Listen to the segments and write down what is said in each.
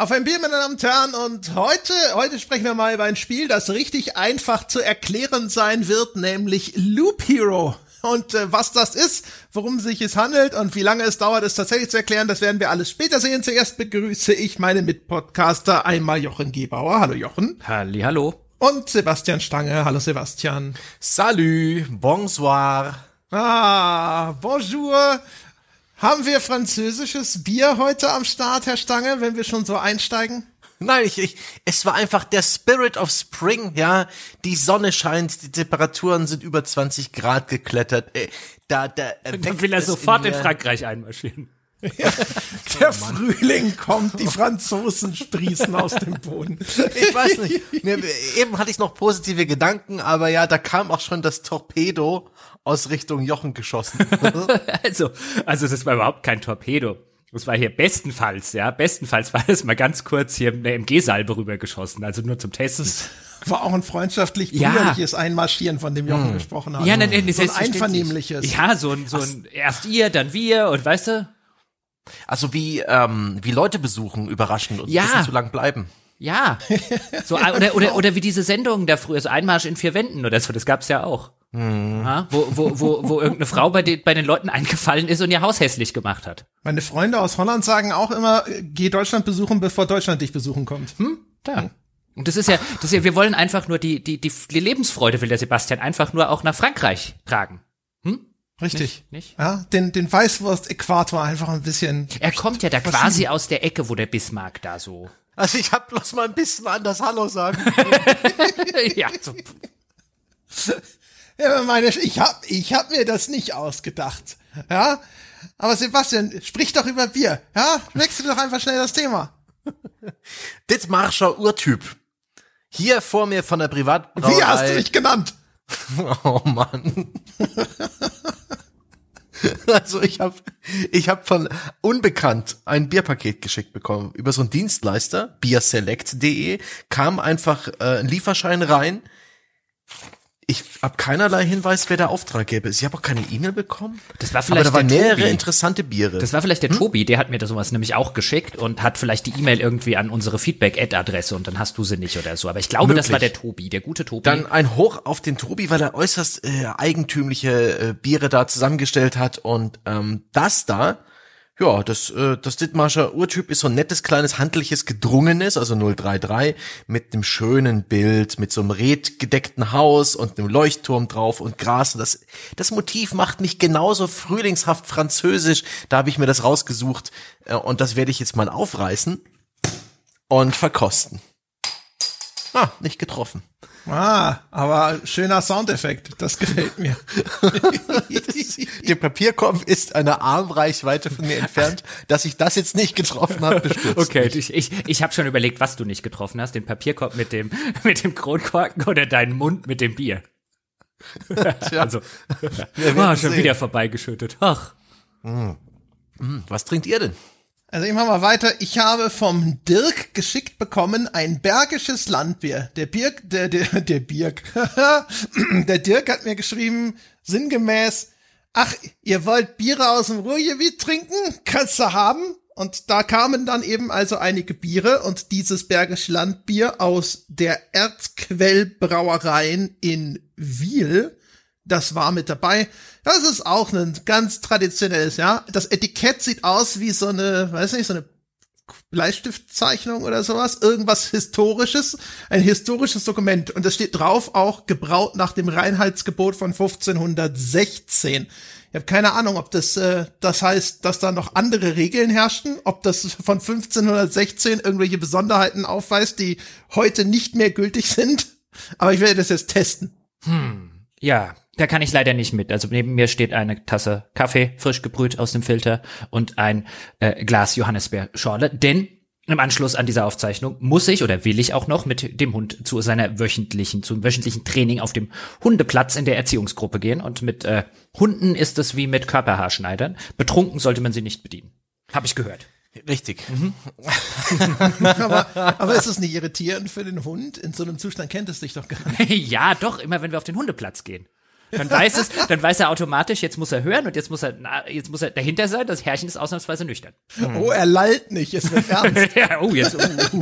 Auf ein Bier, meine Damen und Herren, und heute, heute sprechen wir mal über ein Spiel, das richtig einfach zu erklären sein wird, nämlich Loop Hero. Und äh, was das ist, worum sich es handelt und wie lange es dauert, es tatsächlich zu erklären, das werden wir alles später sehen. Zuerst begrüße ich meine Mitpodcaster, einmal Jochen Gebauer. Hallo Jochen. Halli, hallo. Und Sebastian Stange. Hallo Sebastian. Salut, bonsoir. Ah, bonjour. Haben wir französisches Bier heute am Start, Herr Stange, wenn wir schon so einsteigen? Nein, ich, ich, es war einfach der Spirit of Spring, ja. Die Sonne scheint, die Temperaturen sind über 20 Grad geklettert. Äh, Da, da Dann will er sofort in, in Frankreich einmarschieren. Ja, der oh Frühling kommt, die Franzosen sprießen aus dem Boden. Ich weiß nicht. Mir, eben hatte ich noch positive Gedanken, aber ja, da kam auch schon das Torpedo aus Richtung Jochen geschossen. also, also das war überhaupt kein Torpedo. Das war hier bestenfalls, ja, bestenfalls war das mal ganz kurz hier eine MG-Salbe rübergeschossen, also nur zum Testen. Das war auch ein freundschaftlich brüderliches ja. Einmarschieren, von dem Jochen hm. gesprochen hat. Ja, nein, nein, so ein einvernehmliches. Ja, so ein, so ein, erst ihr, dann wir und weißt du? Also wie, ähm, wie Leute besuchen, überraschen und ja. ein bisschen zu lang bleiben. Ja. So, oder, oder, oder wie diese Sendungen da früher, so Einmarsch in vier Wänden oder so, das gab's ja auch. Mhm. Ja, wo, wo, wo, wo irgendeine Frau bei den, bei den Leuten eingefallen ist und ihr Haus hässlich gemacht hat. Meine Freunde aus Holland sagen auch immer, geh Deutschland besuchen, bevor Deutschland dich besuchen kommt. Hm? Da. Und das ist ja, das ist ja, wir wollen einfach nur die, die, die, die Lebensfreude will der Sebastian einfach nur auch nach Frankreich tragen. Hm? Richtig. Nicht, nicht? Ja, den, den Weißwurst-Äquator einfach ein bisschen. Er kommt ja da quasi aus der Ecke, wo der Bismarck da so. Also ich hab bloß mal ein bisschen anders Hallo sagen. ja, so. Ja, meine, ich hab, ich hab mir das nicht ausgedacht. Ja? Aber Sebastian, sprich doch über Bier. Ja? Wechsel doch einfach schnell das Thema. Dittmarscher Urtyp. Hier vor mir von der Privatbrauerei. Wie hast du mich genannt? Oh Mann. Also ich habe ich hab von Unbekannt ein Bierpaket geschickt bekommen. Über so einen Dienstleister, bierselect.de, kam einfach äh, ein Lieferschein rein ich habe keinerlei Hinweis, wer der Auftraggeber ist. Ich habe auch keine E-Mail bekommen. Das war vielleicht Aber da waren mehrere Tobi. interessante Biere. Das war vielleicht der hm? Tobi, der hat mir das sowas nämlich auch geschickt und hat vielleicht die E-Mail irgendwie an unsere Feedback-Ad-Adresse und dann hast du sie nicht oder so. Aber ich glaube, Möglich. das war der Tobi, der gute Tobi. Dann ein Hoch auf den Tobi, weil er äußerst äh, eigentümliche äh, Biere da zusammengestellt hat und ähm, das da ja, das, äh, das Dithmarscher Urtyp ist so ein nettes, kleines, handliches, gedrungenes, also 033, mit einem schönen Bild, mit so einem redgedeckten Haus und einem Leuchtturm drauf und Gras. Das, das Motiv macht mich genauso frühlingshaft französisch. Da habe ich mir das rausgesucht äh, und das werde ich jetzt mal aufreißen und verkosten. Ah, nicht getroffen. Ah, aber schöner Soundeffekt. Das gefällt mir. Der Papierkorb ist eine Armreichweite von mir entfernt, dass ich das jetzt nicht getroffen habe. Okay, ich, ich, ich habe schon überlegt, was du nicht getroffen hast. Den Papierkorb mit dem, mit dem Kronkorken oder deinen Mund mit dem Bier. Tja, also, oh, schon wieder vorbeigeschüttet. Ach. Mm. Was trinkt ihr denn? Also ich mach mal weiter. Ich habe vom Dirk geschickt bekommen ein bergisches Landbier. Der Birk, der, der, der Birk. der Dirk hat mir geschrieben, sinngemäß, ach, ihr wollt Biere aus dem Ruhrgebiet trinken? Kannst du haben? Und da kamen dann eben also einige Biere und dieses Bergische Landbier aus der Erzquellbrauereien in Wiel das war mit dabei. Das ist auch ein ganz traditionelles, ja. Das Etikett sieht aus wie so eine, weiß nicht, so eine Bleistiftzeichnung oder sowas, irgendwas historisches, ein historisches Dokument und es steht drauf auch gebraut nach dem Reinheitsgebot von 1516. Ich habe keine Ahnung, ob das äh, das heißt, dass da noch andere Regeln herrschten, ob das von 1516 irgendwelche Besonderheiten aufweist, die heute nicht mehr gültig sind, aber ich werde das jetzt testen. Hm. Ja, da kann ich leider nicht mit. Also neben mir steht eine Tasse Kaffee, frisch gebrüht aus dem Filter und ein äh, Glas Johannisbeerschorle. Denn im Anschluss an diese Aufzeichnung muss ich oder will ich auch noch mit dem Hund zu seiner wöchentlichen, zum wöchentlichen Training auf dem Hundeplatz in der Erziehungsgruppe gehen. Und mit äh, Hunden ist es wie mit Körperhaarschneidern. Betrunken sollte man sie nicht bedienen. Habe ich gehört. Richtig. Mhm. aber, aber ist es nicht irritierend für den Hund? In so einem Zustand kennt es dich doch gar nicht. ja, doch, immer wenn wir auf den Hundeplatz gehen. Dann weiß es, dann weiß er automatisch, jetzt muss er hören und jetzt muss er, na, jetzt muss er dahinter sein. Das Herrchen ist ausnahmsweise nüchtern. Oh, er lallt nicht, es wird ernst. ja, oh, jetzt, uh, uh,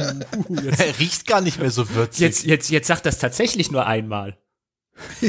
uh, jetzt, Er riecht gar nicht mehr so würzig. jetzt, jetzt, jetzt sagt das tatsächlich nur einmal.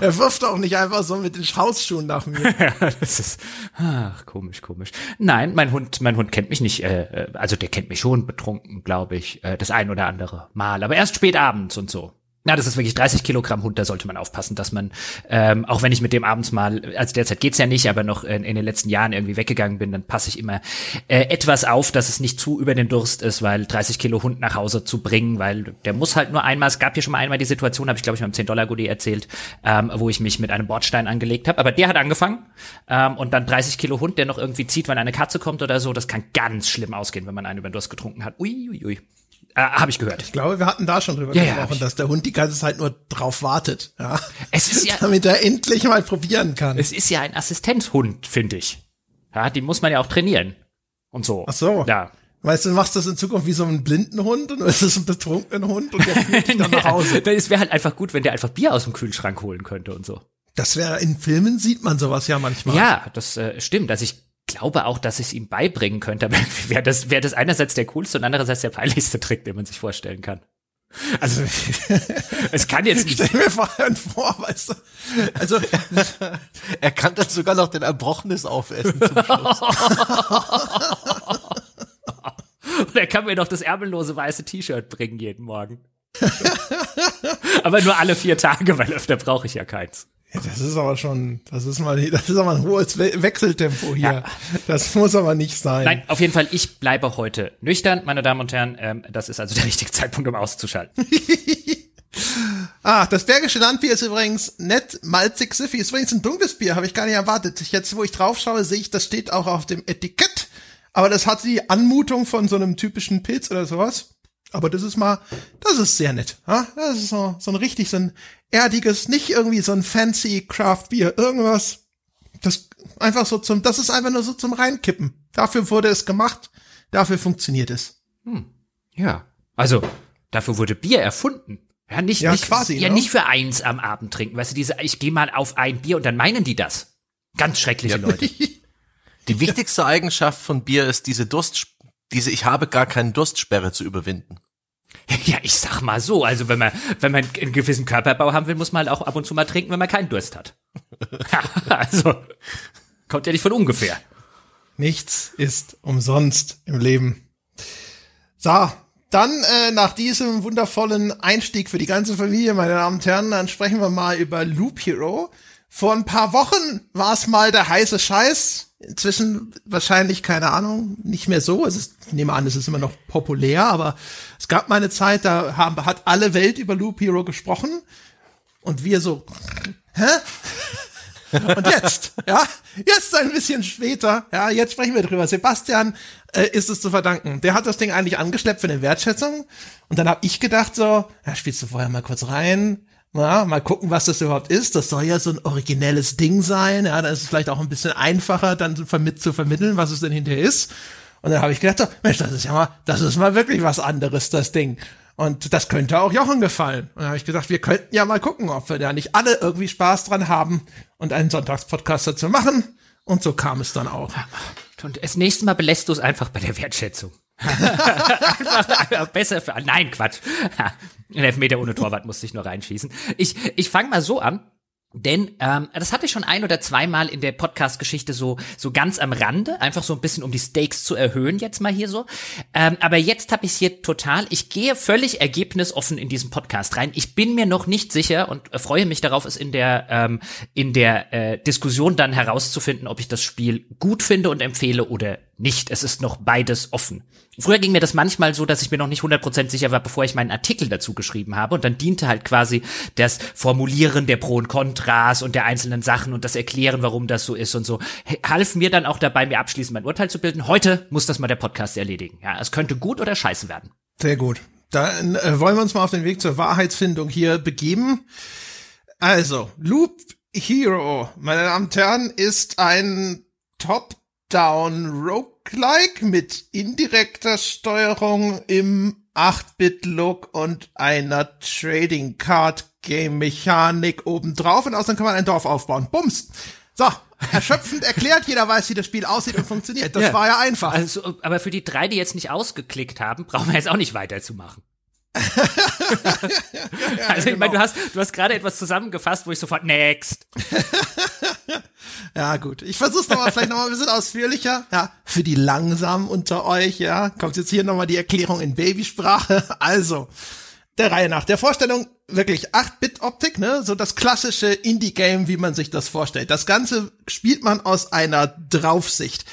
er wirft auch nicht einfach so mit den Hausschuhen nach mir. Ja, das ist, ach, komisch, komisch. Nein, mein Hund, mein Hund kennt mich nicht, äh, äh, also der kennt mich schon betrunken, glaube ich, äh, das ein oder andere Mal, aber erst spät abends und so. Na, das ist wirklich 30 Kilogramm Hund, da sollte man aufpassen, dass man, ähm, auch wenn ich mit dem abends mal, also derzeit geht's ja nicht, aber noch in, in den letzten Jahren irgendwie weggegangen bin, dann passe ich immer äh, etwas auf, dass es nicht zu über den Durst ist, weil 30 Kilo Hund nach Hause zu bringen, weil der muss halt nur einmal, es gab hier schon mal einmal die Situation, habe ich glaube ich beim 10-Dollar-Goodie erzählt, ähm, wo ich mich mit einem Bordstein angelegt habe, aber der hat angefangen ähm, und dann 30 Kilo Hund, der noch irgendwie zieht, wenn eine Katze kommt oder so, das kann ganz schlimm ausgehen, wenn man einen über den Durst getrunken hat. Ui, ui, ui. Äh, habe ich gehört. Ich glaube, wir hatten da schon drüber Ja, ja, gesprochen, ich. dass der Hund die ganze Zeit nur drauf wartet, ja. Es ist ja, Damit er endlich mal probieren kann. es ist ja ein Assistenzhund, finde ich. Ja, die muss man ja auch trainieren. Und so. Ach so. Ja. Weißt du, du machst das in Zukunft wie so einen blinden Hund und es ist ein betrunkenen Hund und der führt dich dann nach Hause. Es wäre halt einfach gut, wenn der einfach Bier aus dem Kühlschrank holen könnte und so. Das wäre, in Filmen sieht man sowas ja manchmal. Ja, das äh, stimmt. Also ich glaube auch, dass ich es ihm beibringen könnte. Aber wäre das, wäre das einerseits der coolste und andererseits der peinlichste Trick, den man sich vorstellen kann. Also es kann jetzt nicht. Stell mir vor allem vor, weißt du. Also, Er kann dann sogar noch den Erbrochenes aufessen zum Schluss. Und er kann mir noch das ärmellose weiße T-Shirt bringen jeden Morgen. Aber nur alle vier Tage, weil öfter brauche ich ja keins. Ja, das ist aber schon, das ist mal, das ist aber ein hohes We Wechseltempo hier. Ja. Das muss aber nicht sein. Nein, auf jeden Fall, ich bleibe heute nüchtern, meine Damen und Herren. Ähm, das ist also der richtige Zeitpunkt, um auszuschalten. Ah, das Bergische Landbier ist übrigens nett, malzig, siffig. Ist übrigens ein dunkles Bier, habe ich gar nicht erwartet. Jetzt, wo ich drauf schaue, sehe ich, das steht auch auf dem Etikett. Aber das hat die Anmutung von so einem typischen Pilz oder sowas. Aber das ist mal, das ist sehr nett. Ja? Das ist so, so ein richtig, so ein erdiges, nicht irgendwie so ein fancy Craft Bier, irgendwas. Das einfach so zum, das ist einfach nur so zum Reinkippen. Dafür wurde es gemacht. Dafür funktioniert es. Ja. Also, dafür wurde Bier erfunden. Ja, nicht, Ja, nicht, quasi, ja, ne? nicht für eins am Abend trinken. Weißt du, diese, ich gehe mal auf ein Bier und dann meinen die das. Ganz schreckliche Leute. Die wichtigste Eigenschaft von Bier ist diese Durst, diese Ich habe gar keinen Durstsperre zu überwinden. Ja, ich sag mal so, also wenn man, wenn man einen gewissen Körperbau haben will, muss man halt auch ab und zu mal trinken, wenn man keinen Durst hat. Also, kommt ja nicht von ungefähr. Nichts ist umsonst im Leben. So, dann äh, nach diesem wundervollen Einstieg für die ganze Familie, meine Damen und Herren, dann sprechen wir mal über Loop Hero. Vor ein paar Wochen war es mal der heiße Scheiß. Inzwischen wahrscheinlich, keine Ahnung, nicht mehr so. Es ist, ich nehme an, es ist immer noch populär, aber es gab mal eine Zeit, da haben, hat alle Welt über Loop Hero gesprochen. Und wir so, hä? Und jetzt, ja, jetzt ein bisschen später, ja, jetzt sprechen wir drüber. Sebastian äh, ist es zu verdanken. Der hat das Ding eigentlich angeschleppt für eine Wertschätzung. Und dann habe ich gedacht so, ja, spielst du vorher mal kurz rein, ja, mal gucken, was das überhaupt ist. Das soll ja so ein originelles Ding sein. Ja, dann ist es vielleicht auch ein bisschen einfacher, dann zu, zu vermitteln, was es denn hinterher ist. Und dann habe ich gedacht, so, Mensch, das ist ja mal, das ist mal wirklich was anderes, das Ding. Und das könnte auch Jochen gefallen. Und dann habe ich gedacht, wir könnten ja mal gucken, ob wir da nicht alle irgendwie Spaß dran haben und einen Sonntagspodcast dazu machen. Und so kam es dann auch. Und das nächste Mal belässt du es einfach bei der Wertschätzung. besser für. Nein, Quatsch. Ein Elfmeter ohne Torwart musste ich nur reinschießen. Ich, ich fange mal so an. Denn ähm, das hatte ich schon ein oder zweimal in der Podcast-Geschichte so so ganz am Rande, einfach so ein bisschen um die Stakes zu erhöhen jetzt mal hier so. Ähm, aber jetzt habe ich hier total. Ich gehe völlig ergebnisoffen in diesen Podcast rein. Ich bin mir noch nicht sicher und freue mich darauf, es in der ähm, in der äh, Diskussion dann herauszufinden, ob ich das Spiel gut finde und empfehle oder nicht. Es ist noch beides offen. Früher ging mir das manchmal so, dass ich mir noch nicht 100% sicher war, bevor ich meinen Artikel dazu geschrieben habe. Und dann diente halt quasi das Formulieren der Pro und Kontras und der einzelnen Sachen und das Erklären, warum das so ist und so. Half mir dann auch dabei, mir abschließend mein Urteil zu bilden. Heute muss das mal der Podcast erledigen. Ja, es könnte gut oder scheiße werden. Sehr gut. Dann äh, wollen wir uns mal auf den Weg zur Wahrheitsfindung hier begeben. Also, Loop Hero, meine Damen und Herren, ist ein Top-Down Roguelike mit indirekter Steuerung im 8-Bit-Look und einer Trading Card Endgame-Mechanik obendrauf und außerdem kann man ein Dorf aufbauen. Bums. So, erschöpfend erklärt, jeder weiß, wie das Spiel aussieht und funktioniert. Das Ja. war ja einfach. Also, aber für die drei, die jetzt nicht ausgeklickt haben, brauchen wir jetzt auch nicht weiterzumachen. Also ich meine, du hast, du hast gerade etwas zusammengefasst, wo ich sofort next. Ja, gut. Ich versuch's nochmal, vielleicht nochmal ein bisschen ausführlicher. Ja, für die Langsamen unter euch, ja, kommt jetzt hier nochmal die Erklärung in Babysprache. Also, der Reihe nach. Der Vorstellung wirklich 8-Bit-Optik, ne? So das klassische Indie-Game, wie man sich das vorstellt. Das Ganze spielt man aus einer Draufsicht.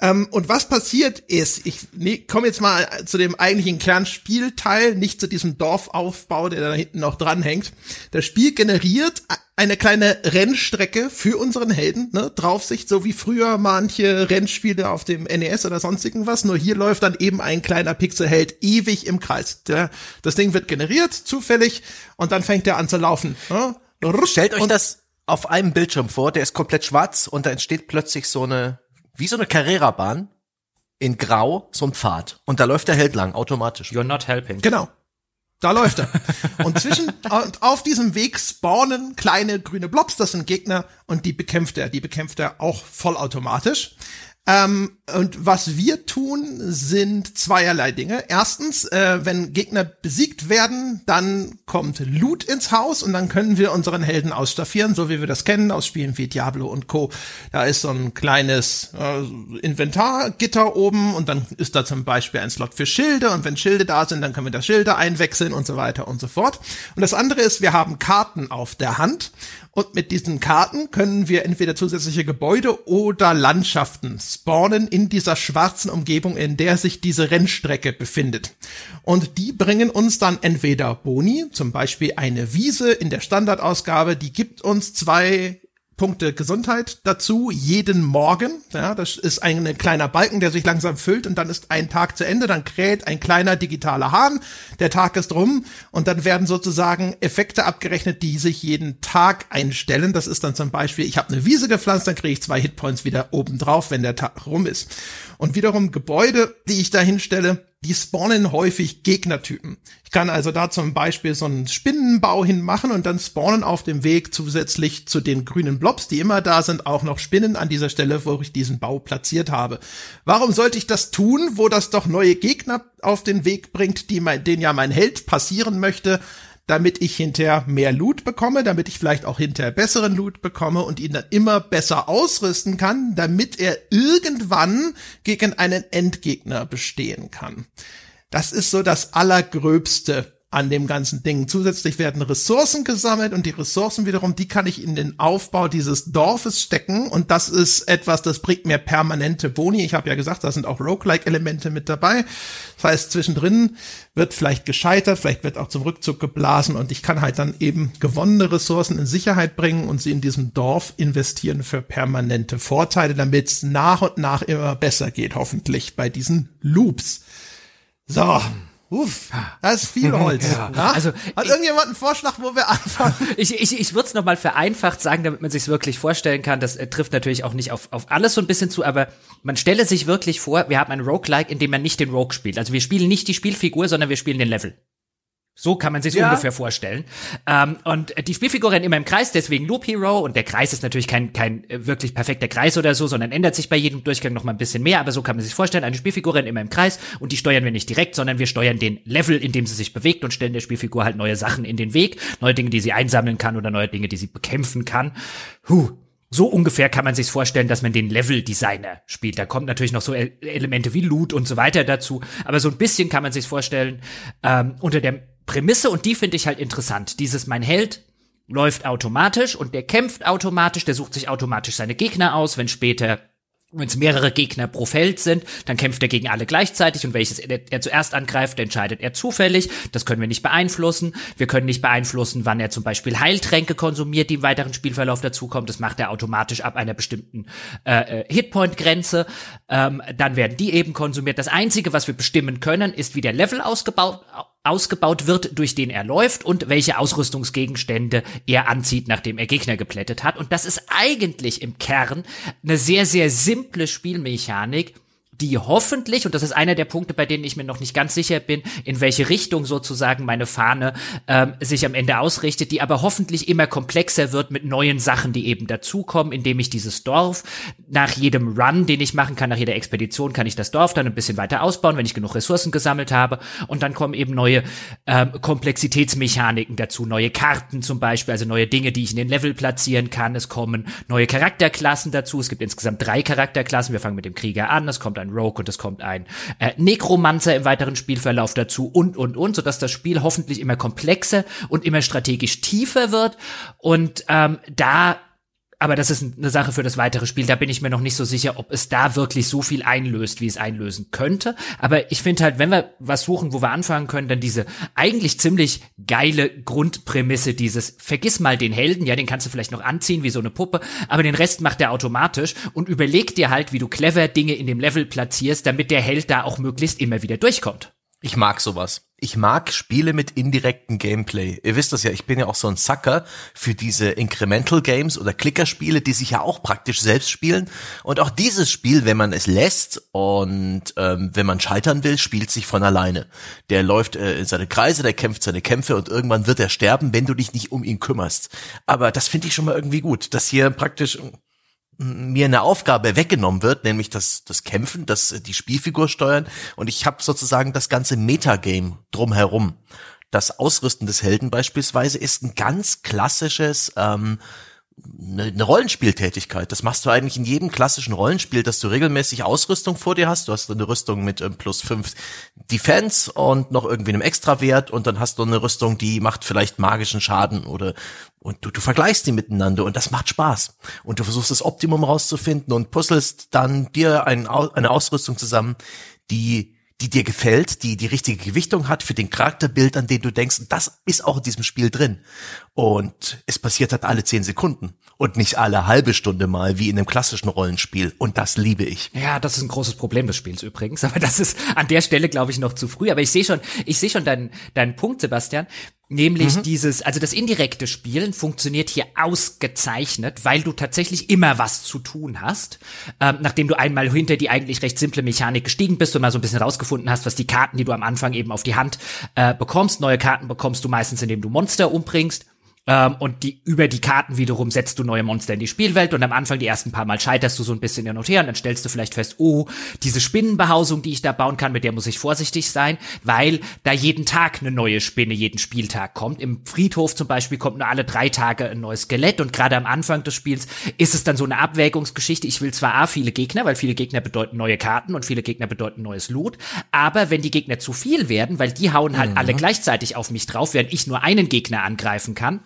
Ähm, und was passiert ist, ich nee, komme jetzt mal zu dem eigentlichen Kernspielteil, nicht zu diesem Dorfaufbau, der da hinten noch dranhängt. Das Spiel generiert eine kleine Rennstrecke für unseren Helden, ne? Draufsicht, so wie früher manche Rennspiele auf dem NES oder sonstigen was. Nur hier läuft dann eben ein kleiner Pixelheld ewig im Kreis. Der, das Ding wird generiert, zufällig, und dann fängt er an zu laufen. Ne? Stellt euch das auf einem Bildschirm vor, der ist komplett schwarz und da entsteht plötzlich so eine, wie so eine Carrera-Bahn in Grau, so ein Pfad. Und da läuft der Held lang, automatisch. You're not helping. Genau. Da läuft er. Und zwischen und auf diesem Weg spawnen kleine grüne Blobs, das sind Gegner und die bekämpft er. Die bekämpft er auch vollautomatisch. Ähm, und was wir tun, sind zweierlei Dinge. Erstens, äh, wenn Gegner besiegt werden, dann kommt Loot ins Haus und dann können wir unseren Helden ausstaffieren, so wie wir das kennen aus Spielen wie Diablo und Co. Da ist so ein kleines äh, Inventargitter oben und dann ist da zum Beispiel ein Slot für Schilde und wenn Schilde da sind, dann können wir da Schilde einwechseln und so weiter und so fort. Und das andere ist, wir haben Karten auf der Hand und mit diesen Karten können wir entweder zusätzliche Gebäude oder Landschaften spawnen in dieser schwarzen Umgebung, in der sich diese Rennstrecke befindet. Und die bringen uns dann entweder Boni, zum Beispiel eine Wiese in der Standardausgabe, die gibt uns zwei Punkte Gesundheit dazu jeden Morgen. Ja, das ist ein kleiner Balken, der sich langsam füllt und dann ist ein Tag zu Ende, dann kräht ein kleiner digitaler Hahn, der Tag ist rum und dann werden sozusagen Effekte abgerechnet, die sich jeden Tag einstellen. Das ist dann zum Beispiel, ich habe eine Wiese gepflanzt, dann kriege ich zwei Hitpoints wieder oben drauf, wenn der Tag rum ist. Und wiederum Gebäude, die ich da hinstelle, die spawnen häufig Gegnertypen. Ich kann also da zum Beispiel so einen Spinnenbau hinmachen und dann spawnen auf dem Weg zusätzlich zu den grünen Blobs, die immer da sind, auch noch Spinnen an dieser Stelle, wo ich diesen Bau platziert habe. Warum sollte ich das tun, wo das doch neue Gegner auf den Weg bringt, die mein, den ja mein Held passieren möchte? Damit ich hinterher mehr Loot bekomme, damit ich vielleicht auch hinterher besseren Loot bekomme und ihn dann immer besser ausrüsten kann, damit er irgendwann gegen einen Endgegner bestehen kann. Das ist so das Allergröbste an dem ganzen Ding. Zusätzlich werden Ressourcen gesammelt und die Ressourcen wiederum, die kann ich in den Aufbau dieses Dorfes stecken und das ist etwas, das bringt mir permanente Boni. Ich habe ja gesagt, da sind auch Roguelike-Elemente mit dabei. Das heißt, zwischendrin wird vielleicht gescheitert, vielleicht wird auch zum Rückzug geblasen und ich kann halt dann eben gewonnene Ressourcen in Sicherheit bringen und sie in diesem Dorf investieren für permanente Vorteile, damit es nach und nach immer besser geht, hoffentlich bei diesen Loops. So. Uff, das ist viel Holz. Ja, Ja, also, Hat ich- irgendjemand einen Vorschlag, wo wir anfangen? Ich, ich, ich würde es nochmal vereinfacht sagen, damit man sich wirklich vorstellen kann. Das äh, trifft natürlich auch nicht auf, auf alles so ein bisschen zu, aber man stelle sich wirklich vor, wir haben ein Roguelike, in dem man nicht den Rogue spielt. Also wir spielen nicht die Spielfigur, sondern wir spielen den Level. So kann man sich Ja. ungefähr vorstellen. Ähm, und die Spielfigur rennt immer im Kreis, deswegen Loop Hero. Und der Kreis ist natürlich kein, kein äh, wirklich perfekter Kreis oder so, sondern ändert sich bei jedem Durchgang noch mal ein bisschen mehr. Aber so kann man sich vorstellen, eine Spielfigur rennt immer im Kreis und die steuern wir nicht direkt, sondern wir steuern den Level, in dem sie sich bewegt und stellen der Spielfigur halt neue Sachen in den Weg. Neue Dinge, die sie einsammeln kann oder neue Dinge, die sie bekämpfen kann. Huh. So ungefähr kann man sich vorstellen, dass man den Level-Designer spielt. Da kommt natürlich noch so Elemente wie Loot und so weiter dazu. Aber so ein bisschen kann man sich vorstellen, ähm, unter der Prämisse, und die finde ich halt interessant. Dieses mein Held läuft automatisch und der kämpft automatisch, der sucht sich automatisch seine Gegner aus, wenn später wenn es mehrere Gegner pro Feld sind, dann kämpft er gegen alle gleichzeitig und welches er, er zuerst angreift, entscheidet er zufällig. Das können wir nicht beeinflussen. Wir können nicht beeinflussen, wann er zum Beispiel Heiltränke konsumiert, die im weiteren Spielverlauf dazukommen. Das macht er automatisch ab einer bestimmten äh, äh, Hitpoint-Grenze. Ähm, dann werden die eben konsumiert. Das Einzige, was wir bestimmen können, ist, wie der Level ausgebaut ausgebaut wird, durch den er läuft und welche Ausrüstungsgegenstände er anzieht, nachdem er Gegner geplättet hat. Und das ist eigentlich im Kern eine sehr, sehr simple Spielmechanik, die hoffentlich, und das ist einer der Punkte, bei denen ich mir noch nicht ganz sicher bin, in welche Richtung sozusagen meine Fahne ähm, sich am Ende ausrichtet, die aber hoffentlich immer komplexer wird mit neuen Sachen, die eben dazukommen, indem ich dieses Dorf nach jedem Run, den ich machen kann, nach jeder Expedition, kann ich das Dorf dann ein bisschen weiter ausbauen, wenn ich genug Ressourcen gesammelt habe. Und dann kommen eben neue ähm, Komplexitätsmechaniken dazu, neue Karten zum Beispiel, also neue Dinge, die ich in den Level platzieren kann. Es kommen neue Charakterklassen dazu. Es gibt insgesamt drei Charakterklassen. Wir fangen mit dem Krieger an. Es kommt ein Rogue und es kommt ein äh, Nekromancer im weiteren Spielverlauf dazu und, und, und, sodass das Spiel hoffentlich immer komplexer und immer strategisch tiefer wird. Und ähm, da aber das ist eine Sache für das weitere Spiel. Da bin ich mir noch nicht so sicher, ob es da wirklich so viel einlöst, wie es einlösen könnte. Aber ich finde halt, wenn wir was suchen, wo wir anfangen können, dann diese eigentlich ziemlich geile Grundprämisse dieses, vergiss mal den Helden, ja, den kannst du vielleicht noch anziehen wie so eine Puppe, aber den Rest macht er automatisch und überleg dir halt, wie du clever Dinge in dem Level platzierst, damit der Held da auch möglichst immer wieder durchkommt. Ich mag sowas. Ich mag Spiele mit indirektem Gameplay. Ihr wisst das ja, ich bin ja auch so ein Sucker für diese Incremental Games oder Klickerspiele, die sich ja auch praktisch selbst spielen. Und auch dieses Spiel, wenn man es lässt und ähm, wenn man scheitern will, spielt sich von alleine. Der läuft äh, in seine Kreise, der kämpft seine Kämpfe und irgendwann wird er sterben, wenn du dich nicht um ihn kümmerst. Aber das finde ich schon mal irgendwie gut, dass hier praktisch mir eine Aufgabe weggenommen wird, nämlich das, das Kämpfen, das die Spielfigur steuern und ich habe sozusagen das ganze Metagame drumherum. Das Ausrüsten des Helden beispielsweise ist ein ganz klassisches ähm, eine, eine Rollenspieltätigkeit. Das machst du eigentlich in jedem klassischen Rollenspiel, dass du regelmäßig Ausrüstung vor dir hast. Du hast eine Rüstung mit ähm, plus fünf Defense und noch irgendwie einem Extrawert und dann hast du eine Rüstung, die macht vielleicht magischen Schaden oder und du, du vergleichst die miteinander und das macht Spaß. Und du versuchst das Optimum rauszufinden und puzzelst dann dir ein, eine Ausrüstung zusammen, die die dir gefällt, die die richtige Gewichtung hat für den Charakterbild, an den du denkst. Und das ist auch in diesem Spiel drin. Und es passiert halt alle zehn Sekunden und nicht alle halbe Stunde mal wie in einem klassischen Rollenspiel. Und das liebe ich. Ja, das ist ein großes Problem des Spiels übrigens. Aber das ist an der Stelle, glaube ich, noch zu früh. Aber ich sehe schon, ich sehe schon deinen, deinen Punkt, Sebastian. Nämlich mhm. dieses, also das indirekte Spielen funktioniert hier ausgezeichnet, weil du tatsächlich immer was zu tun hast. Ähm, nachdem du einmal hinter die eigentlich recht simple Mechanik gestiegen bist und mal so ein bisschen rausgefunden hast, was die Karten, die du am Anfang eben auf die Hand äh, bekommst. Neue Karten bekommst du meistens, indem du Monster umbringst. Ähm, und die, über die Karten wiederum setzt du neue Monster in die Spielwelt und am Anfang die ersten paar Mal scheiterst du so ein bisschen hin und her und dann stellst du vielleicht fest, oh, diese Spinnenbehausung, die ich da bauen kann, mit der muss ich vorsichtig sein, weil da jeden Tag eine neue Spinne jeden Spieltag kommt. Im Friedhof zum Beispiel kommt nur alle drei Tage ein neues Skelett und gerade am Anfang des Spiels ist es dann so eine Abwägungsgeschichte. Ich will zwar A, viele Gegner, weil viele Gegner bedeuten neue Karten und viele Gegner bedeuten neues Loot, aber wenn die Gegner zu viel werden, weil die hauen halt mhm. alle gleichzeitig auf mich drauf, während ich nur einen Gegner angreifen kann,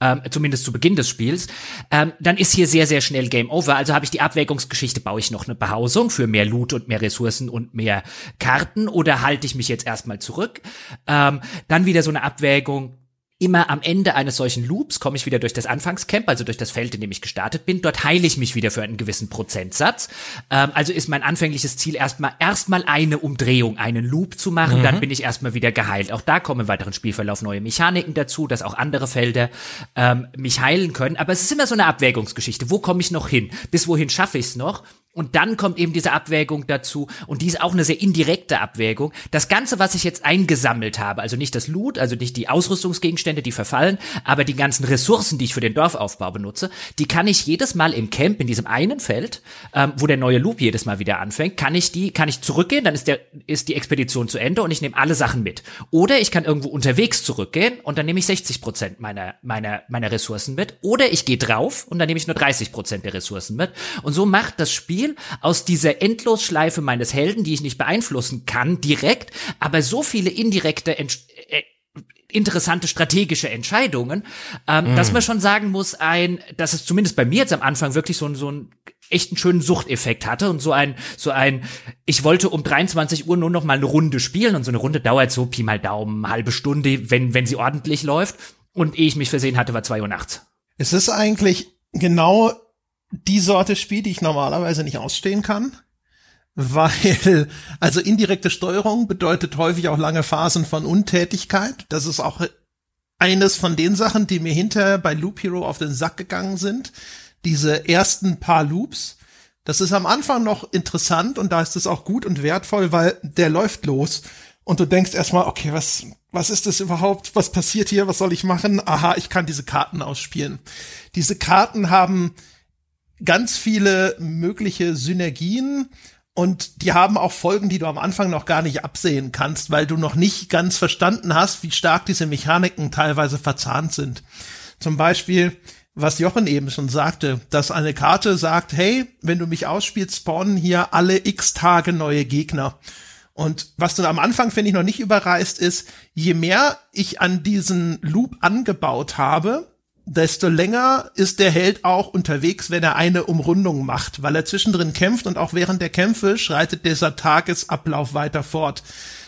ähm, zumindest zu Beginn des Spiels, ähm, dann ist hier sehr, sehr schnell Game Over. Also habe ich die Abwägungsgeschichte, baue ich noch eine Behausung für mehr Loot und mehr Ressourcen und mehr Karten oder halte ich mich jetzt erstmal zurück? Ähm, dann wieder so eine Abwägung, immer am Ende eines solchen Loops komme ich wieder durch das Anfangscamp, also durch das Feld, in dem ich gestartet bin. Dort heile ich mich wieder für einen gewissen Prozentsatz. Ähm, also ist mein anfängliches Ziel erstmal erstmal eine Umdrehung, einen Loop zu machen. Mhm. Dann bin ich erstmal wieder geheilt. Auch da kommen im weiteren Spielverlauf neue Mechaniken dazu, dass auch andere Felder ähm, mich heilen können. Aber es ist immer so eine Abwägungsgeschichte. Wo komme ich noch hin? Bis wohin schaffe ich es noch? Und dann kommt eben diese Abwägung dazu und die ist auch eine sehr indirekte Abwägung. Das Ganze, was ich jetzt eingesammelt habe, also nicht das Loot, also nicht die Ausrüstungsgegenstände, die verfallen, aber die ganzen Ressourcen, die ich für den Dorfaufbau benutze, die kann ich jedes Mal im Camp, in diesem einen Feld, ähm, wo der neue Loop jedes Mal wieder anfängt, kann ich die, kann ich zurückgehen, dann ist der, ist die Expedition zu Ende und ich nehme alle Sachen mit. Oder ich kann irgendwo unterwegs zurückgehen und dann nehme ich 60 Prozent meiner, meiner, meiner Ressourcen mit. Oder ich gehe drauf und dann nehme ich nur 30 Prozent der Ressourcen mit. Und so macht das Spiel Spiel aus dieser Endlosschleife meines Helden, die ich nicht beeinflussen kann, direkt, aber so viele indirekte Ent äh, interessante strategische Entscheidungen, ähm, mm. dass man schon sagen muss, ein, dass es zumindest bei mir jetzt am Anfang wirklich so, so einen echten schönen Suchteffekt hatte und so ein, so ein, ich wollte um 23 Uhr nur noch mal eine Runde spielen und so eine Runde dauert so Pi mal Daumen, halbe Stunde, wenn, wenn sie ordentlich läuft und ehe ich mich versehen hatte, war zwei Uhr nachts. Es ist eigentlich genau die Sorte Spiel, die ich normalerweise nicht ausstehen kann. Weil, also indirekte Steuerung bedeutet häufig auch lange Phasen von Untätigkeit. Das ist auch eines von den Sachen, die mir hinterher bei Loop Hero auf den Sack gegangen sind. Diese ersten paar Loops, Das ist am Anfang noch interessant und da ist es auch gut und wertvoll, weil der läuft los und du denkst erstmal, okay, was, was ist das überhaupt? Was passiert hier? Was soll ich machen? Aha, ich kann diese Karten ausspielen. Diese Karten haben ganz viele mögliche Synergien und die haben auch Folgen, die du am Anfang noch gar nicht absehen kannst, weil du noch nicht ganz verstanden hast, wie stark diese Mechaniken teilweise verzahnt sind. Zum Beispiel, was Jochen eben schon sagte, dass eine Karte sagt, hey, wenn du mich ausspielst, spawnen hier alle x Tage neue Gegner. Und was dann am Anfang, finde ich, noch nicht überreißt, ist, je mehr ich an diesen Loop angebaut habe, desto länger ist der Held auch unterwegs, wenn er eine Umrundung macht, weil er zwischendrin kämpft und auch während der Kämpfe schreitet dieser Tagesablauf weiter fort.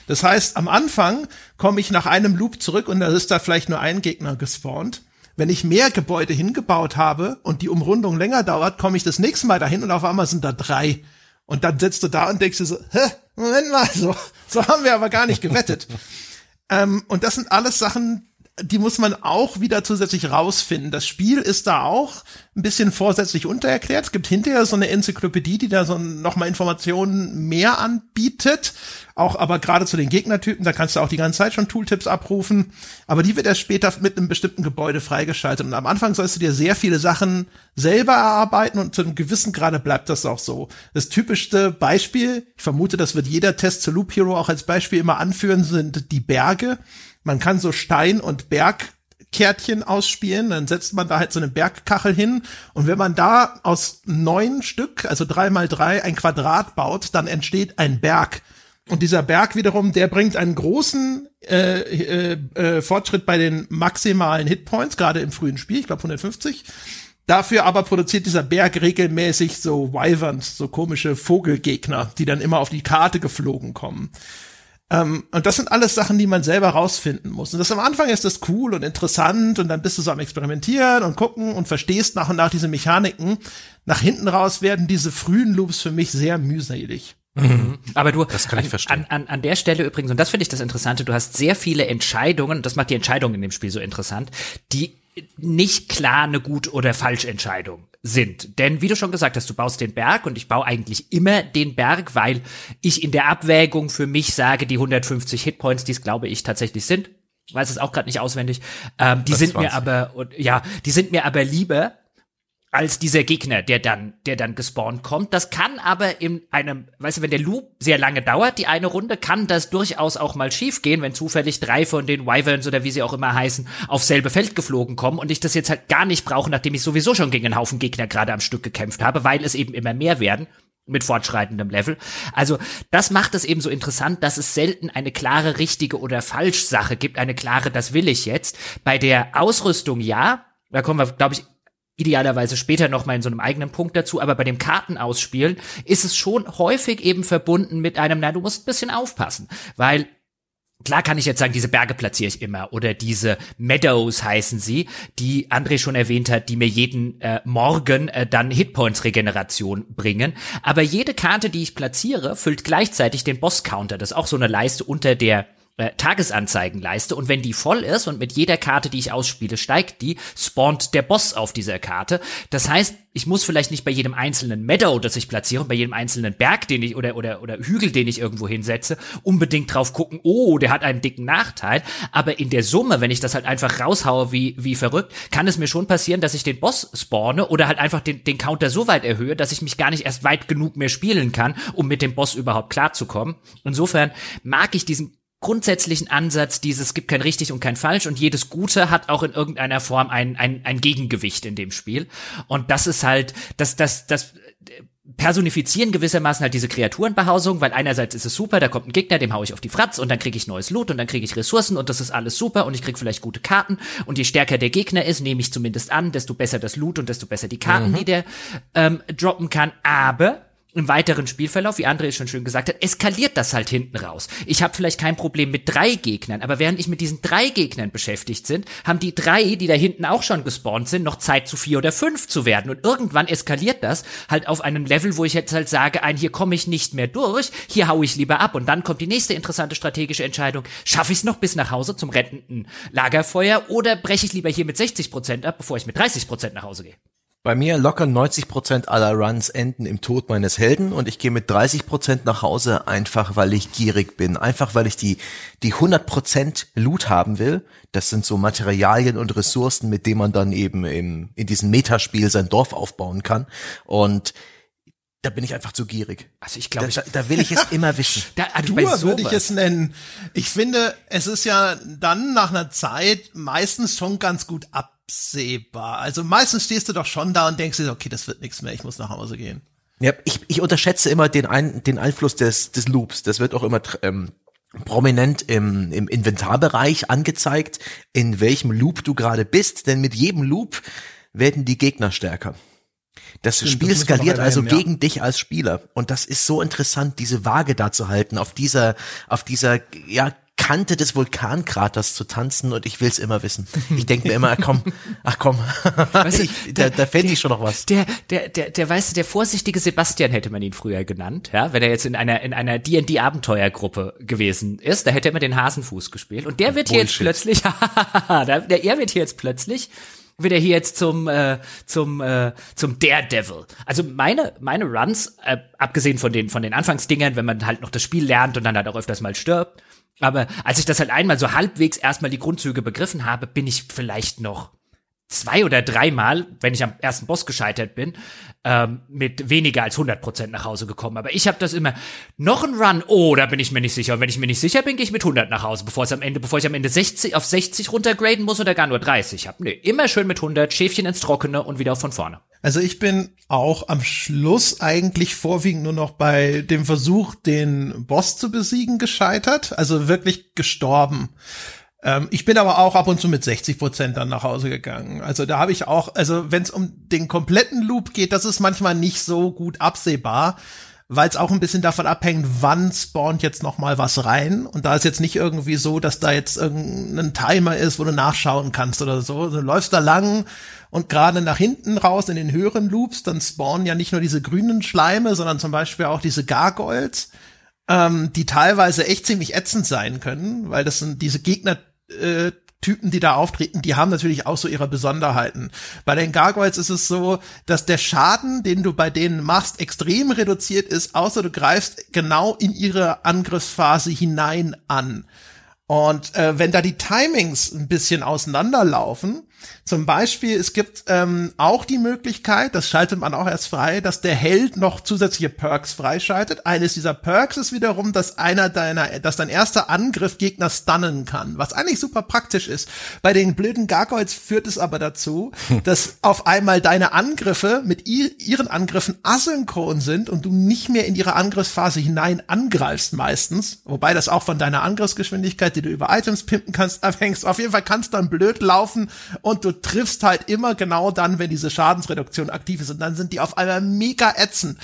Das heißt, am Anfang komme ich nach einem Loop zurück und da ist da vielleicht nur ein Gegner gespawnt. Wenn ich mehr Gebäude hingebaut habe und die Umrundung länger dauert, komme ich das nächste Mal dahin und auf einmal sind da drei. Und dann sitzt du da und denkst dir so, hä, Moment mal, so, so haben wir aber gar nicht gewettet. ähm, und das sind alles Sachen, die muss man auch wieder zusätzlich rausfinden. Das Spiel ist da auch ein bisschen vorsätzlich untererklärt. Es gibt hinterher so eine Enzyklopädie, die da so nochmal Informationen mehr anbietet. Auch aber gerade zu den Gegnertypen, da kannst du auch die ganze Zeit schon Tooltips abrufen. Aber die wird erst später mit einem bestimmten Gebäude freigeschaltet. Und am Anfang sollst du dir sehr viele Sachen selber erarbeiten und zu einem gewissen Grade bleibt das auch so. Das typischste Beispiel, ich vermute, das wird jeder Test zu Loop Hero auch als Beispiel immer anführen, sind die Berge man kann so Stein- und Bergkärtchen ausspielen, dann setzt man da halt so eine Bergkachel hin und wenn man da aus neun Stück, also drei mal drei, ein Quadrat baut, dann entsteht ein Berg. Und dieser Berg wiederum, der bringt einen großen äh, äh, äh, Fortschritt bei den maximalen Hitpoints, gerade im frühen Spiel, ich glaube 150. Dafür aber produziert dieser Berg regelmäßig so Wyverns, so komische Vogelgegner, die dann immer auf die Karte geflogen kommen. Ähm, und das sind alles Sachen, die man selber rausfinden muss. Und das am Anfang ist das cool und interessant und dann bist du so am Experimentieren und gucken und verstehst nach und nach diese Mechaniken. Nach hinten raus werden diese frühen Loops für mich sehr mühselig. Mhm. Aber du, das kann ich verstehen. An, an, an der Stelle übrigens, und das finde ich das Interessante, du hast sehr viele Entscheidungen, und das macht die Entscheidung in dem Spiel so interessant, die nicht klar eine gut oder falsch Entscheidung sind. Denn wie du schon gesagt hast, du baust den Berg und ich baue eigentlich immer den Berg, weil ich in der Abwägung für mich sage, die 150 Hitpoints, die es glaube ich tatsächlich sind, weiß es auch gerade nicht auswendig, ähm, die das sind mir aber ja, die sind mir aber lieber als dieser Gegner, der dann, der dann gespawnt kommt. Das kann aber in einem, weißt du, wenn der Loop sehr lange dauert, die eine Runde, kann das durchaus auch mal schief gehen, wenn zufällig drei von den Wyverns oder wie sie auch immer heißen, aufs selbe Feld geflogen kommen und ich das jetzt halt gar nicht brauche, nachdem ich sowieso schon gegen einen Haufen Gegner gerade am Stück gekämpft habe, weil es eben immer mehr werden mit fortschreitendem Level. Also das macht es eben so interessant, dass es selten eine klare richtige oder falsch Sache gibt, eine klare, das will ich jetzt. Bei der Ausrüstung ja, da kommen wir, glaube ich, idealerweise später noch mal in so einem eigenen Punkt dazu, aber bei dem Kartenausspielen ist es schon häufig eben verbunden mit einem, na, du musst ein bisschen aufpassen, weil Klar kann ich jetzt sagen, diese Berge platziere ich immer oder diese Meadows heißen sie, die André schon erwähnt hat, die mir jeden äh, Morgen äh, dann Hitpoints-Regeneration bringen. Aber jede Karte, die ich platziere, füllt gleichzeitig den Boss-Counter. Das ist auch so eine Leiste unter der äh, Tagesanzeigenleiste und wenn die voll ist und mit jeder Karte, die ich ausspiele, steigt die, spawnt der Boss auf dieser Karte. Das heißt, ich muss vielleicht nicht bei jedem einzelnen Meadow, das ich platziere, bei jedem einzelnen Berg, den ich oder oder oder Hügel, den ich irgendwo hinsetze, unbedingt drauf gucken, oh, der hat einen dicken Nachteil, aber in der Summe, wenn ich das halt einfach raushaue wie wie verrückt, kann es mir schon passieren, dass ich den Boss spawne oder halt einfach den den Counter so weit erhöhe, dass ich mich gar nicht erst weit genug mehr spielen kann, um mit dem Boss überhaupt klarzukommen. Insofern mag ich diesen grundsätzlichen Ansatz dieses gibt kein richtig und kein falsch und jedes Gute hat auch in irgendeiner Form ein, ein, ein Gegengewicht in dem Spiel. Und das ist halt, das, das, das personifizieren gewissermaßen halt diese Kreaturenbehausung, weil einerseits ist es super, da kommt ein Gegner, dem hau ich auf die Fratz und dann kriege ich neues Loot und dann kriege ich Ressourcen und das ist alles super und ich krieg vielleicht gute Karten und je stärker der Gegner ist, nehme ich zumindest an, desto besser das Loot und desto besser die Karten, mhm. die der ähm, droppen kann. Aber im weiteren Spielverlauf, wie André schon schön gesagt hat, eskaliert das halt hinten raus. Ich habe vielleicht kein Problem mit drei Gegnern, aber während ich mit diesen drei Gegnern beschäftigt sind, haben die drei, die da hinten auch schon gespawnt sind, noch Zeit zu vier oder fünf zu werden. Und irgendwann eskaliert das halt auf einem Level, wo ich jetzt halt sage, ein, hier komme ich nicht mehr durch, hier hau ich lieber ab. Und dann kommt die nächste interessante strategische Entscheidung. Schaffe ich es noch bis nach Hause zum rettenden Lagerfeuer oder breche ich lieber hier mit 60 Prozent ab, bevor ich mit 30 Prozent nach Hause gehe? Bei mir locker 90 Prozent aller Runs enden im Tod meines Helden und ich gehe mit 30 Prozent nach Hause, einfach weil ich gierig bin, einfach weil ich die die 100 Prozent Loot haben will. Das sind so Materialien und Ressourcen, mit denen man dann eben im, in diesem Metaspiel sein Dorf aufbauen kann und da bin ich einfach zu gierig. Also ich glaube, da, da, da will ich es immer wissen. Da, also Tour würde ich es nennen. Ich finde, es ist ja dann nach einer Zeit meistens schon ganz gut ab absehbar. Also meistens stehst du doch schon da und denkst dir, okay, das wird nichts mehr, ich muss nach Hause gehen. Ja, ich, ich unterschätze immer den, ein, den Einfluss des, des Loops. Das wird auch immer ähm, prominent im, im Inventarbereich angezeigt, in welchem Loop du gerade bist, denn mit jedem Loop werden die Gegner stärker. Das Stimmt, Spiel das skaliert also ja. gegen dich als Spieler. Und das ist so interessant, diese Waage da zu halten, auf dieser, auf dieser, ja, Kante des Vulkankraters zu tanzen und ich will's immer wissen. Ich denke mir immer, ach komm, ach komm, weißt du, ich, da, da fände ich schon noch was. Der, der, der, der, weißt du, der vorsichtige Sebastian hätte man ihn früher genannt, ja, wenn er jetzt in einer, in einer D&D Abenteuergruppe gewesen ist, da hätte er immer den Hasenfuß gespielt und der wird hier jetzt plötzlich, der, der, er wird hier jetzt plötzlich wird er hier jetzt zum äh, zum äh, zum Daredevil. Also meine meine Runs, äh, abgesehen von den von den Anfangsdingern, wenn man halt noch das Spiel lernt und dann halt auch öfters mal stirbt, aber als ich das halt einmal so halbwegs erstmal die Grundzüge begriffen habe, bin ich vielleicht noch zwei oder dreimal, wenn ich am ersten Boss gescheitert bin, ähm, mit weniger als 100 Prozent nach Hause gekommen. Aber ich habe das immer, noch ein Run, oh, da bin ich mir nicht sicher. Und wenn ich mir nicht sicher bin, gehe ich mit 100 nach Hause, bevor es am Ende, bevor ich am Ende 60 auf 60 runtergraden muss oder gar nur 30 habe. Nee, immer schön mit 100, Schäfchen ins Trockene und wieder von vorne. Also ich bin auch am Schluss eigentlich vorwiegend nur noch bei dem Versuch, den Boss zu besiegen, gescheitert. Also wirklich gestorben. Ähm, ich bin aber auch ab und zu mit 60 Prozent dann nach Hause gegangen. Also da habe ich auch, also wenn es um den kompletten Loop geht, das ist manchmal nicht so gut absehbar weil es auch ein bisschen davon abhängt, wann spawnt jetzt noch mal was rein. Und da ist jetzt nicht irgendwie so, dass da jetzt irgendein Timer ist, wo du nachschauen kannst oder so. Du läufst da lang und gerade nach hinten raus in den höheren Loops, dann spawnen ja nicht nur diese grünen Schleime, sondern zum Beispiel auch diese Gargoyles, ähm, die teilweise echt ziemlich ätzend sein können, weil das sind diese Gegner, äh, Typen, die da auftreten, die haben natürlich auch so ihre Besonderheiten. Bei den Gargoyles ist es so, dass der Schaden, den du bei denen machst, extrem reduziert ist, außer du greifst genau in ihre Angriffsphase hinein an. Und äh, wenn da die Timings ein bisschen auseinanderlaufen, zum Beispiel, es gibt ähm, auch die Möglichkeit, das schaltet man auch erst frei, dass der Held noch zusätzliche Perks freischaltet. Eines dieser Perks ist wiederum, dass einer deiner, dass dein erster Angriff Gegner stunnen kann, was eigentlich super praktisch ist. Bei den blöden Gargoyles führt es aber dazu, dass auf einmal deine Angriffe mit ihren Angriffen asynchron sind und du nicht mehr in ihre Angriffsphase hinein angreifst meistens, wobei das auch von deiner Angriffsgeschwindigkeit, die du über Items pimpen kannst, abhängst. Auf jeden Fall kannst dann blöd laufen und du triffst halt immer genau dann, wenn diese Schadensreduktion aktiv ist und dann sind die auf einmal mega ätzend.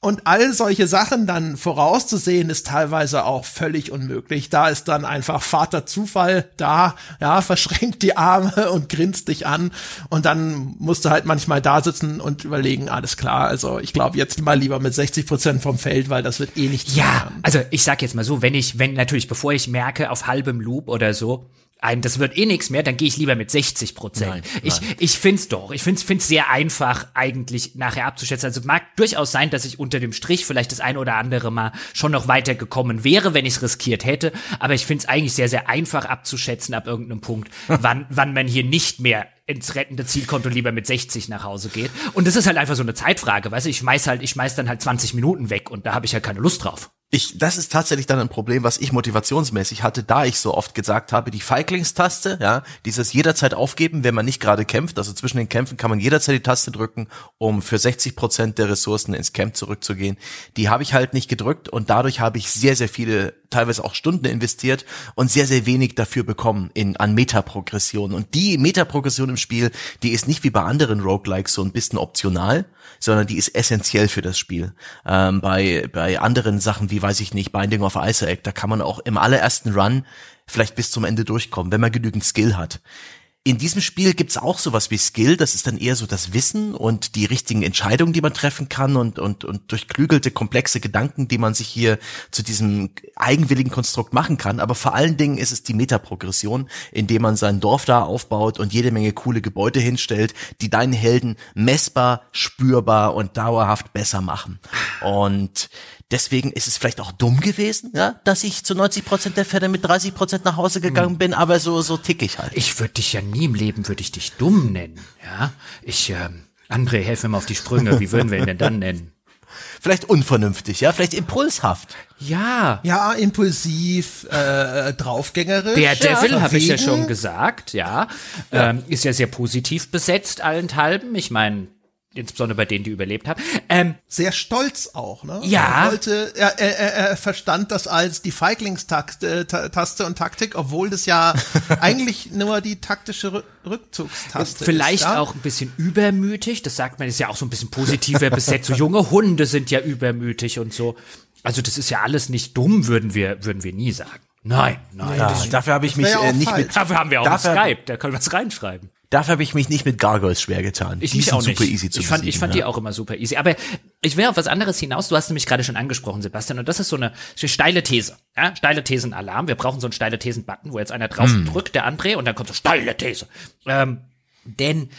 Und all solche Sachen dann vorauszusehen, ist teilweise auch völlig unmöglich. Da ist dann einfach Vater Zufall da, ja, verschränkt die Arme und grinst dich an. Und dann musst du halt manchmal da sitzen und überlegen, alles klar, also ich glaube jetzt mal lieber mit 60 Prozent vom Feld, weil das wird eh nicht. Ja, machen. also ich sag jetzt mal so, wenn ich, wenn natürlich, bevor ich merke, auf halbem Loop oder so, ein, das wird eh nichts mehr, dann gehe ich lieber mit 60 Prozent. Ich, ich find's doch. Ich find's, find's sehr einfach, eigentlich nachher abzuschätzen. Also mag durchaus sein, dass ich unter dem Strich vielleicht das eine oder andere Mal schon noch weitergekommen wäre, wenn ich es riskiert hätte. Aber ich find's eigentlich sehr, sehr einfach abzuschätzen ab irgendeinem Punkt, wann, wann man hier nicht mehr ins rettende Ziel kommt und lieber mit 60 nach Hause geht. Und das ist halt einfach so eine Zeitfrage, weißt du, ich schmeiß halt, ich schmeiß dann halt 20 Minuten weg und da habe ich ja keine Lust drauf. Ich, das ist tatsächlich dann ein Problem, was ich motivationsmäßig hatte, da ich so oft gesagt habe, die Feiglingstaste, ja, dieses jederzeit aufgeben, wenn man nicht gerade kämpft, also zwischen den Kämpfen kann man jederzeit die Taste drücken, um für 60 Prozent der Ressourcen ins Camp zurückzugehen. Die habe ich halt nicht gedrückt und dadurch habe ich sehr, sehr viele, teilweise auch Stunden investiert und sehr, sehr wenig dafür bekommen in, an Metaprogression. Und die Metaprogression im Spiel, die ist nicht wie bei anderen Roguelikes so ein bisschen optional, sondern die ist essentiell für das Spiel. Ähm, bei, bei anderen Sachen wie, weiß ich nicht, Binding of Isaac, da kann man auch im allerersten Run vielleicht bis zum Ende durchkommen, wenn man genügend Skill hat. In diesem Spiel gibt's auch sowas wie Skill, das ist dann eher so das Wissen und die richtigen Entscheidungen, die man treffen kann und, und, und durchklügelte, komplexe Gedanken, die man sich hier zu diesem eigenwilligen Konstrukt machen kann. Aber vor allen Dingen ist es die Metaprogression, indem man sein Dorf da aufbaut und jede Menge coole Gebäude hinstellt, die deinen Helden messbar, spürbar und dauerhaft besser machen. Und Deswegen ist es vielleicht auch dumm gewesen, ja, dass ich zu 90 Prozent der Fälle mit 30 Prozent nach Hause gegangen bin, aber so, so tick ich halt. Ich würde dich ja nie im Leben, würde ich dich dumm nennen, ja. Ich, ähm, André, helf mir mal auf die Sprünge. Wie würden wir ihn denn dann nennen? Vielleicht unvernünftig, ja, vielleicht impulshaft. Ja. Ja, impulsiv, äh, draufgängerisch. Der Devil, ja, habe ich ja schon gesagt, ja. ja. Ähm, ist ja sehr positiv besetzt allenthalben. Ich meine, insbesondere bei denen, die überlebt haben. Ähm, Sehr stolz auch, ne? Ja. Er, wollte, er, er, er verstand das als die Feiglingstaste äh, und Taktik, obwohl das ja eigentlich nur die taktische Rückzugstaste Vielleicht ist. Vielleicht auch ein bisschen übermütig, das sagt man, ist ja auch so ein bisschen positiver besetzt. So junge Hunde sind ja übermütig und so. Also das ist ja alles nicht dumm, würden wir, würden wir nie sagen. Nein, nein. Ja, dafür habe ich mich ja äh, nicht falsch. mit. Dafür haben wir auch dafür, Skype, da können wir was reinschreiben. Dafür habe ich mich nicht mit Gargoyles schwer getan. Ich die sind auch super nicht. easy zu Ich fand, besiegen, ich fand ja. die auch immer super easy. Aber ich will auf was anderes hinaus. Du hast nämlich gerade schon angesprochen, Sebastian. Und das ist so eine, so eine steile These. Ja? Steile Thesen-Alarm. Wir brauchen so einen steile Thesen-Button, wo jetzt einer drauf hm. drückt, der André, und dann kommt so steile These. Ähm, denn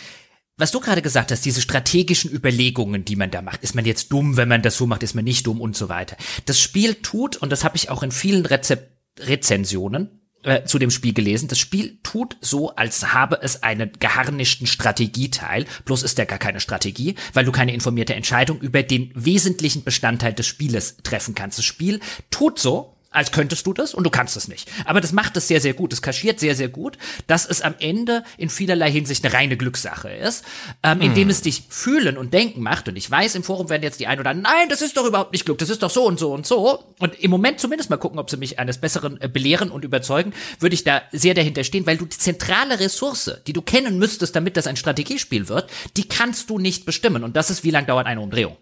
was du gerade gesagt hast, diese strategischen Überlegungen, die man da macht, ist man jetzt dumm, wenn man das so macht, ist man nicht dumm und so weiter. Das Spiel tut, und das habe ich auch in vielen Rezep Rezensionen äh, zu dem Spiel gelesen. Das Spiel tut so, als habe es einen geharnischten Strategieteil, bloß ist der gar keine Strategie, weil du keine informierte Entscheidung über den wesentlichen Bestandteil des Spieles treffen kannst. Das Spiel tut so, als könntest du das und du kannst es nicht. Aber das macht es sehr, sehr gut. Es kaschiert sehr, sehr gut, dass es am Ende in vielerlei Hinsicht eine reine Glückssache ist, ähm, indem hm. es dich fühlen und denken macht. Und ich weiß, im Forum werden jetzt die ein oder anderen, nein, das ist doch überhaupt nicht Glück, das ist doch so und so und so. Und im Moment zumindest mal gucken, ob sie mich eines Besseren äh, belehren und überzeugen, würde ich da sehr dahinter stehen, weil du die zentrale Ressource, die du kennen müsstest, damit das ein Strategiespiel wird, die kannst du nicht bestimmen. Und das ist, wie lang dauert eine Umdrehung.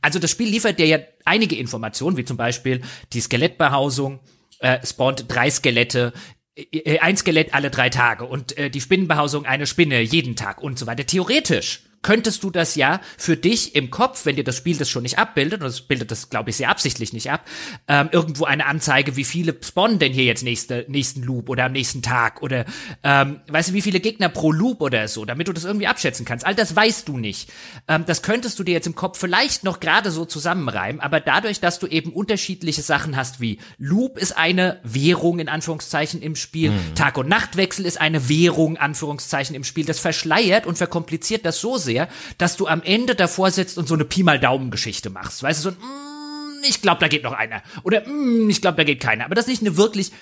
Also das Spiel liefert dir ja einige Informationen, wie zum Beispiel die Skelettbehausung, äh, spawnt drei Skelette, äh, äh, ein Skelett alle drei Tage und äh, die Spinnenbehausung eine Spinne jeden Tag und so weiter. Theoretisch könntest du das ja für dich im Kopf, wenn dir das Spiel das schon nicht abbildet, und das bildet das, glaube ich, sehr absichtlich nicht ab, ähm, irgendwo eine Anzeige, wie viele spawnen denn hier jetzt nächste, nächsten Loop oder am nächsten Tag oder ähm, weißt du, wie viele Gegner pro Loop oder so, damit du das irgendwie abschätzen kannst. All das weißt du nicht. Ähm, das könntest du dir jetzt im Kopf vielleicht noch gerade so zusammenreimen, aber dadurch, dass du eben unterschiedliche Sachen hast, wie Loop ist eine Währung in Anführungszeichen im Spiel, mhm. Tag- und Nachtwechsel ist eine Währung Anführungszeichen im Spiel, das verschleiert und verkompliziert das so sehr, sehr, dass du am Ende davor sitzt und so eine Pi mal Daumen Geschichte machst. Weißt du, so ein, mm, ich glaube, da geht noch einer. Oder mm, ich glaube, da geht keiner. Aber das ist nicht eine wirklich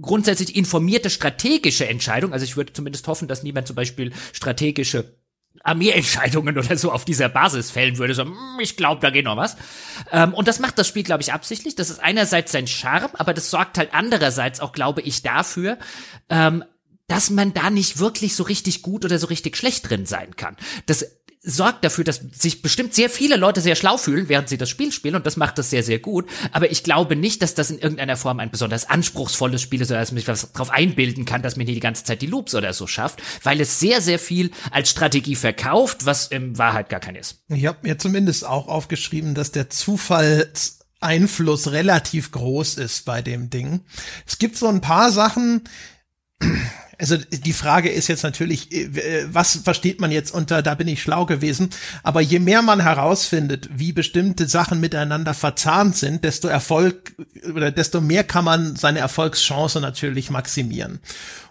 grundsätzlich informierte strategische Entscheidung. Also ich würde zumindest hoffen, dass niemand zum Beispiel strategische Armeeentscheidungen oder so auf dieser Basis fällen würde. So, mm, ich glaube, da geht noch was. Ähm, und das macht das Spiel, glaube ich, absichtlich. Das ist einerseits sein Charme, aber das sorgt halt andererseits auch, glaube ich, dafür, ähm, dass man da nicht wirklich so richtig gut oder so richtig schlecht drin sein kann. Das sorgt dafür, dass sich bestimmt sehr viele Leute sehr schlau fühlen, während sie das Spiel spielen und das macht das sehr, sehr gut. Aber ich glaube nicht, dass das in irgendeiner Form ein besonders anspruchsvolles Spiel ist oder dass mich was drauf einbilden kann, dass mir die ganze Zeit die Loops oder so schafft, weil es sehr, sehr viel als Strategie verkauft, was in Wahrheit gar kein ist. Ich habe mir zumindest auch aufgeschrieben, dass der Zufallseinfluss relativ groß ist bei dem Ding. Es gibt so ein paar Sachen, also die Frage ist jetzt natürlich, äh, was versteht man jetzt unter, da bin ich schlau gewesen, aber je mehr man herausfindet, wie bestimmte Sachen miteinander verzahnt sind, desto Erfolg oder desto mehr kann man seine Erfolgschance natürlich maximieren.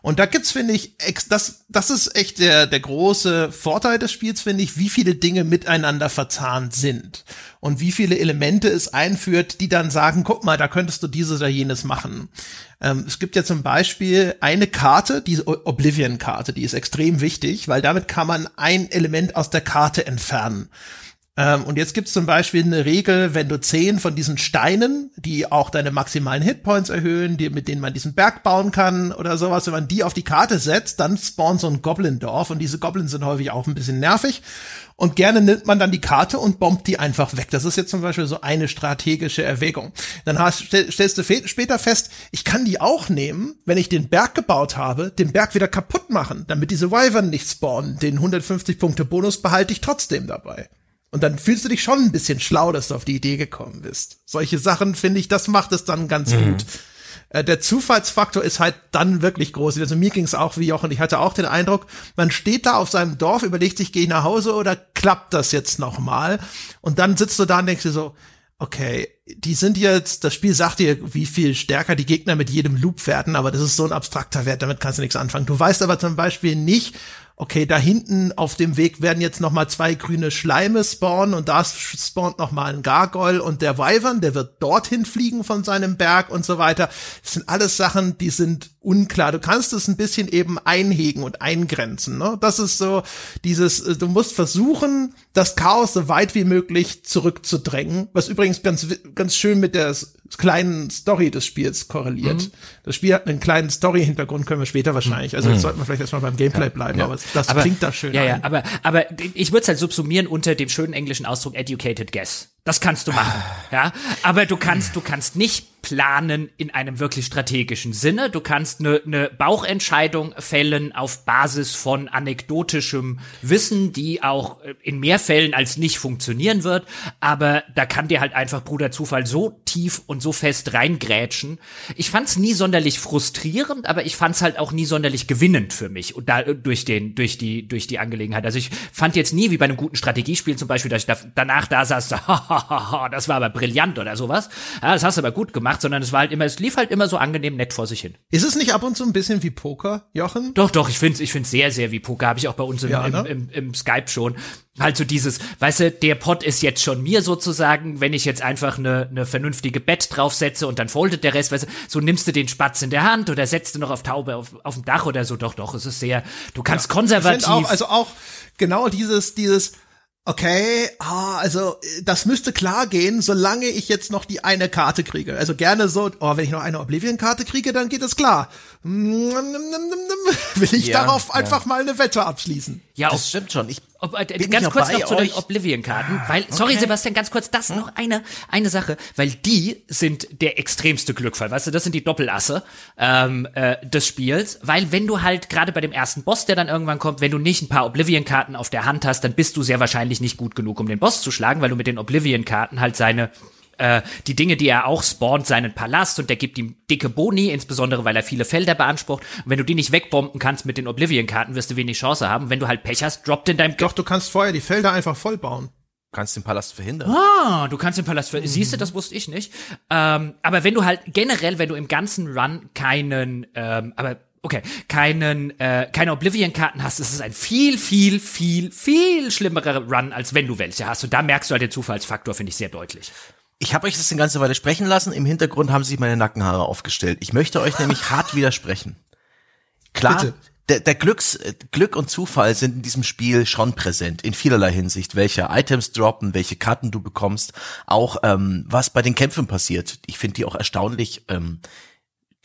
Und da gibt's, finde ich, das, das ist echt der, der große Vorteil des Spiels, finde ich, wie viele Dinge miteinander verzahnt sind und wie viele Elemente es einführt, die dann sagen, guck mal, da könntest du dieses oder jenes machen. Ähm, es gibt ja zum Beispiel eine Karte, diese Oblivion-Karte, die ist extrem wichtig, weil damit kann man ein Element aus der Karte entfernen. Ähm, und jetzt gibt's zum Beispiel eine Regel, wenn du zehn von diesen Steinen, die auch deine maximalen Hitpoints erhöhen, die, mit denen man diesen Berg bauen kann oder sowas, wenn man die auf die Karte setzt, dann spawnt so ein Goblin-Dorf und diese Goblins sind häufig auch ein bisschen nervig. Und gerne nimmt man dann die Karte und bombt die einfach weg. Das ist jetzt zum Beispiel so eine strategische Erwägung. Dann hast, stell, stellst du später fest, ich kann die auch nehmen, wenn ich den Berg gebaut habe, den Berg wieder kaputt machen, damit diese Wyvern nicht spawnen. Den 150 Punkte Bonus behalte ich trotzdem dabei. Und dann fühlst du dich schon ein bisschen schlau, dass du auf die Idee gekommen bist. Solche Sachen finde ich, das macht es dann ganz mhm. gut. Äh, der Zufallsfaktor ist halt dann wirklich groß. Also mir ging es auch wie Jochen. Ich hatte auch den Eindruck, man steht da auf seinem Dorf, überlegt sich, gehe ich nach Hause oder klappt das jetzt noch mal? Und dann sitzt du da und denkst dir so, okay, die sind jetzt, das Spiel sagt dir, wie viel stärker die Gegner mit jedem Loop werden, aber das ist so ein abstrakter Wert, damit kannst du nichts anfangen. Du weißt aber zum Beispiel nicht, okay, da hinten auf dem Weg werden jetzt noch mal zwei grüne Schleime spawnen und da spawnt noch mal ein Gargoyle und der Wyvern, der wird dorthin fliegen von seinem Berg und so weiter. Das sind alles Sachen, die sind unklar. Du kannst es ein bisschen eben einhegen und eingrenzen. Ne? Das ist so dieses, äh, du musst versuchen, das Chaos so weit wie möglich zurückzudrängen, was übrigens ganz, ganz schön mit der kleinen Story des Spiels korreliert. Mhm. Das Spiel hat einen kleinen Story-Hintergrund, können wir später wahrscheinlich. Also jetzt mhm. sollten wir vielleicht erstmal beim Gameplay bleiben, ja. aber das aber, klingt da schön. Ja, ein. ja, aber, aber ich würde es halt subsumieren unter dem schönen englischen Ausdruck educated guess. Das kannst du machen, ja. Aber du kannst, du kannst nicht planen in einem wirklich strategischen Sinne. Du kannst eine ne Bauchentscheidung fällen auf Basis von anekdotischem Wissen, die auch äh, in mehr Fällen als nicht funktionieren wird. Aber da kann dir halt einfach Bruder Zufall so tief und so fest reingrätschen. Ich fand's nie sonderlich frustrierend, aber ich fand's halt auch nie sonderlich gewinnend für mich und da äh, durch den, durch die, durch die Angelegenheit. Also ich fand jetzt nie wie bei einem guten Strategiespiel zum Beispiel, dass ich da, danach da saß, das war aber brillant oder sowas. Ja, das hast du aber gut gemacht gemacht, sondern es war halt immer, es lief halt immer so angenehm nett vor sich hin. Ist es nicht ab und zu ein bisschen wie Poker, Jochen? Doch, doch, ich finde es ich find's sehr, sehr wie Poker. Habe ich auch bei uns im, ja, ne? im, im, im Skype schon. Halt so dieses, weißt du, der Pot ist jetzt schon mir sozusagen, wenn ich jetzt einfach eine, eine vernünftige Bett draufsetze und dann foldet der Rest, weißt du, so nimmst du den Spatz in der Hand oder setzt du noch auf Taube auf, auf dem Dach oder so. Doch, doch, es ist sehr, du kannst ja, konservativ. Auch, also auch genau dieses, dieses, Okay, ah, also das müsste klar gehen, solange ich jetzt noch die eine Karte kriege. Also gerne so, oh, wenn ich noch eine Oblivion-Karte kriege, dann geht es klar. Will ich ja, darauf ja. einfach mal eine Wette abschließen? Ja, das stimmt schon. Ich ob, äh, ganz kurz noch zu den Oblivion-Karten, weil, okay. sorry Sebastian, ganz kurz, das hm? noch eine, eine Sache, weil die sind der extremste Glückfall, weißt du, das sind die Doppelasse ähm, äh, des Spiels, weil wenn du halt gerade bei dem ersten Boss, der dann irgendwann kommt, wenn du nicht ein paar Oblivion-Karten auf der Hand hast, dann bist du sehr wahrscheinlich nicht gut genug, um den Boss zu schlagen, weil du mit den Oblivion-Karten halt seine äh, die Dinge, die er auch spawnt, seinen Palast und der gibt ihm dicke Boni, insbesondere weil er viele Felder beansprucht. Und wenn du die nicht wegbomben kannst mit den Oblivion-Karten, wirst du wenig Chance haben. Wenn du halt Pech hast, droppt in deinem... Doch, du kannst vorher die Felder einfach voll bauen. Du kannst den Palast verhindern. Ah, du kannst den Palast verhindern. Mhm. Siehst du, das wusste ich nicht. Ähm, aber wenn du halt generell, wenn du im ganzen Run keinen, ähm, aber okay, keinen, äh, keine Oblivion-Karten hast, ist es ein viel, viel, viel, viel schlimmerer Run, als wenn du welche hast. Und da merkst du halt den Zufallsfaktor, finde ich sehr deutlich. Ich habe euch das eine ganze Weile sprechen lassen. Im Hintergrund haben sich meine Nackenhaare aufgestellt. Ich möchte euch nämlich hart widersprechen. Klar, Bitte. der, der Glücks, Glück und Zufall sind in diesem Spiel schon präsent, in vielerlei Hinsicht. Welche Items droppen, welche Karten du bekommst, auch ähm, was bei den Kämpfen passiert. Ich finde die auch erstaunlich ähm,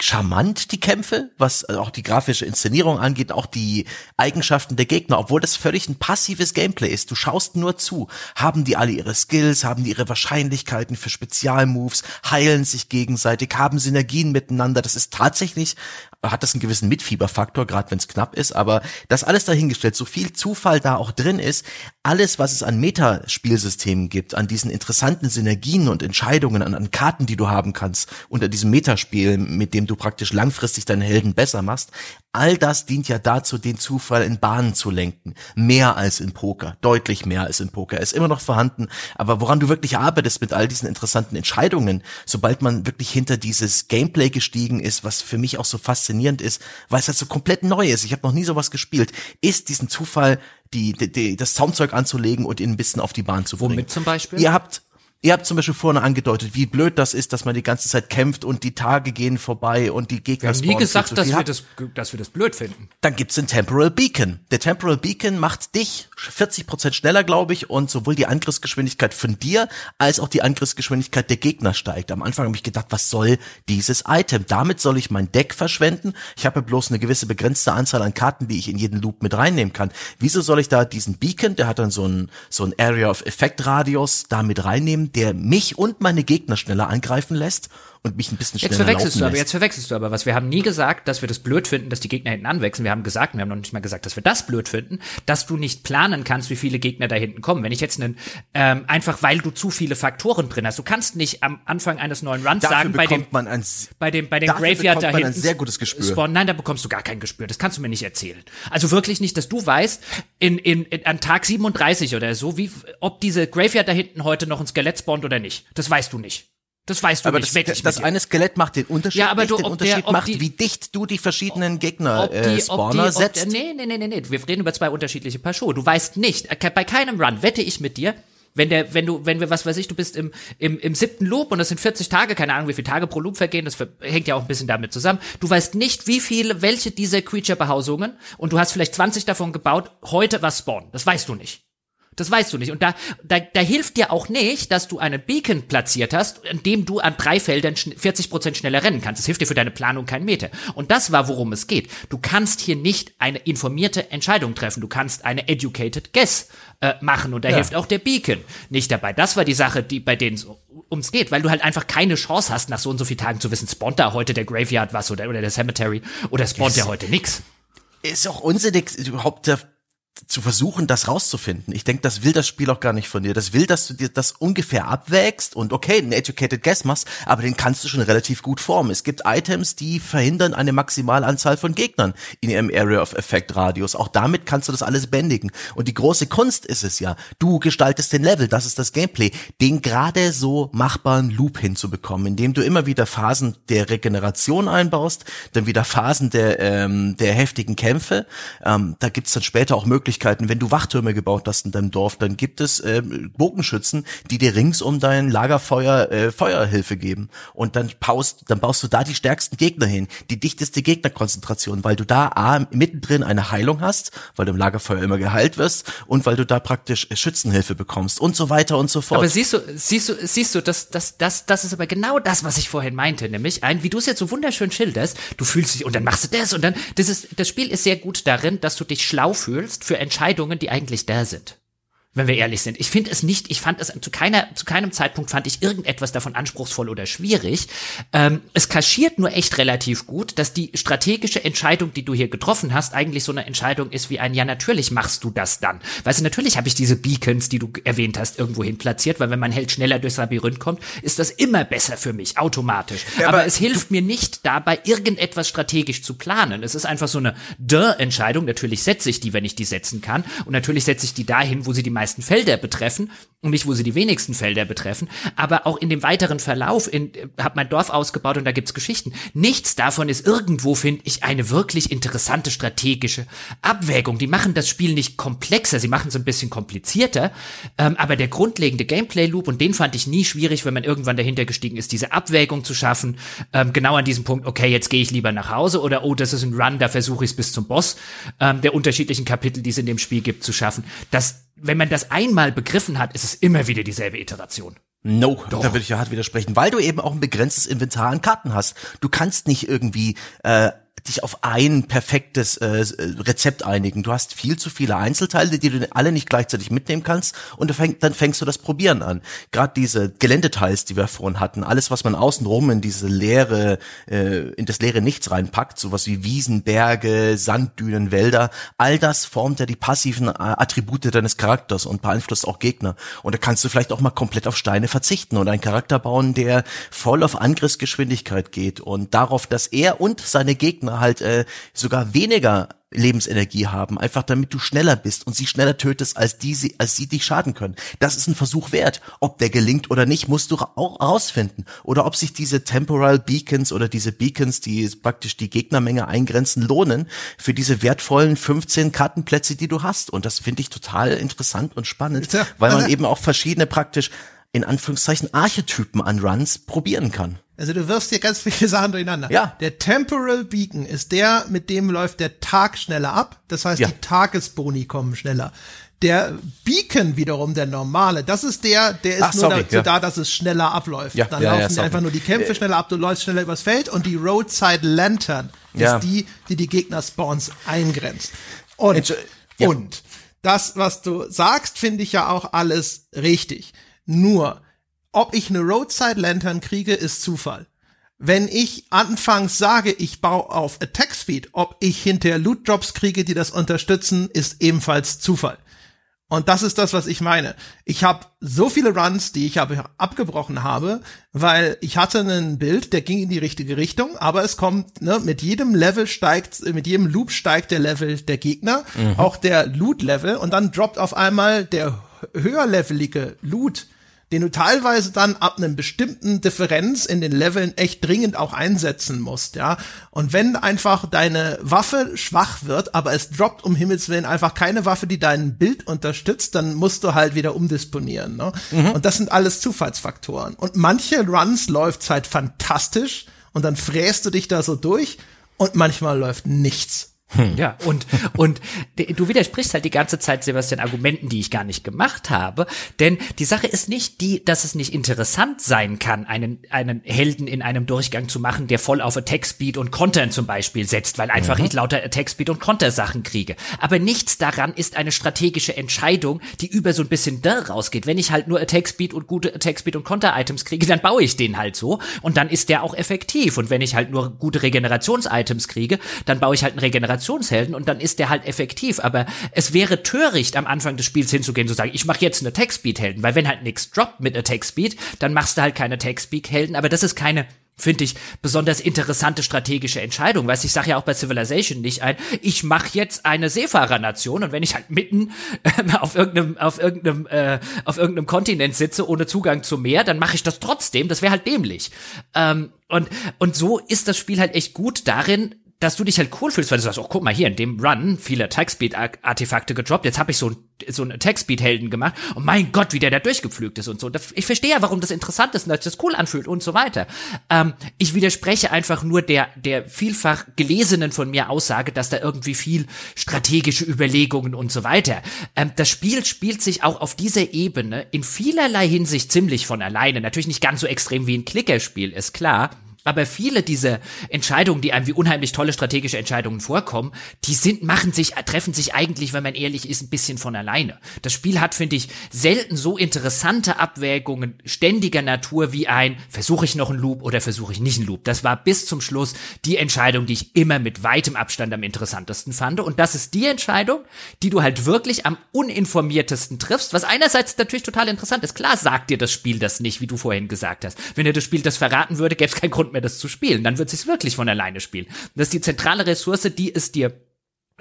charmant, die Kämpfe, was auch die grafische Inszenierung angeht, auch die Eigenschaften der Gegner, obwohl das völlig ein passives Gameplay ist. Du schaust nur zu. Haben die alle ihre Skills, haben die ihre Wahrscheinlichkeiten für Spezialmoves, heilen sich gegenseitig, haben Synergien miteinander. Das ist tatsächlich hat das einen gewissen Mitfieberfaktor, gerade wenn es knapp ist, aber das alles dahingestellt, so viel Zufall da auch drin ist, alles, was es an Metaspielsystemen gibt, an diesen interessanten Synergien und Entscheidungen, an, an Karten, die du haben kannst, unter diesem Metaspiel, mit dem du praktisch langfristig deinen Helden besser machst, all das dient ja dazu, den Zufall in Bahnen zu lenken. Mehr als in Poker, deutlich mehr als in Poker. Er ist immer noch vorhanden, aber woran du wirklich arbeitest mit all diesen interessanten Entscheidungen, sobald man wirklich hinter dieses Gameplay gestiegen ist, was für mich auch so faszinierend ist, weil es halt so komplett neu ist. Ich habe noch nie sowas gespielt, ist diesen Zufall die, die, die, das Soundzeug anzulegen und ihn ein bisschen auf die Bahn zu bringen. Womit zum Beispiel? Ihr habt Ihr habt zum Beispiel vorne angedeutet, wie blöd das ist, dass man die ganze Zeit kämpft und die Tage gehen vorbei und die Gegner Wir haben nie gesagt, dass wir, das, dass wir das blöd finden. Dann gibt's den Temporal Beacon. Der Temporal Beacon macht dich 40% schneller, glaube ich, und sowohl die Angriffsgeschwindigkeit von dir als auch die Angriffsgeschwindigkeit der Gegner steigt. Am Anfang habe ich gedacht, was soll dieses Item? Damit soll ich mein Deck verschwenden? Ich habe ja bloß eine gewisse begrenzte Anzahl an Karten, die ich in jeden Loop mit reinnehmen kann. Wieso soll ich da diesen Beacon, der hat dann so ein, so ein Area of Effect Radius, da mit reinnehmen, der mich und meine Gegner schneller angreifen lässt und mich ein bisschen Jetzt schneller verwechselst laufen du aber, jetzt verwechselst du aber was. Wir haben nie gesagt, dass wir das blöd finden, dass die Gegner hinten anwechseln. Wir haben gesagt, wir haben noch nicht mal gesagt, dass wir das blöd finden, dass du nicht planen kannst, wie viele Gegner da hinten kommen. Wenn ich jetzt einen, ähm, einfach weil du zu viele Faktoren drin hast, du kannst nicht am Anfang eines neuen Runs Dafür sagen, bei dem, man ein bei dem, bei dem Graveyard da man ein hinten. sehr gutes Gespür. Spawn. Nein, da bekommst du gar kein Gespür. Das kannst du mir nicht erzählen. Also wirklich nicht, dass du weißt, in, in, in an Tag 37 oder so, wie, ob diese Graveyard da hinten heute noch ein Skelett spawnt oder nicht. Das weißt du nicht. Das weißt du Aber nicht. das, das eine Skelett macht den Unterschied. Ja, aber du, den der- Unterschied ob macht, die- wie dicht du die verschiedenen Gegner ob äh, die, ob die, Spawner ob, setzt. nee, nee, nee, nee, nee. Wir reden über zwei unterschiedliche Paar Schuhe. Du weißt nicht, äh, bei keinem Run wette ich mit dir, wenn der, wenn du, wenn wir, was weiß ich, du bist im, im, im siebten Loop und das sind 40 Tage, keine Ahnung, wie viele Tage pro Loop vergehen, das hängt ja auch ein bisschen damit zusammen. Du weißt nicht, wie viele, welche dieser Creature-Behausungen und du hast vielleicht 20 davon gebaut, heute was spawnen. Das weißt du nicht. Das weißt du nicht. Und da, da, da hilft dir auch nicht, dass du einen Beacon platziert hast, in dem du an drei Feldern schn- 40% schneller rennen kannst. Das hilft dir für deine Planung kein Meter. Und das war, worum es geht. Du kannst hier nicht eine informierte Entscheidung treffen. Du kannst eine educated guess äh, machen. Und da hilft auch der Beacon nicht dabei. Das war die Sache, die bei denen es ums geht, weil du halt einfach keine Chance hast, nach so und so vielen Tagen zu wissen, spawnt da heute der Graveyard was oder, oder der Cemetery oder spawnt der heute nix. ist auch unsinnig, überhaupt zu versuchen, das rauszufinden. Ich denke, das will das Spiel auch gar nicht von dir. Das will, dass du dir das ungefähr abwägst und okay, einen educated guess machst, aber den kannst du schon relativ gut formen. Es gibt Items, die verhindern eine Maximalanzahl von Gegnern in ihrem Area of Effect Radius. Auch damit kannst du das alles bändigen. Und die große Kunst ist es ja, du gestaltest den Level, das ist das Gameplay, den gerade so machbaren Loop hinzubekommen, indem du immer wieder Phasen der Regeneration einbaust, dann wieder Phasen der, ähm, der heftigen Kämpfe. Ähm, da gibt's dann später auch Möglichkeiten, wenn du Wachtürme gebaut hast in deinem Dorf, dann gibt es ähm, Bogenschützen, die dir rings um dein Lagerfeuer äh, Feuerhilfe geben. Und dann baust, dann baust du da die stärksten Gegner hin, die dichteste Gegnerkonzentration, weil du da A, mittendrin eine Heilung hast, weil du im Lagerfeuer immer geheilt wirst und weil du da praktisch äh, Schützenhilfe bekommst und so weiter und so fort. Aber siehst du, siehst du, siehst du, das, das, das, das ist aber genau das, was ich vorhin meinte, nämlich ein, wie du es jetzt so wunderschön schilderst, du fühlst dich und dann machst du das und dann, das ist, das Spiel ist sehr gut darin, dass du dich schlau fühlst für Entscheidungen, die eigentlich da sind. Wenn wir ehrlich sind. Ich finde es nicht, ich fand es zu keiner, zu keinem Zeitpunkt fand ich irgendetwas davon anspruchsvoll oder schwierig. Ähm, es kaschiert nur echt relativ gut, dass die strategische Entscheidung, die du hier getroffen hast, eigentlich so eine Entscheidung ist wie ein, ja, natürlich machst du das dann. Weißt du, natürlich habe ich diese Beacons, die du erwähnt hast, irgendwo hin platziert, weil wenn mein Held schneller durchs Labyrinth kommt, ist das immer besser für mich, automatisch. Ja, aber, aber es hilft mir nicht dabei, irgendetwas strategisch zu planen. Es ist einfach so eine Duh-Entscheidung. Natürlich setze ich die, wenn ich die setzen kann. Und natürlich setze ich die dahin, wo sie die meisten Felder betreffen nicht, wo sie die wenigsten Felder betreffen. Aber auch in dem weiteren Verlauf, in, habe mein Dorf ausgebaut und da gibt's Geschichten. Nichts davon ist irgendwo, finde ich, eine wirklich interessante strategische Abwägung. Die machen das Spiel nicht komplexer, sie machen es ein bisschen komplizierter. Ähm, aber der grundlegende Gameplay-Loop, und den fand ich nie schwierig, wenn man irgendwann dahinter gestiegen ist, diese Abwägung zu schaffen. Ähm, genau an diesem Punkt, okay, jetzt gehe ich lieber nach Hause oder oh, das ist ein Run, da versuche ich es bis zum Boss ähm, der unterschiedlichen Kapitel, die es in dem Spiel gibt, zu schaffen. Das, wenn man das einmal begriffen hat, ist es immer wieder dieselbe Iteration. No, da würde ich ja hart widersprechen, weil du eben auch ein begrenztes Inventar an Karten hast. Du kannst nicht irgendwie äh, dich auf ein perfektes äh, Rezept einigen. Du hast viel zu viele Einzelteile, die du alle nicht gleichzeitig mitnehmen kannst und fäng, dann fängst du das Probieren an. Gerade diese Geländeteils, die wir vorhin hatten, alles, was man außenrum in diese leere, äh, in das leere Nichts reinpackt, sowas wie Wiesen, Berge, Sanddünen, Wälder, all das formt ja die passiven äh, Attribute deines Charakters und beeinflusst auch Gegner. Und da kannst du vielleicht auch mal komplett auf Steine verzichten und einen Charakter bauen, der voll auf Angriffsgeschwindigkeit geht und darauf, dass er und seine Gegner halt äh, sogar weniger Lebensenergie haben, einfach damit du schneller bist und sie schneller tötest, als die sie, als sie dich schaden können. Das ist ein Versuch wert. Ob der gelingt oder nicht, musst du auch rausfinden. Oder ob sich diese Temporal Beacons oder diese Beacons, die praktisch die Gegnermenge eingrenzen, lohnen für diese wertvollen 15 Kartenplätze, die du hast. Und das finde ich total interessant und spannend, Ja. weil man eben auch verschiedene praktisch in Anführungszeichen Archetypen an Runs probieren kann. Also du wirfst hier ganz viele Sachen durcheinander. Ja. Der Temporal Beacon ist der, mit dem läuft der Tag schneller ab. Das heißt, Ja. die Tagesboni kommen schneller. Der Beacon wiederum, der normale, das ist der, der ist Ach, nur sorry, dazu ja. da, dass es schneller abläuft. Ja, Dann ja, ja, laufen sorry. einfach nur die Kämpfe schneller ab, du läufst schneller übers Feld und die Roadside Lantern Ja. ist die, die die Gegner-Spawns eingrenzt. Und, ja. und das, was du sagst, finde ich ja auch alles richtig. Nur, ob ich eine Roadside Lantern kriege, ist Zufall. Wenn ich anfangs sage, ich baue auf Attack Speed, ob ich hinterher Loot Drops kriege, die das unterstützen, ist ebenfalls Zufall. Und das ist das, was ich meine. Ich habe so viele Runs, die ich habe abgebrochen habe, weil ich hatte einen Bild, der ging in die richtige Richtung, aber es kommt, ne, mit jedem Level steigt, mit jedem Loop steigt der Level der Gegner, auch der Loot-Level, und dann droppt auf einmal der höherlevelige Loot den du teilweise dann ab einem bestimmten Differenz in den Leveln echt dringend auch einsetzen musst, ja. Und wenn einfach deine Waffe schwach wird, aber es droppt um Himmels Willen einfach keine Waffe, die dein Bild unterstützt, dann musst du halt wieder umdisponieren, ne? Und das sind alles Zufallsfaktoren. Und manche Runs läuft's halt fantastisch und dann fräst du dich da so durch und manchmal läuft nichts. Ja, und, und du widersprichst halt die ganze Zeit, Sebastian, Argumenten, die ich gar nicht gemacht habe. Denn die Sache ist nicht die, dass es nicht interessant sein kann, einen, einen Helden in einem Durchgang zu machen, der voll auf Attack Speed und Content zum Beispiel setzt, weil einfach ich lauter Attack Speed und Konter Sachen kriege. Aber nichts daran ist eine strategische Entscheidung, die über so ein bisschen da rausgeht. Wenn ich halt nur Attack Speed und gute Attack Speed und Konter Items kriege, dann baue ich den halt so und dann ist der auch effektiv. Und wenn ich halt nur gute Regenerations-Items kriege, dann baue ich halt einen Regenerationshelden und dann ist der halt effektiv. Aber es wäre töricht, am Anfang des Spiels hinzugehen zu sagen, ich mache jetzt einen Attack-Speed-Helden, weil wenn halt nichts droppt mit Attack-Speed, dann machst du halt keine Attack-Speed-Helden. Aber das ist keine finde ich besonders interessante strategische Entscheidung, weil ich sage ja auch bei Civilization nicht ein, ich mache jetzt eine Seefahrernation und wenn ich halt mitten ähm, auf irgendeinem auf irgendeinem äh, auf irgendeinem Kontinent sitze ohne Zugang zum Meer, dann mache ich das trotzdem, das wäre halt dämlich. Ähm, und und so ist das Spiel halt echt gut darin, dass du dich halt cool fühlst, weil du sagst, oh, guck mal hier, in dem Run viele Attack-Speed-Artefakte gedroppt, jetzt habe ich so ein so einen Attack-Speed-Helden gemacht und mein Gott, wie der da durchgepflügt ist und so. Ich verstehe ja, warum das interessant ist und dass das cool anfühlt und so weiter. Ähm, ich widerspreche einfach nur der, der vielfach gelesenen von mir Aussage, dass da irgendwie viel strategische Überlegungen und so weiter. Ähm, das Spiel spielt sich auch auf dieser Ebene in vielerlei Hinsicht ziemlich von alleine. Natürlich nicht ganz so extrem wie ein Klickerspiel, ist klar. Aber viele dieser Entscheidungen, die einem wie unheimlich tolle strategische Entscheidungen vorkommen, die sind, machen sich, treffen sich eigentlich, wenn man ehrlich ist, ein bisschen von alleine. Das Spiel hat, finde ich, selten so interessante Abwägungen ständiger Natur wie ein, versuche ich noch einen Loop oder versuche ich nicht einen Loop. Das war bis zum Schluss die Entscheidung, die ich immer mit weitem Abstand am interessantesten fand. Und das ist die Entscheidung, die du halt wirklich am uninformiertesten triffst, was einerseits natürlich total interessant ist. Klar sagt dir das Spiel das nicht, wie du vorhin gesagt hast. Wenn dir das Spiel das verraten würde, gäbe es keinen Grund mehr, das zu spielen. Dann wird es sich wirklich von alleine spielen. Das ist die zentrale Ressource, die es dir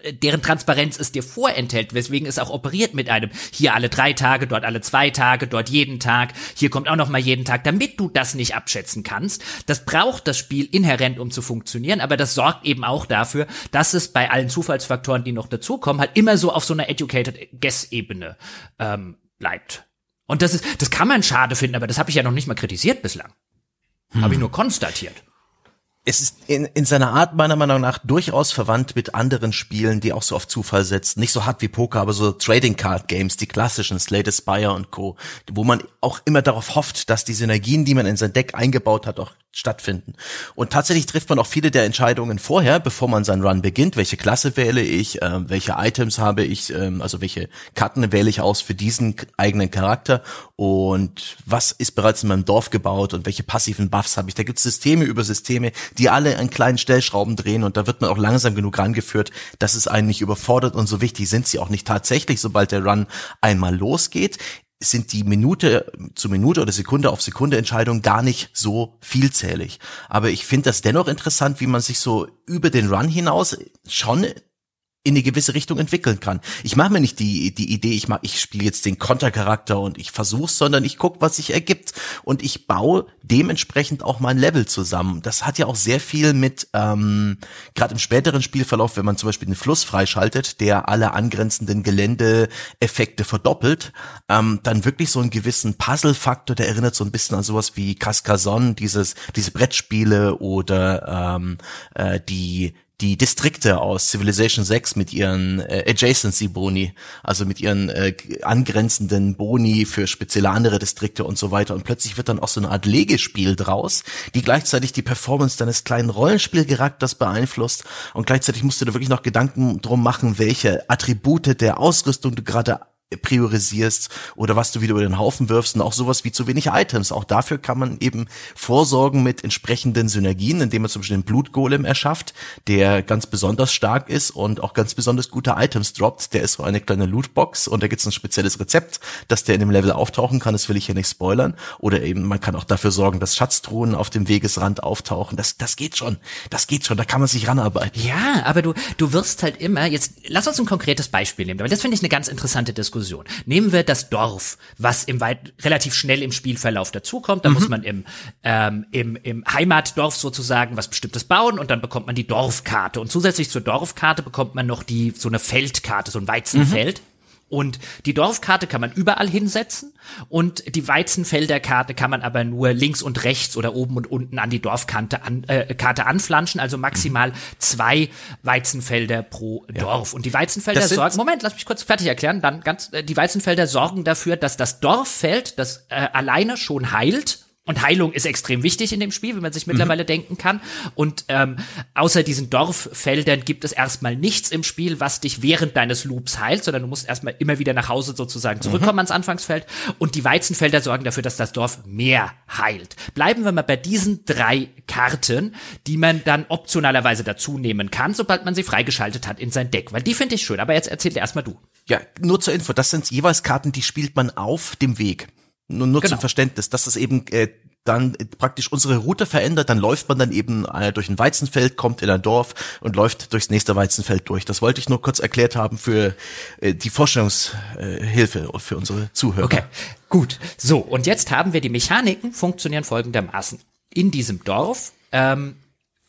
äh, deren Transparenz es dir vorenthält, weswegen es auch operiert mit einem hier alle drei Tage, dort alle zwei Tage, dort jeden Tag, hier kommt auch noch mal jeden Tag, damit du das nicht abschätzen kannst. Das braucht das Spiel inhärent, um zu funktionieren, aber das sorgt eben auch dafür, dass es bei allen Zufallsfaktoren, die noch dazukommen, halt immer so auf so einer educated Guess-Ebene ähm, bleibt. Und das ist, das kann man schade finden, aber das habe ich ja noch nicht mal kritisiert bislang. Habe ich nur konstatiert. es ist in, in seiner Art meiner Meinung nach durchaus verwandt mit anderen Spielen, die auch so auf Zufall setzen. Nicht so hart wie Poker, aber so Trading Card Games, die klassischen Slate Spire und Co., wo man auch immer darauf hofft, dass die Synergien, die man in sein Deck eingebaut hat, auch stattfinden. Und tatsächlich trifft man auch viele der Entscheidungen vorher, bevor man seinen Run beginnt. Welche Klasse wähle ich? Äh, welche Items habe ich? ähm, also welche Karten wähle ich aus für diesen eigenen Charakter? Und was ist bereits in meinem Dorf gebaut? Und welche passiven Buffs habe ich? Da gibt es Systeme über Systeme, die alle an kleinen Stellschrauben drehen. Und da wird man auch langsam genug rangeführt, dass es einen nicht überfordert. Und so wichtig sind sie auch nicht tatsächlich, sobald der Run einmal losgeht sind die Minute zu Minute oder Sekunde auf Sekunde Entscheidungen gar nicht so vielzählig. Aber ich finde das dennoch interessant, wie man sich so über den Run hinaus schon in eine gewisse Richtung entwickeln kann. Ich mache mir nicht die, die Idee, ich mach, ich spiele jetzt den Kontercharakter und ich versuch's, sondern ich guck, was sich ergibt. Und ich baue dementsprechend auch mein Level zusammen. Das hat ja auch sehr viel mit, ähm, gerade im späteren Spielverlauf, wenn man zum Beispiel den Fluss freischaltet, der alle angrenzenden Geländeeffekte verdoppelt, ähm, dann wirklich so einen gewissen Puzzle-Faktor, der erinnert so ein bisschen an sowas wie Cascazon, dieses, diese Brettspiele oder ähm, äh, die die Distrikte aus Civilization 6 mit ihren äh, Adjacency Boni, also mit ihren äh, angrenzenden Boni für spezielle andere Distrikte und so weiter. Und plötzlich wird dann auch so eine Art Legespiel draus, die gleichzeitig die Performance deines kleinen Rollenspielcharakters beeinflusst. Und gleichzeitig musst du dir wirklich noch Gedanken drum machen, welche Attribute der Ausrüstung du gerade priorisierst oder was du wieder über den Haufen wirfst und auch sowas wie zu wenig Items. Auch dafür kann man eben vorsorgen mit entsprechenden Synergien, indem man zum Beispiel den Blutgolem erschafft, der ganz besonders stark ist und auch ganz besonders gute Items droppt. Der ist so eine kleine Lootbox und da gibt's ein spezielles Rezept, dass der in dem Level auftauchen kann. Das will ich hier nicht spoilern. Oder eben man kann auch dafür sorgen, dass Schatztruhen auf dem Wegesrand auftauchen. Das, das geht schon. Das geht schon. Da kann man sich ranarbeiten. Ja, aber du, du wirst halt immer, jetzt lass uns ein konkretes Beispiel nehmen, weil das finde ich eine ganz interessante Diskussion. Diskussion. Nehmen wir das Dorf, was im weit relativ schnell im Spielverlauf dazukommt. Da mhm. muss man im, ähm, im, im Heimatdorf sozusagen was Bestimmtes bauen und dann bekommt man die Dorfkarte. Und zusätzlich zur Dorfkarte bekommt man noch die so eine Feldkarte, so ein Weizenfeld. Mhm. Und die Dorfkarte kann man überall hinsetzen und die Weizenfelderkarte kann man aber nur links und rechts oder oben und unten an die Dorfkarte an, äh, Karte anflanschen, also maximal zwei Weizenfelder pro ja. Dorf. Und die Weizenfelder sorgen, Moment, lass mich kurz fertig erklären, dann ganz, äh, die Weizenfelder sorgen dafür, dass das Dorffeld, das äh, alleine schon heilt, und Heilung ist extrem wichtig in dem Spiel, wie man sich mittlerweile mhm. denken kann. Und ähm, außer diesen Dorffeldern gibt es erstmal nichts im Spiel, was dich während deines Loops heilt, sondern du musst erstmal immer wieder nach Hause sozusagen zurückkommen mhm. ans Anfangsfeld. Und die Weizenfelder sorgen dafür, dass das Dorf mehr heilt. Bleiben wir mal bei diesen drei Karten, die man dann optionalerweise dazu nehmen kann, sobald man sie freigeschaltet hat in sein Deck. Weil die finde ich schön. Aber jetzt erzähl dir erstmal du. Ja, nur zur Info, das sind jeweils Karten, die spielt man auf dem Weg. Nur, nur genau. zum Verständnis, dass es eben äh, dann praktisch unsere Route verändert, dann läuft man dann eben äh, durch ein Weizenfeld, kommt in ein Dorf und läuft durchs nächste Weizenfeld durch. Das wollte ich nur kurz erklärt haben für äh, die Vorstellungshilfe für unsere Zuhörer. Okay, gut. So, und jetzt haben wir die Mechaniken, funktionieren folgendermaßen. In diesem Dorf ähm,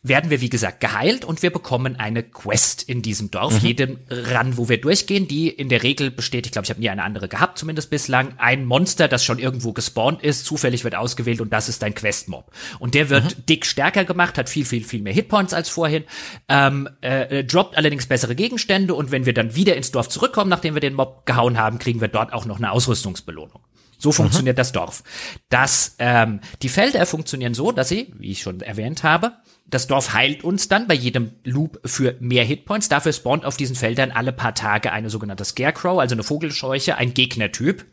werden wir, wie gesagt, geheilt und wir bekommen eine Quest in diesem Dorf, mhm. jedem ran, wo wir durchgehen, die in der Regel besteht, ich glaube, ich habe nie eine andere gehabt, zumindest bislang, ein Monster, das schon irgendwo gespawnt ist, zufällig wird ausgewählt und das ist dein Questmob. Und der wird mhm. dick stärker gemacht, hat viel, viel, viel mehr Hitpoints als vorhin, ähm, äh, droppt allerdings bessere Gegenstände und wenn wir dann wieder ins Dorf zurückkommen, nachdem wir den Mob gehauen haben, kriegen wir dort auch noch eine Ausrüstungsbelohnung. So funktioniert mhm. das Dorf. Das, ähm, die Felder funktionieren so, dass sie, wie ich schon erwähnt habe, das Dorf heilt uns dann bei jedem Loop für mehr Hitpoints. Dafür spawnt auf diesen Feldern alle paar Tage eine sogenannte Scarecrow, also eine Vogelscheuche, ein Gegnertyp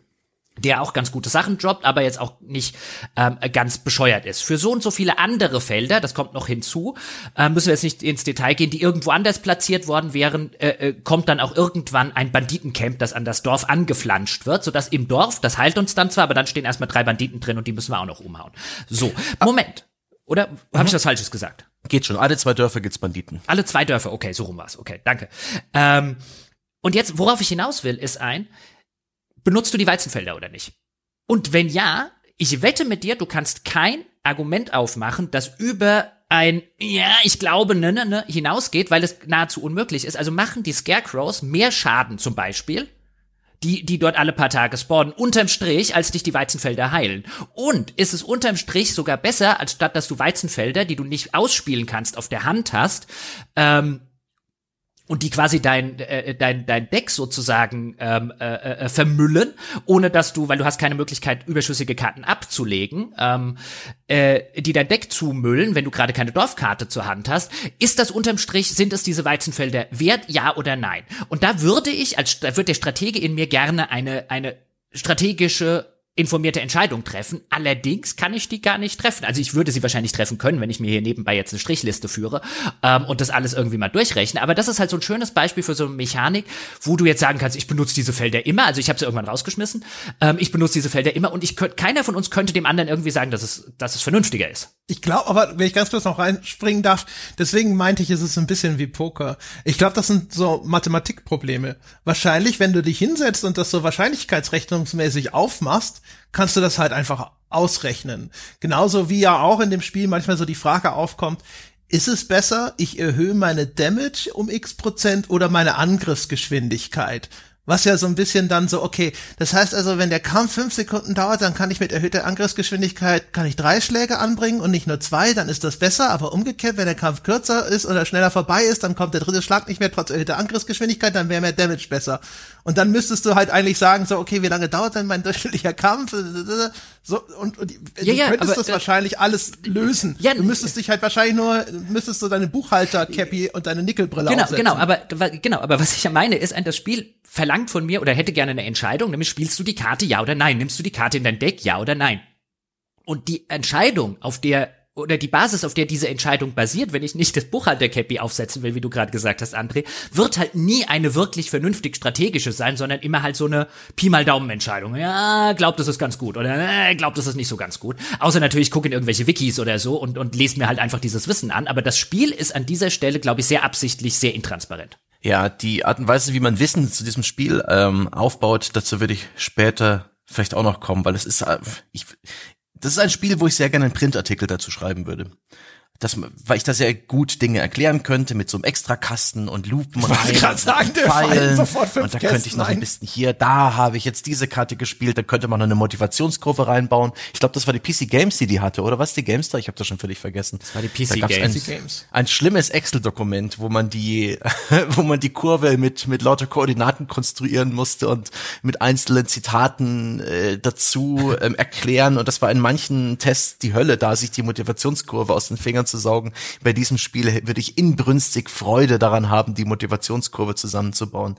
der auch ganz gute Sachen droppt, aber jetzt auch nicht ähm, ganz bescheuert ist. Für so und so viele andere Felder, das kommt noch hinzu, äh, müssen wir jetzt nicht ins Detail gehen, die irgendwo anders platziert worden wären, äh, äh, kommt dann auch irgendwann ein Banditencamp, das an das Dorf angeflanscht wird, sodass im Dorf, das heilt uns dann zwar, aber dann stehen erstmal drei Banditen drin und die müssen wir auch noch umhauen. So, Moment. Oder habe ich mhm. das Falsches gesagt? Geht schon. Alle zwei Dörfer gibt's Banditen. Alle zwei Dörfer. Okay, so rum war's. Okay, danke. Ähm, und jetzt, worauf ich hinaus will, ist ein, benutzt du die Weizenfelder oder nicht? Und wenn ja, ich wette mit dir, du kannst kein Argument aufmachen, das über ein, ja, ich glaube, ne, ne, ne, hinausgeht, weil es nahezu unmöglich ist. Also machen die Scarecrows mehr Schaden zum Beispiel, die, die dort alle paar Tage spawnen, unterm Strich, als dich die Weizenfelder heilen. Und ist es unterm Strich sogar besser, als statt dass du Weizenfelder, die du nicht ausspielen kannst, auf der Hand hast, ähm, und die quasi dein äh, dein dein Deck sozusagen ähm, äh, äh, vermüllen, ohne dass du, weil du hast keine Möglichkeit überschüssige Karten abzulegen, ähm, äh, die dein Deck zumüllen, wenn du gerade keine Dorfkarte zur Hand hast, ist das unterm Strich sind es diese Weizenfelder wert, ja oder nein? Und da würde ich als da wird der Stratege in mir gerne eine eine strategische informierte Entscheidung treffen. Allerdings kann ich die gar nicht treffen. Also ich würde sie wahrscheinlich treffen können, wenn ich mir hier nebenbei jetzt eine Strichliste führe ähm, und das alles irgendwie mal durchrechne. Aber das ist halt so ein schönes Beispiel für so eine Mechanik, wo du jetzt sagen kannst, ich benutze diese Felder immer. Also ich habe sie irgendwann rausgeschmissen. Ähm, ich benutze diese Felder immer und ich könnte, keiner von uns könnte dem anderen irgendwie sagen, dass es, dass es vernünftiger ist. Ich glaube, aber wenn ich ganz kurz noch reinspringen darf, deswegen meinte ich, ist es ein bisschen wie Poker. Ich glaube, das sind so Mathematikprobleme. Wahrscheinlich, wenn du dich hinsetzt und das so wahrscheinlichkeitsrechnungsmäßig aufmachst, kannst du das halt einfach ausrechnen. Genauso wie ja auch in dem Spiel manchmal so die Frage aufkommt, ist es besser, ich erhöhe meine Damage um x Prozent oder meine Angriffsgeschwindigkeit? Was ja so ein bisschen dann so, okay, das heißt also, wenn der Kampf fünf Sekunden dauert, dann kann ich mit erhöhter Angriffsgeschwindigkeit, kann ich drei Schläge anbringen und nicht nur zwei, dann ist das besser, aber umgekehrt, wenn der Kampf kürzer ist oder schneller vorbei ist, dann kommt der dritte Schlag nicht mehr trotz erhöhter Angriffsgeschwindigkeit, dann wäre mehr Damage besser. Und dann müsstest du halt eigentlich sagen, so, okay, wie lange dauert denn mein durchschnittlicher Kampf? So, und, und Ja, du ja, könntest aber, das äh, wahrscheinlich alles lösen. Ja, du müsstest dich halt wahrscheinlich nur, müsstest du deine Buchhalter-Cappy und deine Nickelbrille Genau, aufsetzen. genau, aber genau, aber was ich ja meine ist, ein das Spiel verlangt von mir oder hätte gerne eine Entscheidung, nämlich spielst du die Karte ja oder nein, nimmst du die Karte in dein Deck ja oder nein. Und die Entscheidung, auf der oder die Basis, auf der diese Entscheidung basiert, wenn ich nicht das Buchhalter-Cappy aufsetzen will, wie du gerade gesagt hast, André, wird halt nie eine wirklich vernünftig strategische sein, sondern immer halt so eine Pi mal Daumen-Entscheidung. Ja, glaubt, das ist ganz gut oder äh, glaubt, das ist nicht so ganz gut. Außer natürlich, ich gucke in irgendwelche Wikis oder so und, und lese mir halt einfach dieses Wissen an. Aber das Spiel ist an dieser Stelle, glaube ich, sehr absichtlich, sehr intransparent. Ja, die Art und Weise, wie man Wissen zu diesem Spiel ähm, aufbaut, dazu würde ich später vielleicht auch noch kommen, weil es ist, äh, ich, das ist ein Spiel, wo ich sehr gerne einen Printartikel dazu schreiben würde. Das, weil ich da sehr gut Dinge erklären könnte mit so einem Extrakasten und Lupen rein grad und sagen, der fallen Pfeilen. sofort fünf und da könnte ich noch ein bisschen hier, da habe ich jetzt diese Karte gespielt, da könnte man noch eine Motivationskurve reinbauen. Ich glaube, das war die PC Games, die die hatte, oder was die Gamestar? Ich habe das schon völlig vergessen. Das war die PC da Games. Ein, Games. ein schlimmes Excel-Dokument, wo man die, wo man die Kurve mit mit lauter Koordinaten konstruieren musste und mit einzelnen Zitaten äh, dazu ähm, erklären. Und das war in manchen Tests die Hölle, da sich die Motivationskurve aus den Fingern zu saugen. Bei diesem Spiel würde ich inbrünstig Freude daran haben, die Motivationskurve zusammenzubauen.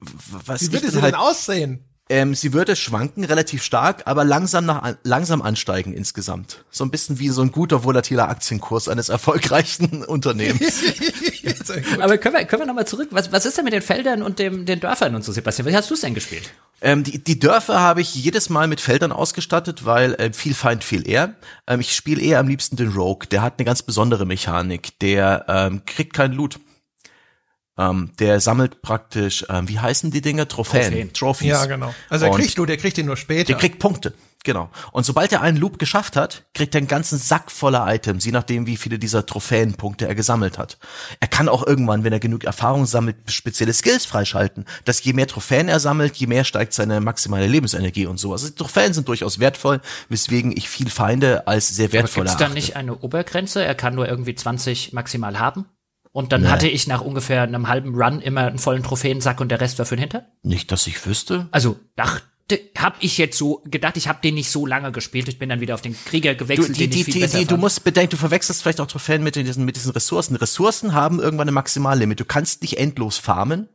Was Wie würde sie halt denn aussehen? Ähm, sie würde schwanken, relativ stark, aber langsam nach, langsam ansteigen insgesamt. So ein bisschen wie so ein guter volatiler Aktienkurs eines erfolgreichen Unternehmens. Aber können wir, können wir nochmal zurück? Was, was ist denn mit den Feldern und dem, den Dörfern und so, Sebastian? Wie hast du es denn gespielt? ähm, die, die Dörfer habe ich jedes Mal mit Feldern ausgestattet, weil äh, viel Feind, viel eher. Ähm, ich spiele eher am liebsten den Rogue. Der hat eine ganz besondere Mechanik. Der ähm, kriegt keinen Loot. Ähm, der sammelt praktisch, ähm, wie heißen die Dinge? Trophäen. Trophäen. Trophies. Ja, genau. Also er Und- kriegt du, der kriegt ihn nur später. Der kriegt Punkte, genau. Und sobald er einen Loop geschafft hat, kriegt er einen ganzen Sack voller Items, je nachdem, wie viele dieser Trophäenpunkte er gesammelt hat. Er kann auch irgendwann, wenn er genug Erfahrung sammelt, spezielle Skills freischalten. Dass je mehr Trophäen er sammelt, je mehr steigt seine maximale Lebensenergie und so. Also die Trophäen sind durchaus wertvoll, weswegen ich viel Feinde als sehr wertvoll Gibt es da erachte. nicht eine Obergrenze? Er kann nur irgendwie 20 maximal haben? Und dann hatte ich nach ungefähr einem halben Run immer einen vollen Trophäensack und der Rest war für den Hinter? Nicht, dass ich wüsste. Also dachte, hab ich jetzt so gedacht, ich habe den nicht so lange gespielt. Ich bin dann wieder auf den Krieger Du, gewechselt, die, den ich viel die, besser die, du musst bedenken, du verwechselst vielleicht auch Trophäen mit diesen, mit diesen Ressourcen. Ressourcen haben irgendwann eine Maximallimit. Du kannst nicht endlos farmen.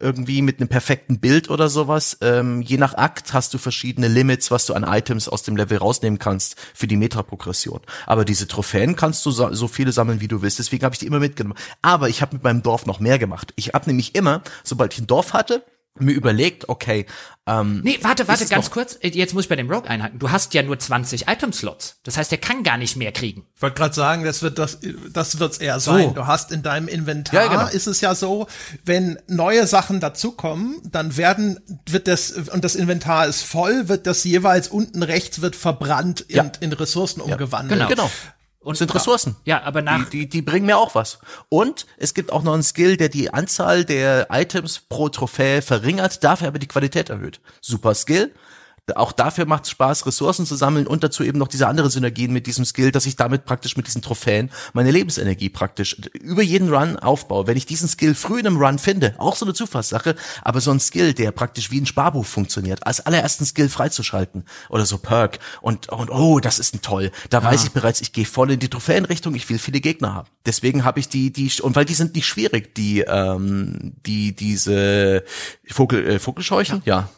Irgendwie mit einem perfekten Bild oder sowas. Ähm, je nach Akt hast du verschiedene Limits, was du an Items aus dem Level rausnehmen kannst für die Meta-Progression. Aber diese Trophäen kannst du so, so viele sammeln, wie du willst. Deswegen habe ich die immer mitgenommen. Aber ich habe mit meinem Dorf noch mehr gemacht. Ich habe nämlich immer, sobald ich ein Dorf hatte, mir überlegt, okay, ähm, Nee, warte, warte, ganz kurz. Äh, Jetzt muss ich bei dem Rogue einhaken. Du hast ja nur 20 Item-Slots. Das heißt, der kann gar nicht mehr kriegen. Ich wollte gerade sagen, das wird das, das wird's eher sein. Du hast in deinem Inventar Ja, genau. ist es ja so, wenn neue Sachen dazukommen, dann werden wird das und das Inventar ist voll, wird das jeweils unten rechts wird verbrannt Ja. in Ressourcen umgewandelt. Genau. genau. Und sind Ressourcen. Ja, aber nach Die, die, die bringen mir auch was. Und es gibt auch noch einen Skill, der die Anzahl der Items pro Trophäe verringert, dafür aber die Qualität erhöht. Super Skill. Auch dafür macht es Spaß, Ressourcen zu sammeln und dazu eben noch diese andere Synergien mit diesem Skill, dass ich damit praktisch mit diesen Trophäen meine Lebensenergie praktisch über jeden Run aufbaue. Wenn ich diesen Skill früh in einem Run finde, auch so eine Zufallssache, aber so ein Skill, der praktisch wie ein Sparbuch funktioniert, als allerersten Skill freizuschalten oder so Perk und, und oh, das ist ein toll. Da weiß ich bereits, ich gehe voll in die Trophäenrichtung, ich will viele Gegner haben. Deswegen habe ich die, die, und weil die sind nicht schwierig, die, ähm, die, diese Vogel, äh, Vogelscheuchen, ja.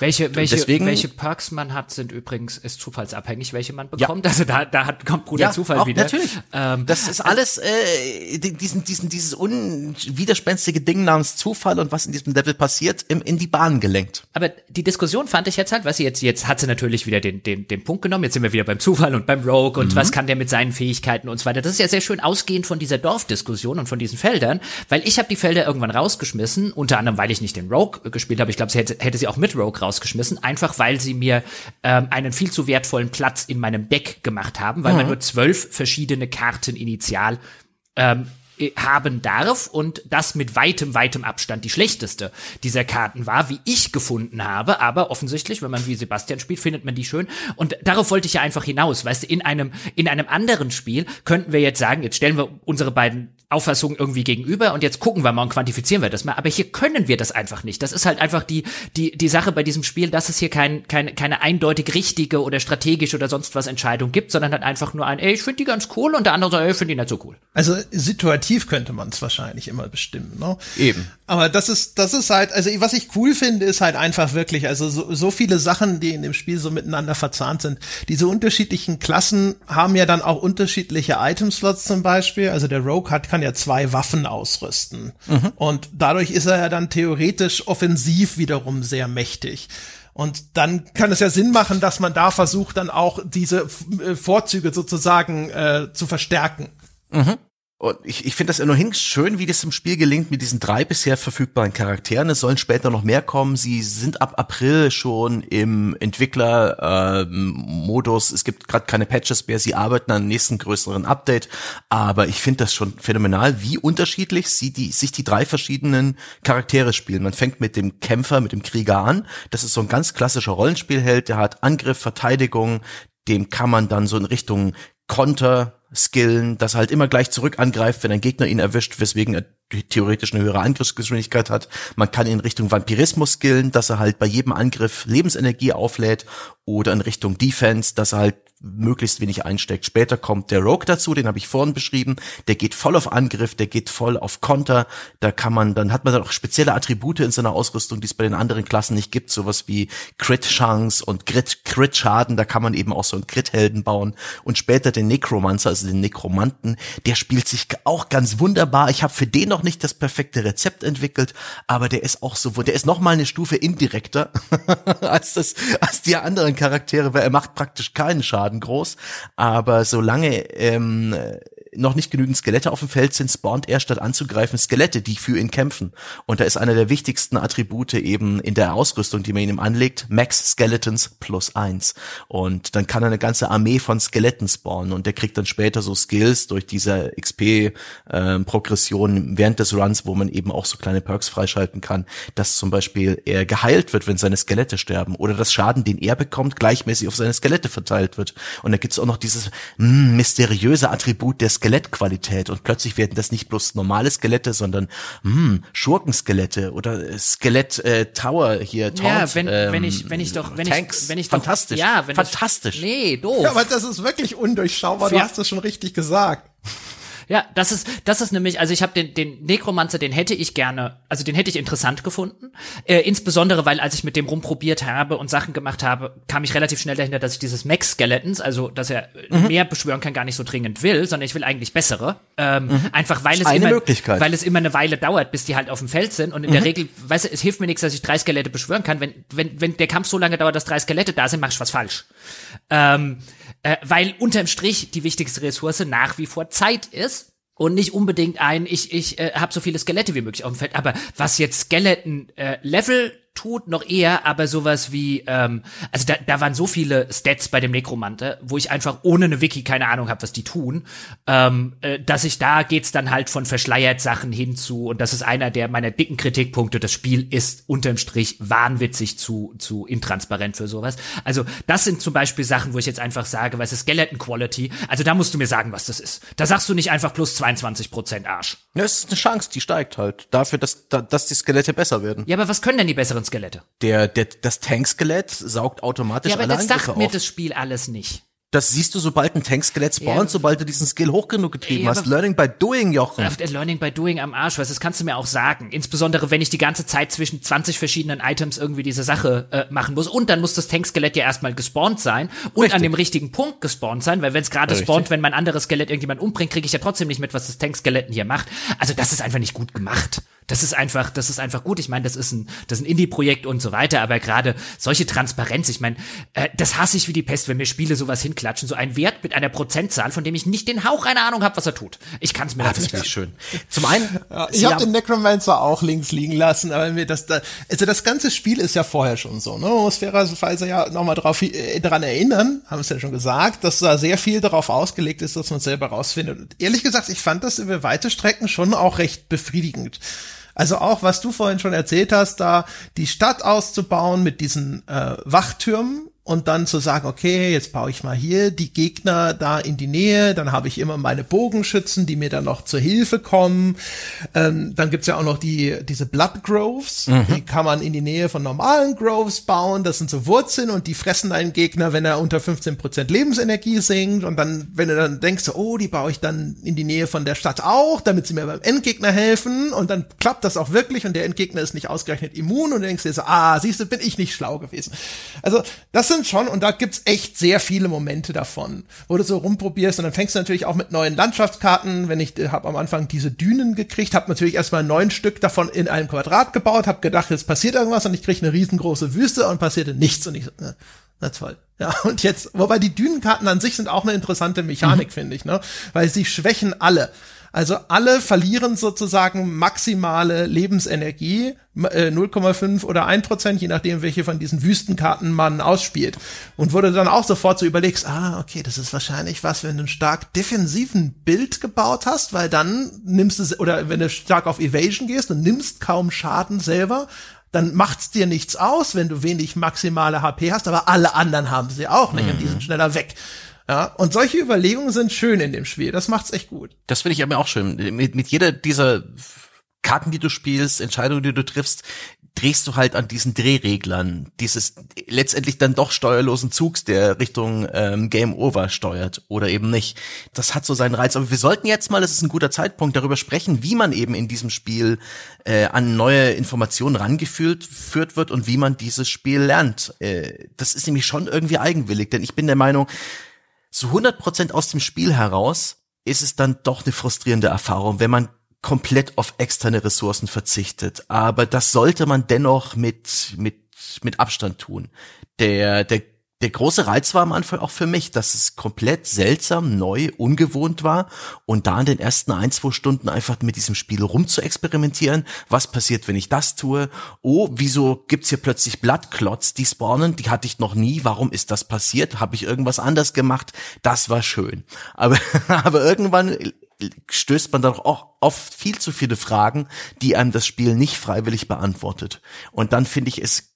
Welche, welche, Deswegen- welche Perks man hat, sind übrigens ist zufallsabhängig, welche man bekommt. Also da, da hat, kommt Bruder Zufall auch, wieder. Natürlich. Ähm, das ist alles äh, die- diesen, diesen, dieses unwiderspenstige Ding namens Zufall und was in diesem Level passiert, im, in die Bahn gelenkt. Aber die Diskussion fand ich jetzt halt, was sie jetzt, jetzt hat sie natürlich wieder den, den, den Punkt genommen. Jetzt sind wir wieder beim Zufall und beim Rogue und was kann der mit seinen Fähigkeiten und so weiter. Das ist ja sehr schön ausgehend von dieser Dorfdiskussion und von diesen Feldern, weil ich habe die Felder irgendwann rausgeschmissen, unter anderem, weil ich nicht den Rogue gespielt habe. Ich glaube, sie hätte, hätte sie auch mit Rogue rausgeschmissen, einfach weil sie mir ähm, einen viel zu wertvollen Platz in meinem Deck gemacht haben, weil man nur zwölf verschiedene Karten initial ähm, äh, haben darf und das mit weitem, weitem Abstand die schlechteste dieser Karten war, wie ich gefunden habe. Aber offensichtlich, wenn man wie Sebastian spielt, findet man die schön. Und darauf wollte ich ja einfach hinaus. Weißt du, in einem, in einem anderen Spiel könnten wir jetzt sagen, jetzt stellen wir unsere beiden Auffassungen irgendwie gegenüber und jetzt gucken wir mal und quantifizieren wir das mal. Aber hier können wir das einfach nicht. Das ist halt einfach die, die, die Sache bei diesem Spiel, dass es hier kein, kein, keine eindeutig richtige oder strategische oder sonst was Entscheidung gibt, sondern halt einfach nur ein, ey, ich finde die ganz cool und der andere sagt, ey, ich finde die nicht so cool. Also situativ könnte man es wahrscheinlich immer bestimmen, ne? Eben. Aber das ist, das ist halt, also was ich cool finde, ist halt einfach wirklich, also so, so viele Sachen, die in dem Spiel so miteinander verzahnt sind. Diese unterschiedlichen Klassen haben ja dann auch unterschiedliche Itemslots zum Beispiel. Also der Rogue hat, kann ja zwei Waffen ausrüsten. Und dadurch ist er ja dann theoretisch offensiv wiederum sehr mächtig. Und dann kann es ja Sinn machen, dass man da versucht, dann auch diese äh, Vorzüge sozusagen äh, zu verstärken. Und ich, ich finde das ohnehin schön, wie das im Spiel gelingt mit diesen drei bisher verfügbaren Charakteren. Es sollen später noch mehr kommen. Sie sind ab April schon im Entwickler-Modus. es gibt gerade keine Patches mehr. Sie arbeiten an nächsten größeren Update. Aber ich finde das schon phänomenal, wie unterschiedlich sie die, sich die drei verschiedenen Charaktere spielen. Man fängt mit dem Kämpfer, mit dem Krieger an. Das ist so ein ganz klassischer Rollenspielheld. Der hat Angriff, Verteidigung. Dem kann man dann so in Richtung Konter skillen, dass er halt immer gleich zurück angreift, wenn ein Gegner ihn erwischt, weswegen er theoretisch eine höhere Angriffsgeschwindigkeit hat. Man kann ihn in Richtung Vampirismus skillen, dass er halt bei jedem Angriff Lebensenergie auflädt oder in Richtung Defense, dass er halt möglichst wenig einsteckt. Später kommt der Rogue dazu, den habe ich vorhin beschrieben. Der geht voll auf Angriff, der geht voll auf Konter. Da kann man, dann hat man dann auch spezielle Attribute in seiner Ausrüstung, die es bei den anderen Klassen nicht gibt. Sowas wie Crit-Chance und Crit- Crit-Schaden. Da kann man eben auch so einen Crit-Helden bauen. Und später den Necromancer, also den Nekromanten, der spielt sich auch ganz wunderbar. Ich habe für den noch nicht das perfekte Rezept entwickelt, aber der ist auch so, der ist noch mal eine Stufe indirekter als das, als die anderen Charaktere, weil er macht praktisch keinen Schaden groß. Aber solange ähm, noch nicht genügend Skelette auf dem Feld sind, spawnt er statt anzugreifen Skelette, die für ihn kämpfen. Und da ist einer der wichtigsten Attribute eben in der Ausrüstung, die man ihm anlegt, Max Skeletons plus eins. Und dann kann er eine ganze Armee von Skeletten spawnen und der kriegt dann später so Skills durch diese XP-Progression während des Runs, wo man eben auch so kleine Perks freischalten kann, dass zum Beispiel er geheilt wird, wenn seine Skelette sterben oder das Schaden, den er bekommt, gleichmäßig auf seine Skelette verteilt wird. Und da gibt's auch noch dieses mh, mysteriöse Attribut der Skelettqualität und plötzlich werden das nicht bloß normale Skelette, sondern mh, Schurkenskelette oder Skelett äh, Tower hier Taunt, Ja, wenn, wenn ähm, ich, wenn ich doch, wenn Tanks. ich, wenn ich doch, fantastisch, ja, wenn fantastisch. Das, nee, doof. Ja, aber das ist wirklich undurchschaubar, du Ja. hast das schon richtig gesagt. Ja, das ist, das ist nämlich, also ich habe den, den Necromancer, den hätte ich gerne, also den hätte ich interessant gefunden. Äh, insbesondere, weil als ich mit dem rumprobiert habe und Sachen gemacht habe, kam ich relativ schnell dahinter, dass ich dieses Max Skeletons, also dass er äh, Mhm. mehr beschwören kann, gar nicht so dringend will, sondern ich will eigentlich bessere. Ähm, Einfach weil es Mhm. Immer. Mhm. weil es immer eine Weile dauert, bis die halt auf dem Feld sind. Und in der Regel, weißt du, es hilft mir nichts, dass ich drei Skelette beschwören kann. Wenn, wenn, wenn der Kampf so lange dauert, dass drei Skelette da sind, mach ich was falsch. Ähm, äh, weil unterm Strich die wichtigste Ressource nach wie vor Zeit ist. Und nicht unbedingt ein, ich, ich äh, habe so viele Skelette wie möglich auf dem Feld. Aber was jetzt Skeleton tut, noch eher, aber sowas wie, ähm, also da, da waren so viele Stats bei dem Nekromante, wo ich einfach ohne eine Wiki keine Ahnung habe, was die tun, ähm, äh, dass ich da geht's dann halt von verschleiert Sachen hinzu und das ist einer der meiner dicken Kritikpunkte. Das Spiel ist unterm Strich wahnwitzig zu zu intransparent für sowas. Also das sind zum Beispiel Sachen, wo ich jetzt einfach sage, was ist Skeleton Quality? Also da musst du mir sagen, was das ist. Da sagst du nicht einfach plus 22 Prozent Arsch. Ja, es ist eine Chance, die steigt halt. Dafür, dass, da- dass die Skelette besser werden. Ja, aber was können denn die besseren Skelette? Der, der, das Tankskelett saugt automatisch Ja, aber alle das Angriffe sagt mir auf. das Spiel alles nicht. Das siehst du, sobald ein Tankskelett spawnt, Ja. sobald du diesen Skill hoch genug getrieben Ja, hast. Learning by doing, Jochen. Learning by Doing am Arsch, was das kannst du mir auch sagen. Insbesondere wenn ich die ganze Zeit zwischen 20 verschiedenen Items irgendwie diese Sache äh, machen muss. Und dann muss das Tankskelett ja erstmal gespawnt sein und Richtig. an dem richtigen Punkt gespawnt sein, weil wenn es gerade spawnt, wenn mein anderes Skelett irgendjemand umbringt, kriege ich ja trotzdem nicht mit, was das Tankskelett hier macht. Also das ist einfach nicht gut gemacht. Das ist einfach, das ist einfach gut. Ich meine, das ist ein, das ist ein Indie-Projekt und so weiter, aber gerade solche Transparenz, ich meine, äh, das hasse ich wie die Pest, wenn mir Spiele sowas hinklatschen. So ein Wert mit einer Prozentzahl, von dem ich nicht den Hauch einer Ahnung habe, was er tut. Ich kann es mir Ah, nicht das ich schön. Zum einen, Ja, ich habe den Necromancer auch links liegen lassen, aber mir das da, also das ganze Spiel ist ja vorher schon so, ne? Man muss fairerweise ja nochmal drauf äh, daran erinnern, haben es ja schon gesagt, dass da sehr viel darauf ausgelegt ist, dass man selber rausfindet. Und ehrlich gesagt, ich fand das über weite Strecken schon auch recht befriedigend. Also auch, was du vorhin schon erzählt hast, da die Stadt auszubauen mit diesen äh, Wachtürmen und dann zu sagen, okay, jetzt baue ich mal hier die Gegner da in die Nähe, dann habe ich immer meine Bogenschützen, die mir dann noch zur Hilfe kommen. Ähm, dann gibt's ja auch noch die diese Blood Groves, die kann man in die Nähe von normalen Groves bauen. Das sind so Wurzeln und die fressen einen Gegner, wenn er unter 15% Lebensenergie sinkt. Und dann, wenn du dann denkst, so, oh, die baue ich dann in die Nähe von der Stadt auch, damit sie mir beim Endgegner helfen. Und dann klappt das auch wirklich und der Endgegner ist nicht ausgerechnet immun und denkst dir so, ah, siehst du, bin ich nicht schlau gewesen. Also das sind schon, und da gibt's echt sehr viele Momente davon, wo du so rumprobierst und dann fängst du natürlich auch mit neuen Landschaftskarten, wenn ich äh, habe am Anfang diese Dünen gekriegt, habe natürlich erstmal neun Stück davon in einem Quadrat gebaut, habe gedacht, jetzt passiert irgendwas und ich krieg eine riesengroße Wüste und passierte nichts und ich so, na, na toll. Ja, und jetzt, wobei die Dünenkarten an sich sind auch eine interessante Mechanik, finde ich, ne? Weil sie schwächen alle. Also alle verlieren sozusagen maximale Lebensenergie, m- äh, 0,5 oder 1 Prozent, je nachdem, welche von diesen Wüstenkarten man ausspielt. Und wo du dann auch sofort so überlegst, ah, okay, das ist wahrscheinlich was, wenn du einen stark defensiven Bild gebaut hast, weil dann nimmst du, oder wenn du stark auf Evasion gehst und nimmst kaum Schaden selber, dann macht's dir nichts aus, wenn du wenig maximale HP hast, aber alle anderen haben sie auch nicht und die sind schneller weg. Ja, und solche Überlegungen sind schön in dem Spiel. Das macht's echt gut. Das finde ich aber auch schön. Mit, mit jeder dieser Karten, die du spielst, Entscheidungen, die du triffst, drehst du halt an diesen Drehreglern, dieses letztendlich dann doch steuerlosen Zugs, der Richtung ähm, Game Over steuert oder eben nicht. Das hat so seinen Reiz. Aber wir sollten jetzt mal, das ist ein guter Zeitpunkt, darüber sprechen, wie man eben in diesem Spiel äh, an neue Informationen rangeführt führt wird und wie man dieses Spiel lernt. Äh, das ist nämlich schon irgendwie eigenwillig, denn ich bin der Meinung, so 100% aus dem Spiel heraus ist es dann doch eine frustrierende Erfahrung, wenn man komplett auf externe Ressourcen verzichtet. Aber das sollte man dennoch mit, mit, mit Abstand tun. Der, der, der große Reiz war am Anfang auch für mich, dass es komplett seltsam, neu, ungewohnt war und da in den ersten ein, zwei Stunden einfach mit diesem Spiel rum zu experimentieren. Was passiert, wenn ich das tue? Oh, wieso gibt's hier plötzlich Blattklotz, die spawnen? Die hatte ich noch nie. Warum ist das passiert? Habe ich irgendwas anders gemacht? Das war schön. Aber, aber irgendwann stößt man dann auch oft viel zu viele Fragen, die einem das Spiel nicht freiwillig beantwortet. Und dann finde ich es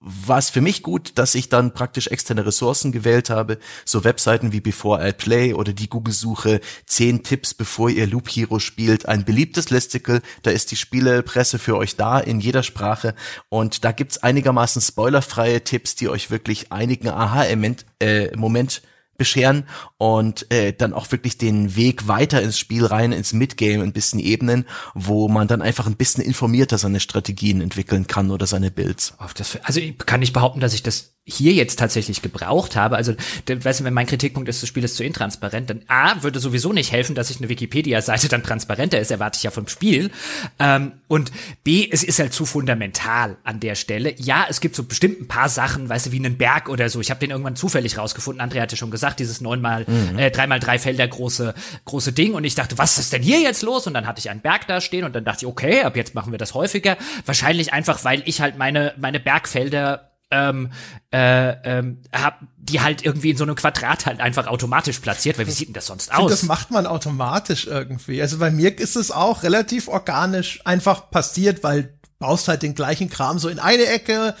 war es für mich gut, dass ich dann praktisch externe Ressourcen gewählt habe, so Webseiten wie Before I Play oder die Google-Suche 10 Tipps, bevor ihr Loop Hero spielt. Ein beliebtes Listicle, da ist die Spielepresse für euch da in jeder Sprache. Und da gibt's einigermaßen spoilerfreie Tipps, die euch wirklich einigen. Aha-Moment äh, Moment bescheren und äh, dann auch wirklich den Weg weiter ins Spiel rein, ins Midgame ein bisschen ebnen, wo man dann einfach ein bisschen informierter seine Strategien entwickeln kann oder seine Builds. Also ich kann nicht behaupten, dass ich das hier jetzt tatsächlich gebraucht habe. Also, weißt du, wenn mein Kritikpunkt ist, das Spiel ist zu intransparent, dann A, würde sowieso nicht helfen, dass sich eine Wikipedia-Seite dann transparenter ist, erwarte ich ja vom Spiel. Ähm, und B, es ist halt zu fundamental an der Stelle. Ja, es gibt so bestimmt ein paar Sachen, weißt du, wie einen Berg oder so. Ich habe den irgendwann zufällig rausgefunden. André hatte schon gesagt, dieses neunmal, äh, dreimal drei Felder große, große Ding. Und ich dachte, was ist denn hier jetzt los? Und dann hatte ich einen Berg da stehen und dann dachte ich, okay, ab jetzt machen wir das häufiger. Wahrscheinlich einfach, weil ich halt meine, meine Bergfelder ähm, äh, ähm, hab die halt irgendwie in so einem Quadrat halt einfach automatisch platziert, weil wie sieht denn das sonst aus? das macht man automatisch irgendwie. Also bei mir ist es auch relativ organisch einfach passiert, weil baust halt den gleichen Kram so in eine Ecke.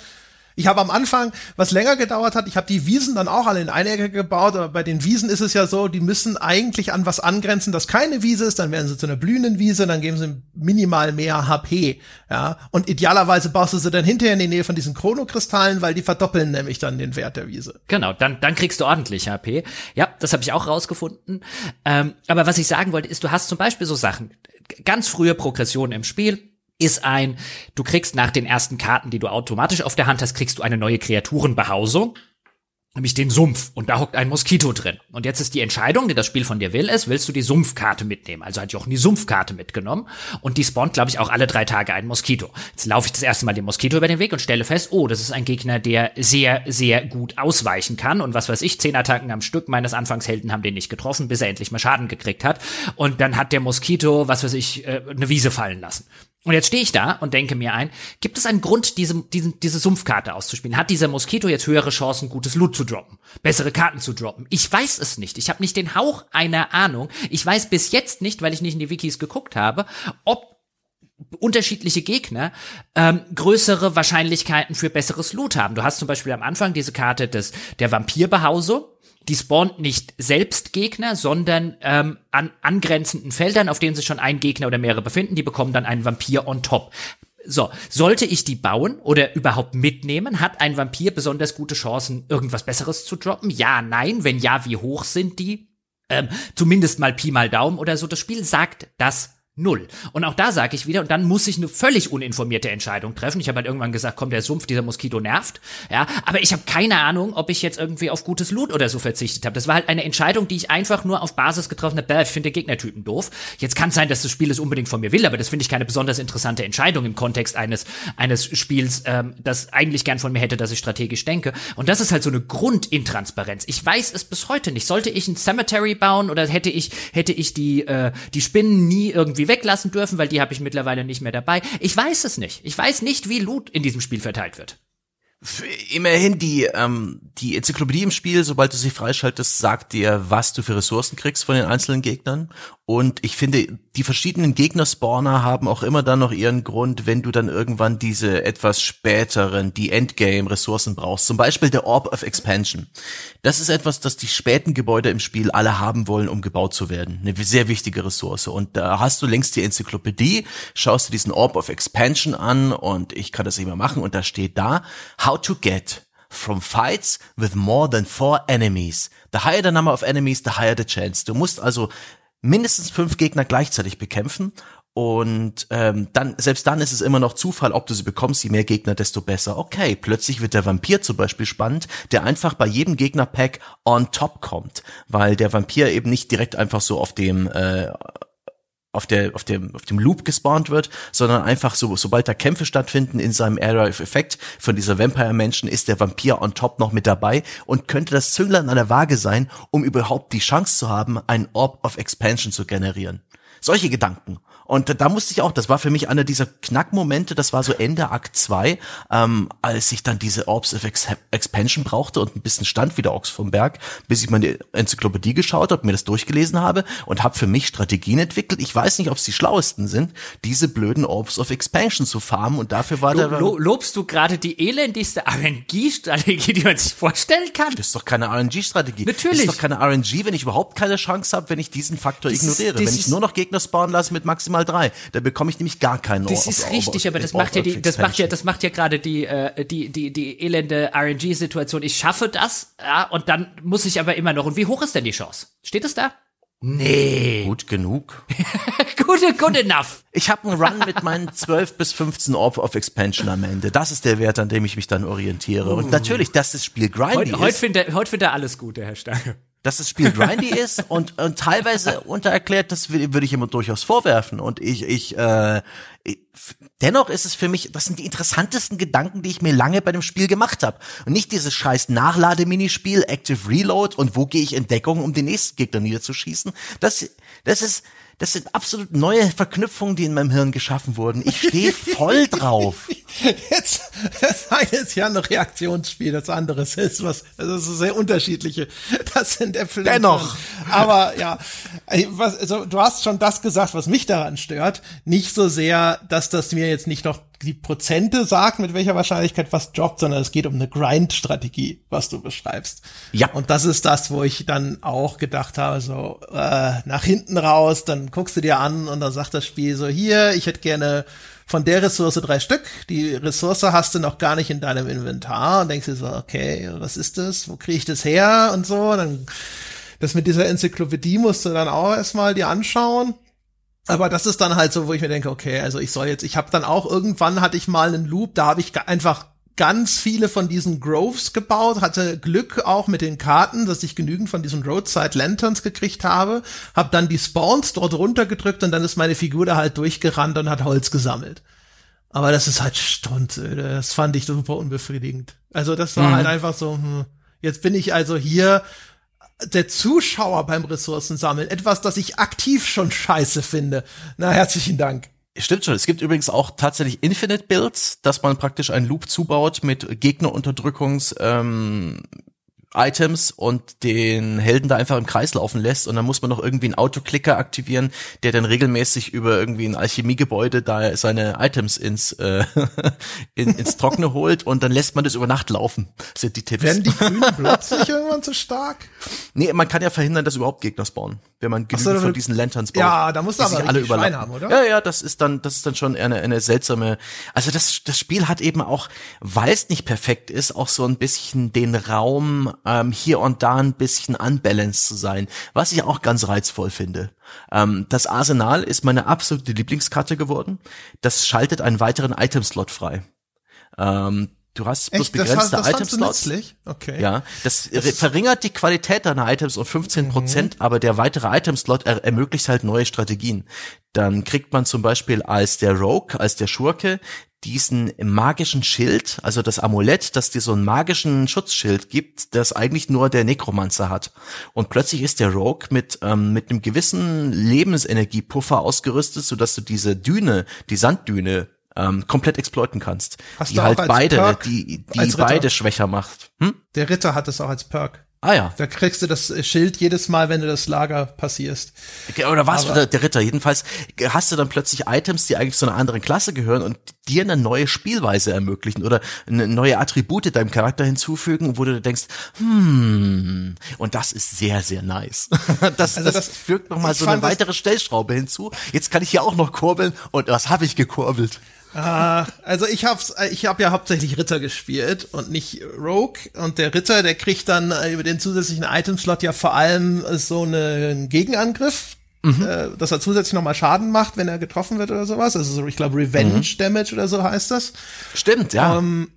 Ich habe am Anfang, was länger gedauert hat, ich habe die Wiesen dann auch alle in eine Ecke gebaut, aber bei den Wiesen ist es ja so, die müssen eigentlich an was angrenzen, das keine Wiese ist, dann werden sie zu einer blühenden Wiese, dann geben sie minimal mehr HP, ja. Und idealerweise baust du sie dann hinterher in die Nähe von diesen Chronokristallen, weil die verdoppeln nämlich dann den Wert der Wiese. Genau, dann, dann kriegst du ordentlich HP. Ja, das habe ich auch rausgefunden. Ähm, aber was ich sagen wollte, ist, du hast zum Beispiel so Sachen, ganz frühe Progression im Spiel, ist ein, du kriegst nach den ersten Karten, die du automatisch auf der Hand hast, kriegst du eine neue Kreaturenbehausung nämlich den Sumpf und da hockt ein Moskito drin. Und jetzt ist die Entscheidung, die das Spiel von dir will, ist, willst du die Sumpfkarte mitnehmen? Also hat Jochen die Sumpfkarte mitgenommen und die spawnt, glaube ich, auch alle drei Tage ein Moskito. Jetzt laufe ich das erste Mal den Moskito über den Weg und stelle fest, oh, das ist ein Gegner, der sehr, sehr gut ausweichen kann und was weiß ich, zehn Attacken am Stück meines Anfangshelden haben den nicht getroffen, bis er endlich mal Schaden gekriegt hat. Und dann hat der Moskito, was weiß ich, äh, eine Wiese fallen lassen. Und jetzt stehe ich da und denke mir ein, gibt es einen Grund, diese, diese, diese Sumpfkarte auszuspielen? Hat dieser Moskito jetzt höhere Chancen, gutes Loot zu droppen? Bessere Karten zu droppen? Ich weiß es nicht. Ich habe nicht den Hauch einer Ahnung. Ich weiß bis jetzt nicht, weil ich nicht in die Wikis geguckt habe, ob unterschiedliche Gegner ähm, größere Wahrscheinlichkeiten für besseres Loot haben. Du hast zum Beispiel am Anfang diese Karte des der Vampirbehausung die spawnt nicht selbst Gegner, sondern ähm, an angrenzenden Feldern, auf denen sich schon ein Gegner oder mehrere befinden, die bekommen dann einen Vampir on top. So, sollte ich die bauen oder überhaupt mitnehmen? Hat ein Vampir besonders gute Chancen, irgendwas Besseres zu droppen? Ja, nein. Wenn ja, wie hoch sind die? Ähm, zumindest mal Pi mal Daumen oder so. Das Spiel sagt das Null. Und auch da sage ich wieder, und dann muss ich eine völlig uninformierte Entscheidung treffen. Ich habe halt irgendwann gesagt, komm, der Sumpf, dieser Moskito nervt. Ja, aber ich habe keine Ahnung, ob ich jetzt irgendwie auf gutes Loot oder so verzichtet habe. Das war halt eine Entscheidung, die ich einfach nur auf Basis getroffen habe. Ich finde Gegnertypen doof. Jetzt kann es sein, dass das Spiel es unbedingt von mir will, aber das finde ich keine besonders interessante Entscheidung im Kontext eines eines Spiels, ähm, das eigentlich gern von mir hätte, dass ich strategisch denke. Und das ist halt so eine Grundintransparenz. Ich weiß es bis heute nicht. Sollte ich ein Cemetery bauen oder hätte ich hätte ich die äh, die Spinnen nie irgendwie weglassen dürfen, weil die habe ich mittlerweile nicht mehr dabei. Ich weiß es nicht. Ich weiß nicht, wie Loot in diesem Spiel verteilt wird. Immerhin die ähm, die Enzyklopädie im Spiel, sobald du sie freischaltest, sagt dir, was du für Ressourcen kriegst von den einzelnen Gegnern. Und ich finde, die verschiedenen Gegnerspawner haben auch immer dann noch ihren Grund, wenn du dann irgendwann diese etwas späteren, die Endgame-Ressourcen brauchst. Zum Beispiel der Orb of Expansion. Das ist etwas, das die späten Gebäude im Spiel alle haben wollen, um gebaut zu werden. Eine sehr wichtige Ressource. Und da hast du längst die Enzyklopädie, schaust dir diesen Orb of Expansion an und ich kann das immer machen und da steht da, how to get from fights with more than four enemies. The higher the number of enemies, the higher the chance. Du musst also mindestens fünf Gegner gleichzeitig bekämpfen und ähm, dann, selbst dann ist es immer noch Zufall, ob du sie bekommst, je mehr Gegner, desto besser. Okay, plötzlich wird der Vampir zum Beispiel spannend, der einfach bei jedem Gegnerpack on top kommt, weil der Vampir eben nicht direkt einfach so auf dem äh, auf der auf dem auf dem Loop gespawnt wird, sondern einfach so sobald da Kämpfe stattfinden in seinem Area of Effect von dieser Vampire Menschen ist der Vampir on top noch mit dabei und könnte das Zünglein an der Waage sein, um überhaupt die Chance zu haben, einen Orb of Expansion zu generieren. Solche Gedanken. Und da musste ich auch, das war für mich einer dieser Knackmomente, das war so Ende Akt 2, ähm, als ich dann diese Orbs of Ex Expansion brauchte und ein bisschen stand wie der Ochs vom Berg, bis ich meine Enzyklopädie geschaut habe, mir das durchgelesen habe und habe für mich Strategien entwickelt. Ich weiß nicht, ob es die schlauesten sind, diese blöden Orbs of Expansion zu farmen und dafür war Lo der... lo lobst du gerade die elendigste RNG-Strategie, die man sich vorstellen kann? Das ist doch keine RNG-Strategie. Natürlich. Das ist doch keine RNG, wenn ich überhaupt keine Chance habe, wenn ich diesen Faktor Das ist- ignoriere. das wenn ich ist- nur noch Gegner spawnen lasse mit maximal drei, dann bekomme ich nämlich gar keinen Das ist richtig, aber das macht ja die, das macht ja, das macht ja gerade die, äh, die, die, die elende RNG-Situation. Ich schaffe das, ja, und dann muss ich aber immer noch. Und wie hoch ist denn die Chance? Steht es da? Nee. Gut genug. good, good enough. Ich habe einen Run mit meinen 12 bis 15 Orb of Expansion am Ende. Das ist der Wert, an dem ich mich dann orientiere. Und natürlich, dass das Spiel grindy Heute, heute ist, findet er, heute findet er alles Gute, Herr Stange. Dass das Spiel grindy ist und, und teilweise untererklärt, das würde ich immer durchaus vorwerfen. Und ich, ich, äh, ich, dennoch ist es für mich, das sind die interessantesten Gedanken, die ich mir lange bei dem Spiel gemacht habe. Und nicht dieses scheiß Nachlademinispiel, Active Reload und wo gehe ich in Deckung, um den nächsten Gegner niederzuschießen. Das, das ist, das sind absolut neue Verknüpfungen, die in meinem Hirn geschaffen wurden. Ich stehe voll drauf. Jetzt, das eine ist ja ein Reaktionsspiel, das andere ist was, das ist sehr unterschiedliche. Das sind Äpfel. Dennoch. Aber ja, was, also, du hast schon das gesagt, was mich daran stört. Nicht so sehr, dass das mir jetzt nicht noch die Prozente sagt, mit welcher Wahrscheinlichkeit was droppt, sondern es geht um eine Grind-Strategie, was du beschreibst. Ja. Und das ist das, wo ich dann auch gedacht habe, so äh, nach hinten raus, dann guckst du dir an und dann sagt das Spiel so, hier, ich hätte gerne von der Ressource drei Stück. Die Ressource hast du noch gar nicht in deinem Inventar und denkst dir so, okay, was ist das? Wo kriege ich das her? Und so. Und dann das mit dieser Enzyklopädie musst du dann auch erstmal dir anschauen. Aber das ist dann halt so, wo ich mir denke, okay, also ich soll jetzt, ich habe dann auch irgendwann hatte ich mal einen Loop, da habe ich einfach ganz viele von diesen Groves gebaut, hatte Glück auch mit den Karten, dass ich genügend von diesen Roadside Lanterns gekriegt habe, habe dann die Spawns dort runtergedrückt und dann ist meine Figur da halt durchgerannt und hat Holz gesammelt. Aber das ist halt stuntöde. Das fand ich super unbefriedigend. Also das war mhm. halt einfach so, hm, jetzt bin ich also hier der Zuschauer beim Ressourcensammeln. Etwas, das ich aktiv schon scheiße finde. Na, herzlichen Dank. Stimmt schon. Es gibt übrigens auch tatsächlich Infinite Builds, dass man praktisch einen Loop zubaut mit Gegnerunterdrückungs ähm, Items und den Helden da einfach im Kreis laufen lässt und dann muss man noch irgendwie einen Autoklicker aktivieren, der dann regelmäßig über irgendwie ein Alchemiegebäude da seine Items ins äh, in, ins Trockene holt und dann lässt man das über Nacht laufen. Sind die Tipps. Werden die grünen nicht irgendwann zu stark? Nee, man kann ja verhindern, dass überhaupt Gegner spawnen, wenn man genügend so, von diesen Lanterns baut. Ja, da muss aber alle überlappen haben, oder? Ja, ja, das ist dann das ist dann schon eine, eine seltsame. Also das das Spiel hat eben auch, weil es nicht perfekt ist, auch so ein bisschen den Raum ähm, hier und da ein bisschen unbalanced zu sein, was ich auch ganz reizvoll finde. Ähm, das Arsenal ist meine absolute Lieblingskarte geworden. Das schaltet einen weiteren Itemslot frei. Ähm, Du hast bloß Echt? begrenzte das, das Itemslots. Okay. Ja, das, das verringert die Qualität deiner Items um 15 Prozent, mhm. aber der weitere Itemslot er ermöglicht halt neue Strategien. Dann kriegt man zum Beispiel als der Rogue, als der Schurke, diesen magischen Schild, also das Amulett, das dir so einen magischen Schutzschild gibt, das eigentlich nur der Nekromancer hat. Und plötzlich ist der Rogue mit, ähm, mit einem gewissen Lebensenergiepuffer ausgerüstet, sodass du diese Düne, die Sanddüne, ähm, komplett exploiten kannst. Hast die halt beide, Perk die, die beide schwächer macht. Hm? Der Ritter hat es auch als Perk. Ah ja. Da kriegst du das Schild jedes Mal, wenn du das Lager passierst. Oder was der, der Ritter? Jedenfalls hast du dann plötzlich Items, die eigentlich zu einer anderen Klasse gehören und dir eine neue Spielweise ermöglichen oder neue Attribute deinem Charakter hinzufügen, wo du denkst, hm, und das ist sehr, sehr nice. das, also das, das fügt nochmal so eine weitere Stellschraube hinzu. Jetzt kann ich hier auch noch kurbeln und was habe ich gekurbelt? Ah, also ich hab's, ich habe ja hauptsächlich Ritter gespielt und nicht Rogue. Und der Ritter, der kriegt dann äh, über den zusätzlichen Item-Slot ja vor allem so einen Gegenangriff, mhm. äh, dass er zusätzlich nochmal Schaden macht, wenn er getroffen wird oder sowas. Also so, ich glaube Revenge mhm. Damage oder so heißt das. Stimmt, ja. Ähm,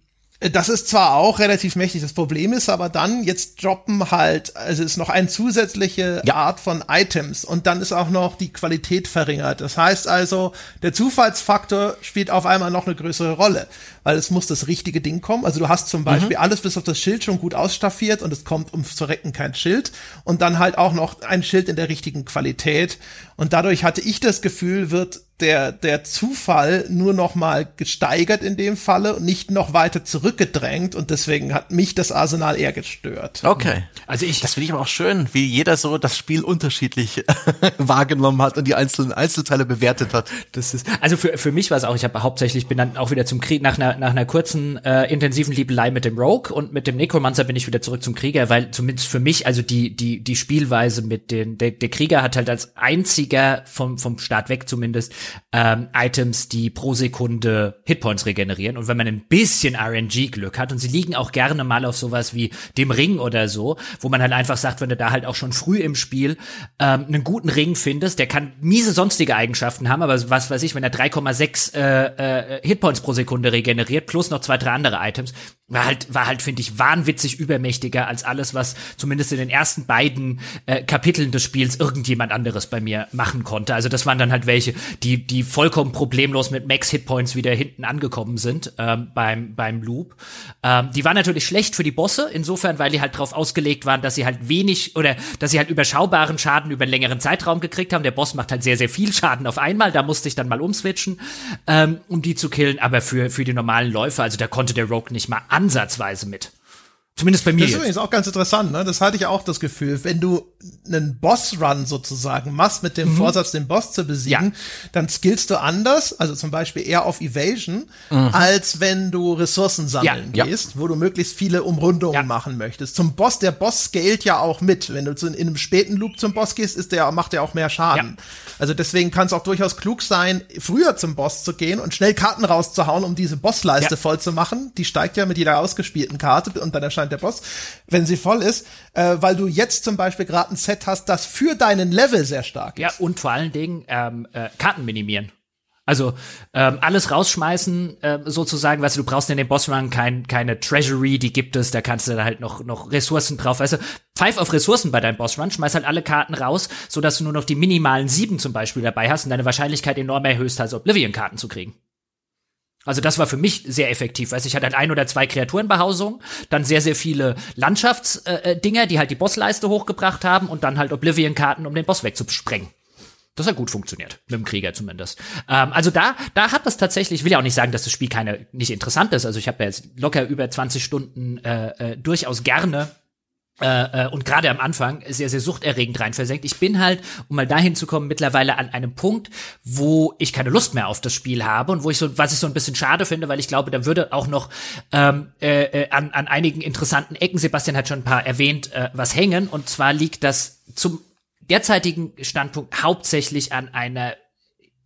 das ist zwar auch relativ mächtig, das Problem ist aber dann, jetzt droppen halt, also ist noch eine zusätzliche ja. Art von Items und dann ist auch noch die Qualität verringert. Das heißt also, der Zufallsfaktor spielt auf einmal noch eine größere Rolle, weil es muss das richtige Ding kommen. Also du hast zum Beispiel mhm. alles bis auf das Schild schon gut ausstaffiert und es kommt ums Verrecken kein Schild und dann halt auch noch ein Schild in der richtigen Qualität und dadurch hatte ich das Gefühl, wird der, der Zufall nur noch mal gesteigert in dem Falle und nicht noch weiter zurückgedrängt und deswegen hat mich das Arsenal eher gestört. Okay. Also ich, das finde ich aber auch schön, wie jeder so das Spiel unterschiedlich wahrgenommen hat und die einzelnen Einzelteile bewertet hat. Das ist, also für, für mich war es auch, ich habe hauptsächlich, bin dann auch wieder zum Krieg, nach einer, nach einer kurzen, äh, intensiven Liebelei mit dem Rogue und mit dem Necromancer bin ich wieder zurück zum Krieger, weil zumindest für mich, also die, die, die Spielweise mit den, der, der Krieger hat halt als einziger vom, vom Start weg zumindest ähm, Items, die pro Sekunde Hitpoints regenerieren. Und wenn man ein bisschen RNG-Glück hat, und sie liegen auch gerne mal auf sowas wie dem Ring oder so, wo man halt einfach sagt, wenn du da halt auch schon früh im Spiel ähm, einen guten Ring findest, der kann miese sonstige Eigenschaften haben, aber was weiß ich, wenn er 3,6 äh, äh, Hitpoints pro Sekunde regeneriert, plus noch zwei, drei andere Items, war halt, war halt, finde ich, wahnwitzig übermächtiger als alles, was zumindest in den ersten beiden äh, Kapiteln des Spiels irgendjemand anderes bei mir machen konnte. Also das waren dann halt welche, die, die vollkommen problemlos mit Max Hitpoints wieder hinten angekommen sind ähm, beim, beim Loop. Ähm, die waren natürlich schlecht für die Bosse, insofern, weil die halt drauf ausgelegt waren, dass sie halt wenig oder dass sie halt überschaubaren Schaden über einen längeren Zeitraum gekriegt haben. Der Boss macht halt sehr, sehr viel Schaden auf einmal, da musste ich dann mal umswitchen, ähm, um die zu killen. Aber für, für die normalen Läufer, also da konnte der Rogue nicht mal an ansatzweise mit. Zumindest bei mir. Das ist übrigens auch ganz interessant, ne? Das hatte ich auch das Gefühl. Wenn du einen Boss-Run sozusagen machst mit dem Mhm. Vorsatz, den Boss zu besiegen, dann skillst du anders, also zum Beispiel eher auf Evasion, Mhm. als wenn du Ressourcen sammeln Ja, ja. gehst, wo du möglichst viele Umrundungen Ja. machen möchtest. Zum Boss, der Boss scaled ja auch mit. Wenn du zu, in einem späten Loop zum Boss gehst, ist der, macht der auch mehr Schaden. Also deswegen kann es auch durchaus klug sein, früher zum Boss zu gehen und schnell Karten rauszuhauen, um diese Bossleiste Ja. voll zu machen. Die steigt ja mit jeder ausgespielten Karte und dann erscheint der Boss, wenn sie voll ist, äh, weil du jetzt zum Beispiel gerade ein Set hast, das für deinen Level sehr stark ist. Ja, und vor allen Dingen ähm, äh, Karten minimieren. Also ähm, alles rausschmeißen, ähm, sozusagen, weißt du, du brauchst in dem Bossrun kein, keine Treasury, die gibt es, da kannst du dann halt noch, noch Ressourcen drauf, weißt du, pfeif auf Ressourcen bei deinem Bossrun, schmeiß halt alle Karten raus, sodass du nur noch die minimalen sieben zum Beispiel dabei hast und deine Wahrscheinlichkeit enorm erhöhst, also Oblivion-Karten zu kriegen. Also das war für mich sehr effektiv. Du, ich hatte halt ein oder zwei Kreaturenbehausungen, dann sehr, sehr viele Landschaftsdinger, äh, Dinger, die halt die Bossleiste hochgebracht haben und dann halt Oblivion-Karten, um den Boss wegzusprengen. Das hat gut funktioniert, mit dem Krieger zumindest. Ähm, also da, da hat das tatsächlich, ich will ja auch nicht sagen, dass das Spiel keine nicht interessant ist. Also ich habe ja jetzt locker über 20 Stunden äh, äh, durchaus gerne äh, äh, und gerade am Anfang sehr, sehr suchterregend rein versenkt. Ich bin halt, um mal dahin zu kommen, mittlerweile an einem Punkt, wo ich keine Lust mehr auf das Spiel habe und wo ich so, was ich so ein bisschen schade finde, weil ich glaube, da würde auch noch ähm, äh, äh, an, an einigen interessanten Ecken, Sebastian hat schon ein paar erwähnt, äh, was hängen. Und zwar liegt das zum derzeitigen Standpunkt hauptsächlich an einer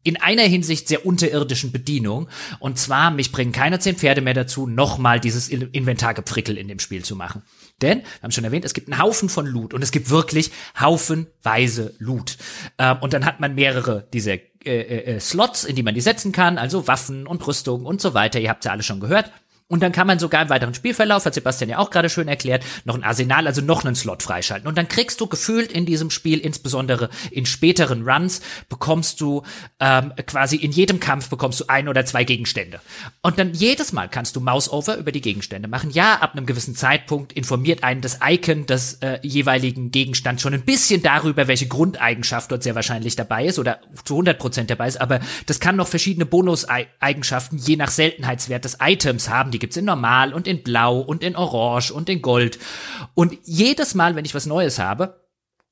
in einer Hinsicht sehr unterirdischen Bedienung. Und zwar, mich bringen keine zehn Pferde mehr dazu, nochmal dieses In- Inventargepfrickel in dem Spiel zu machen. Denn, wir haben schon erwähnt, es gibt einen Haufen von Loot und es gibt wirklich haufenweise Loot. Ähm, und dann hat man mehrere dieser äh, äh, äh, Slots, in die man die setzen kann, also Waffen und Rüstungen und so weiter. Ihr habt ja alle schon gehört. Und dann kann man sogar im weiteren Spielverlauf, hat Sebastian ja auch gerade schön erklärt, noch ein Arsenal, also noch einen Slot freischalten. Und dann kriegst du gefühlt in diesem Spiel, insbesondere in späteren Runs, bekommst du ähm, quasi in jedem Kampf bekommst du ein oder zwei Gegenstände. Und dann jedes Mal kannst du Mouse-Over über die Gegenstände machen. Ja, ab einem gewissen Zeitpunkt informiert einen das Icon des äh, jeweiligen Gegenstands schon ein bisschen darüber, welche Grundeigenschaft dort sehr wahrscheinlich dabei ist oder zu 100% dabei ist. Aber das kann noch verschiedene Bonus-Eigenschaften je nach Seltenheitswert des Items haben. Die gibt's in Normal und in Blau und in Orange und in Gold. Und jedes Mal, wenn ich was Neues habe,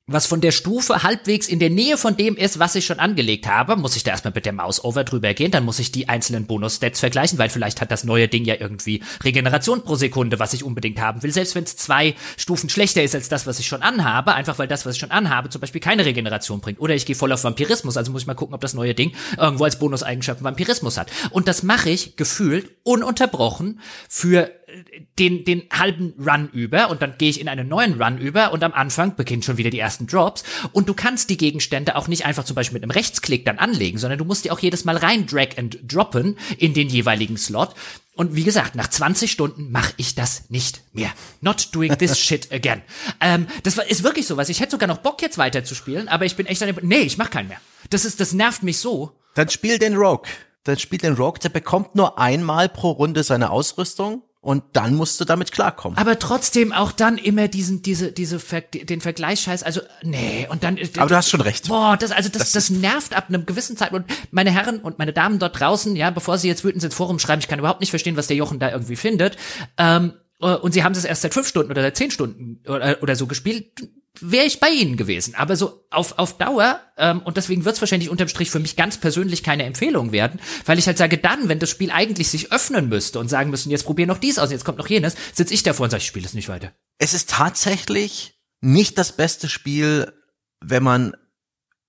was von der Stufe halbwegs in der Nähe von dem ist, was ich schon angelegt habe, muss ich da erstmal mit der Maus over drüber gehen, dann muss ich die einzelnen Bonus-Stats vergleichen, weil vielleicht hat das neue Ding ja irgendwie Regeneration pro Sekunde, was ich unbedingt haben will, selbst wenn es zwei Stufen schlechter ist als das, was ich schon anhabe, einfach weil das, was ich schon anhabe, zum Beispiel keine Regeneration bringt. Oder ich gehe voll auf Vampirismus, also muss ich mal gucken, ob das neue Ding irgendwo als Bonuseigenschaft Vampirismus hat. Und das mache ich gefühlt ununterbrochen für den, den halben Run über und dann gehe ich in einen neuen Run über und am Anfang beginnen schon wieder die ersten Drops und du kannst die Gegenstände auch nicht einfach zum Beispiel mit einem Rechtsklick dann anlegen, sondern du musst die auch jedes Mal rein drag and droppen in den jeweiligen Slot. Und wie gesagt, nach 20 Stunden mache ich das nicht mehr. Not doing this shit again. Ähm, das war, ist wirklich so was. Ich hätte sogar noch Bock jetzt weiterzuspielen, aber ich bin echt an dem, nee, ich mach keinen mehr. Das ist, das nervt mich so. Dann spiel den Rogue. Dann spiel den Rogue, der bekommt nur einmal pro Runde seine Ausrüstung und dann musst du damit klarkommen. Aber trotzdem auch dann immer diesen, diese, diese, Ver den Vergleichsscheiß, also, nee, und dann. Aber du hast schon recht. Boah, das, also, das, Das das, nervt ab einem gewissen Zeitpunkt. Und meine Herren und meine Damen dort draußen, ja, bevor sie jetzt wütend ins Forum schreiben, ich kann überhaupt nicht verstehen, was der Jochen da irgendwie findet, ähm, äh, und sie haben es erst seit fünf Stunden oder seit zehn Stunden oder, oder so gespielt, wäre ich bei ihnen gewesen. Aber so auf, auf Dauer, ähm, und deswegen wird es wahrscheinlich unterm Strich für mich ganz persönlich keine Empfehlung werden, weil ich halt sage, dann, wenn das Spiel eigentlich sich öffnen müsste und sagen müssen, jetzt probier noch dies aus, jetzt kommt noch jenes, sitze ich davor und sage, ich spiele es nicht weiter. Es ist tatsächlich nicht das beste Spiel, wenn man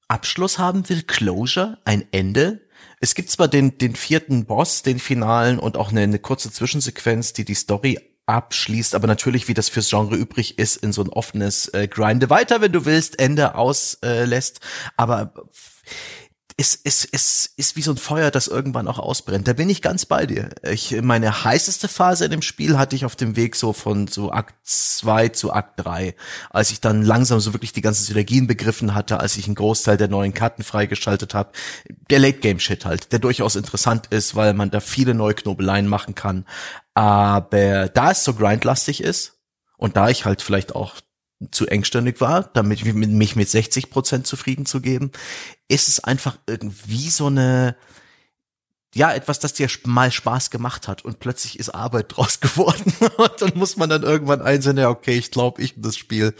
Abschluss haben will, Closure, ein Ende. Es gibt zwar den, den vierten Boss, den finalen und auch eine, eine kurze Zwischensequenz, die die Story abschließt, aber natürlich, wie das fürs Genre übrig ist, in so ein offenes äh, Grinde weiter, wenn du willst, Ende auslässt. Äh, aber es, es, es ist wie so ein Feuer, das irgendwann auch ausbrennt. Da bin ich ganz bei dir. Ich, meine heißeste Phase in dem Spiel hatte ich auf dem Weg so von so Akt 2 zu Akt 3, als ich dann langsam so wirklich die ganzen Synergien begriffen hatte, als ich einen Großteil der neuen Karten freigeschaltet habe. Der Late-Game-Shit halt, der durchaus interessant ist, weil man da viele neue Knobeleien machen kann. Aber da es so grindlastig ist und da ich halt vielleicht auch zu engstirnig war, damit ich mich mit 60 Prozent zufrieden zu geben, ist es einfach irgendwie so eine, ja, etwas, das dir mal Spaß gemacht hat und plötzlich ist Arbeit draus geworden. und dann muss man dann irgendwann einsehen, ja, okay, ich glaube, ich und das Spiel,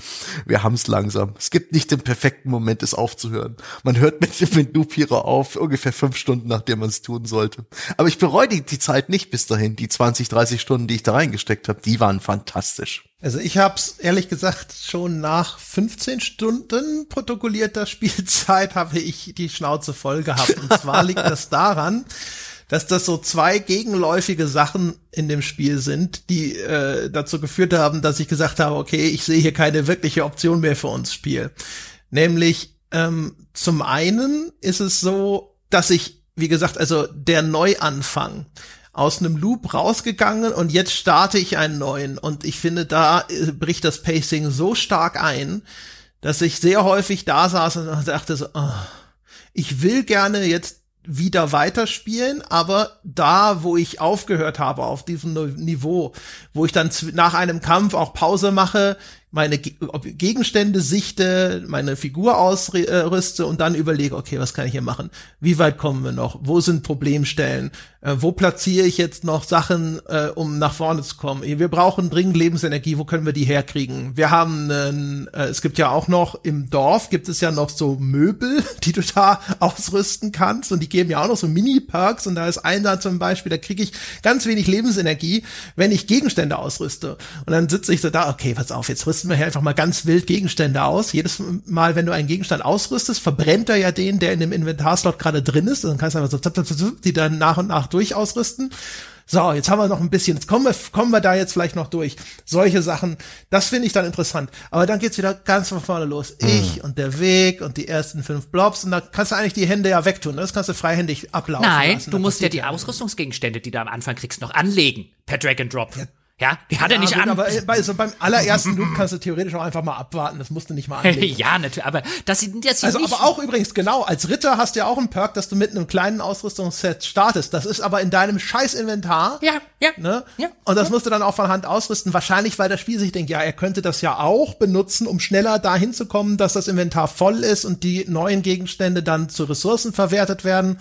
wir haben es langsam. Es gibt nicht den perfekten Moment, es aufzuhören. Man hört mit dem Loop-Hero auf, ungefähr fünf Stunden, nachdem man es tun sollte. Aber ich bereue die, die Zeit nicht bis dahin. Die 20, 30 Stunden, die ich da reingesteckt habe, die waren fantastisch. Also ich habe es ehrlich gesagt schon nach 15 Stunden protokollierter Spielzeit habe ich die Schnauze voll gehabt. Und zwar liegt das daran, dass das so zwei gegenläufige Sachen in dem Spiel sind, die äh, dazu geführt haben, dass ich gesagt habe, okay, ich sehe hier keine wirkliche Option mehr für uns Spiel. Nämlich ähm, zum einen ist es so, dass ich, wie gesagt, also der Neuanfang aus einem Loop rausgegangen und jetzt starte ich einen neuen. Und ich finde, da äh, bricht das Pacing so stark ein, dass ich sehr häufig da saß und dachte so, oh, ich will gerne jetzt wieder weiterspielen, aber da, wo ich aufgehört habe, auf diesem Niveau, wo ich dann nach einem Kampf auch Pause mache, meine Gegenstände sichte, meine Figur ausrüste und dann überlege, okay, was kann ich hier machen? Wie weit kommen wir noch? Wo sind Problemstellen? Äh, wo platziere ich jetzt noch Sachen, äh, um nach vorne zu kommen? Wir brauchen dringend Lebensenergie. Wo können wir die herkriegen? Wir haben, einen, äh, es gibt ja auch noch im Dorf gibt es ja noch so Möbel, die du da ausrüsten kannst und die geben ja auch noch so Mini-Perks und da ist einer zum Beispiel, da kriege ich ganz wenig Lebensenergie, wenn ich Gegenstände ausrüste. Und dann sitze ich so da, okay, pass auf, jetzt rüsten wir hier einfach mal ganz wild Gegenstände aus. Jedes Mal, wenn du einen Gegenstand ausrüstest, verbrennt er ja den, der in dem Inventarslot gerade drin ist. Und dann kannst du einfach so die dann nach und nach durch ausrüsten. So, jetzt haben wir noch ein bisschen, jetzt kommen wir, kommen wir da jetzt vielleicht noch durch. Solche Sachen, das finde ich dann interessant. Aber dann geht's wieder ganz von vorne los. Mhm. Ich und der Weg und die ersten fünf Blobs und da kannst du eigentlich die Hände ja wegtun. Ne? Das kannst du freihändig ablaufen Nein, lassen. du musst ja die Ausrüstungsgegenstände, die du am Anfang kriegst, noch anlegen per Drag and Drop. Ja. Ja, die hat ja, er nicht an. Aber bei, so beim allerersten Loop kannst du theoretisch auch einfach mal abwarten. Das musst du nicht mal anlegen. ja, natürlich. Aber das sind jetzt Also, aber auch übrigens, genau, als Ritter hast du ja auch einen Perk, dass du mit einem kleinen Ausrüstungsset startest. Das ist aber in deinem scheiß Inventar. Ja, ja. Ne? ja Und das ja. musst du dann auch von Hand ausrüsten. Wahrscheinlich, weil das Spiel sich denkt, ja, er könnte das ja auch benutzen, um schneller dahin zu kommen, dass das Inventar voll ist und die neuen Gegenstände dann zu Ressourcen verwertet werden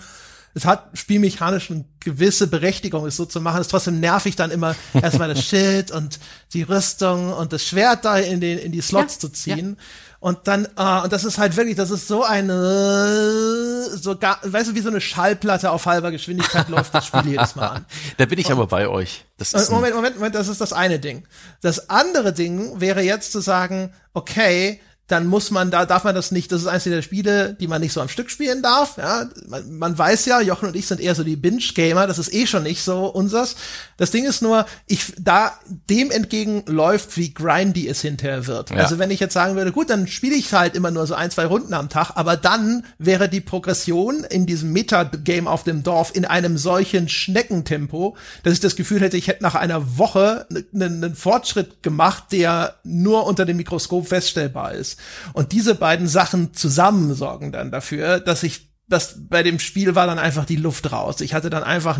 es hat spielmechanisch eine gewisse Berechtigung, es so zu machen. Es ist trotzdem nervig, dann immer erstmal das Schild und die Rüstung und das Schwert da in den in die Slots ja, zu ziehen. Ja. Und dann, äh, und das ist halt wirklich, das ist so eine, so gar, weißt du, wie so eine Schallplatte auf halber Geschwindigkeit läuft das Spiel jedes Mal an. Da bin ich und, aber bei euch. Das ist Moment, Moment, Moment, das ist das eine Ding. Das andere Ding wäre jetzt zu sagen, okay, dann muss man da, darf man das nicht, das ist eines der Spiele, die man nicht so am Stück spielen darf, ja. Man, man weiß ja, Jochen und ich sind eher so die Binge-Gamer, das ist eh schon nicht so unsers. Das Ding ist nur, ich, da dem entgegen läuft, wie grindy es hinterher wird. Ja. Also wenn ich jetzt sagen würde, gut, dann spiele ich halt immer nur so ein, zwei Runden am Tag, aber dann wäre die Progression in diesem Meta-Game auf dem Dorf in einem solchen Schneckentempo, dass ich das Gefühl hätte, ich hätte nach einer Woche einen Fortschritt gemacht, der nur unter dem Mikroskop feststellbar ist. Und diese beiden Sachen zusammen sorgen dann dafür, dass ich das bei dem Spiel war dann einfach die Luft raus. Ich hatte dann einfach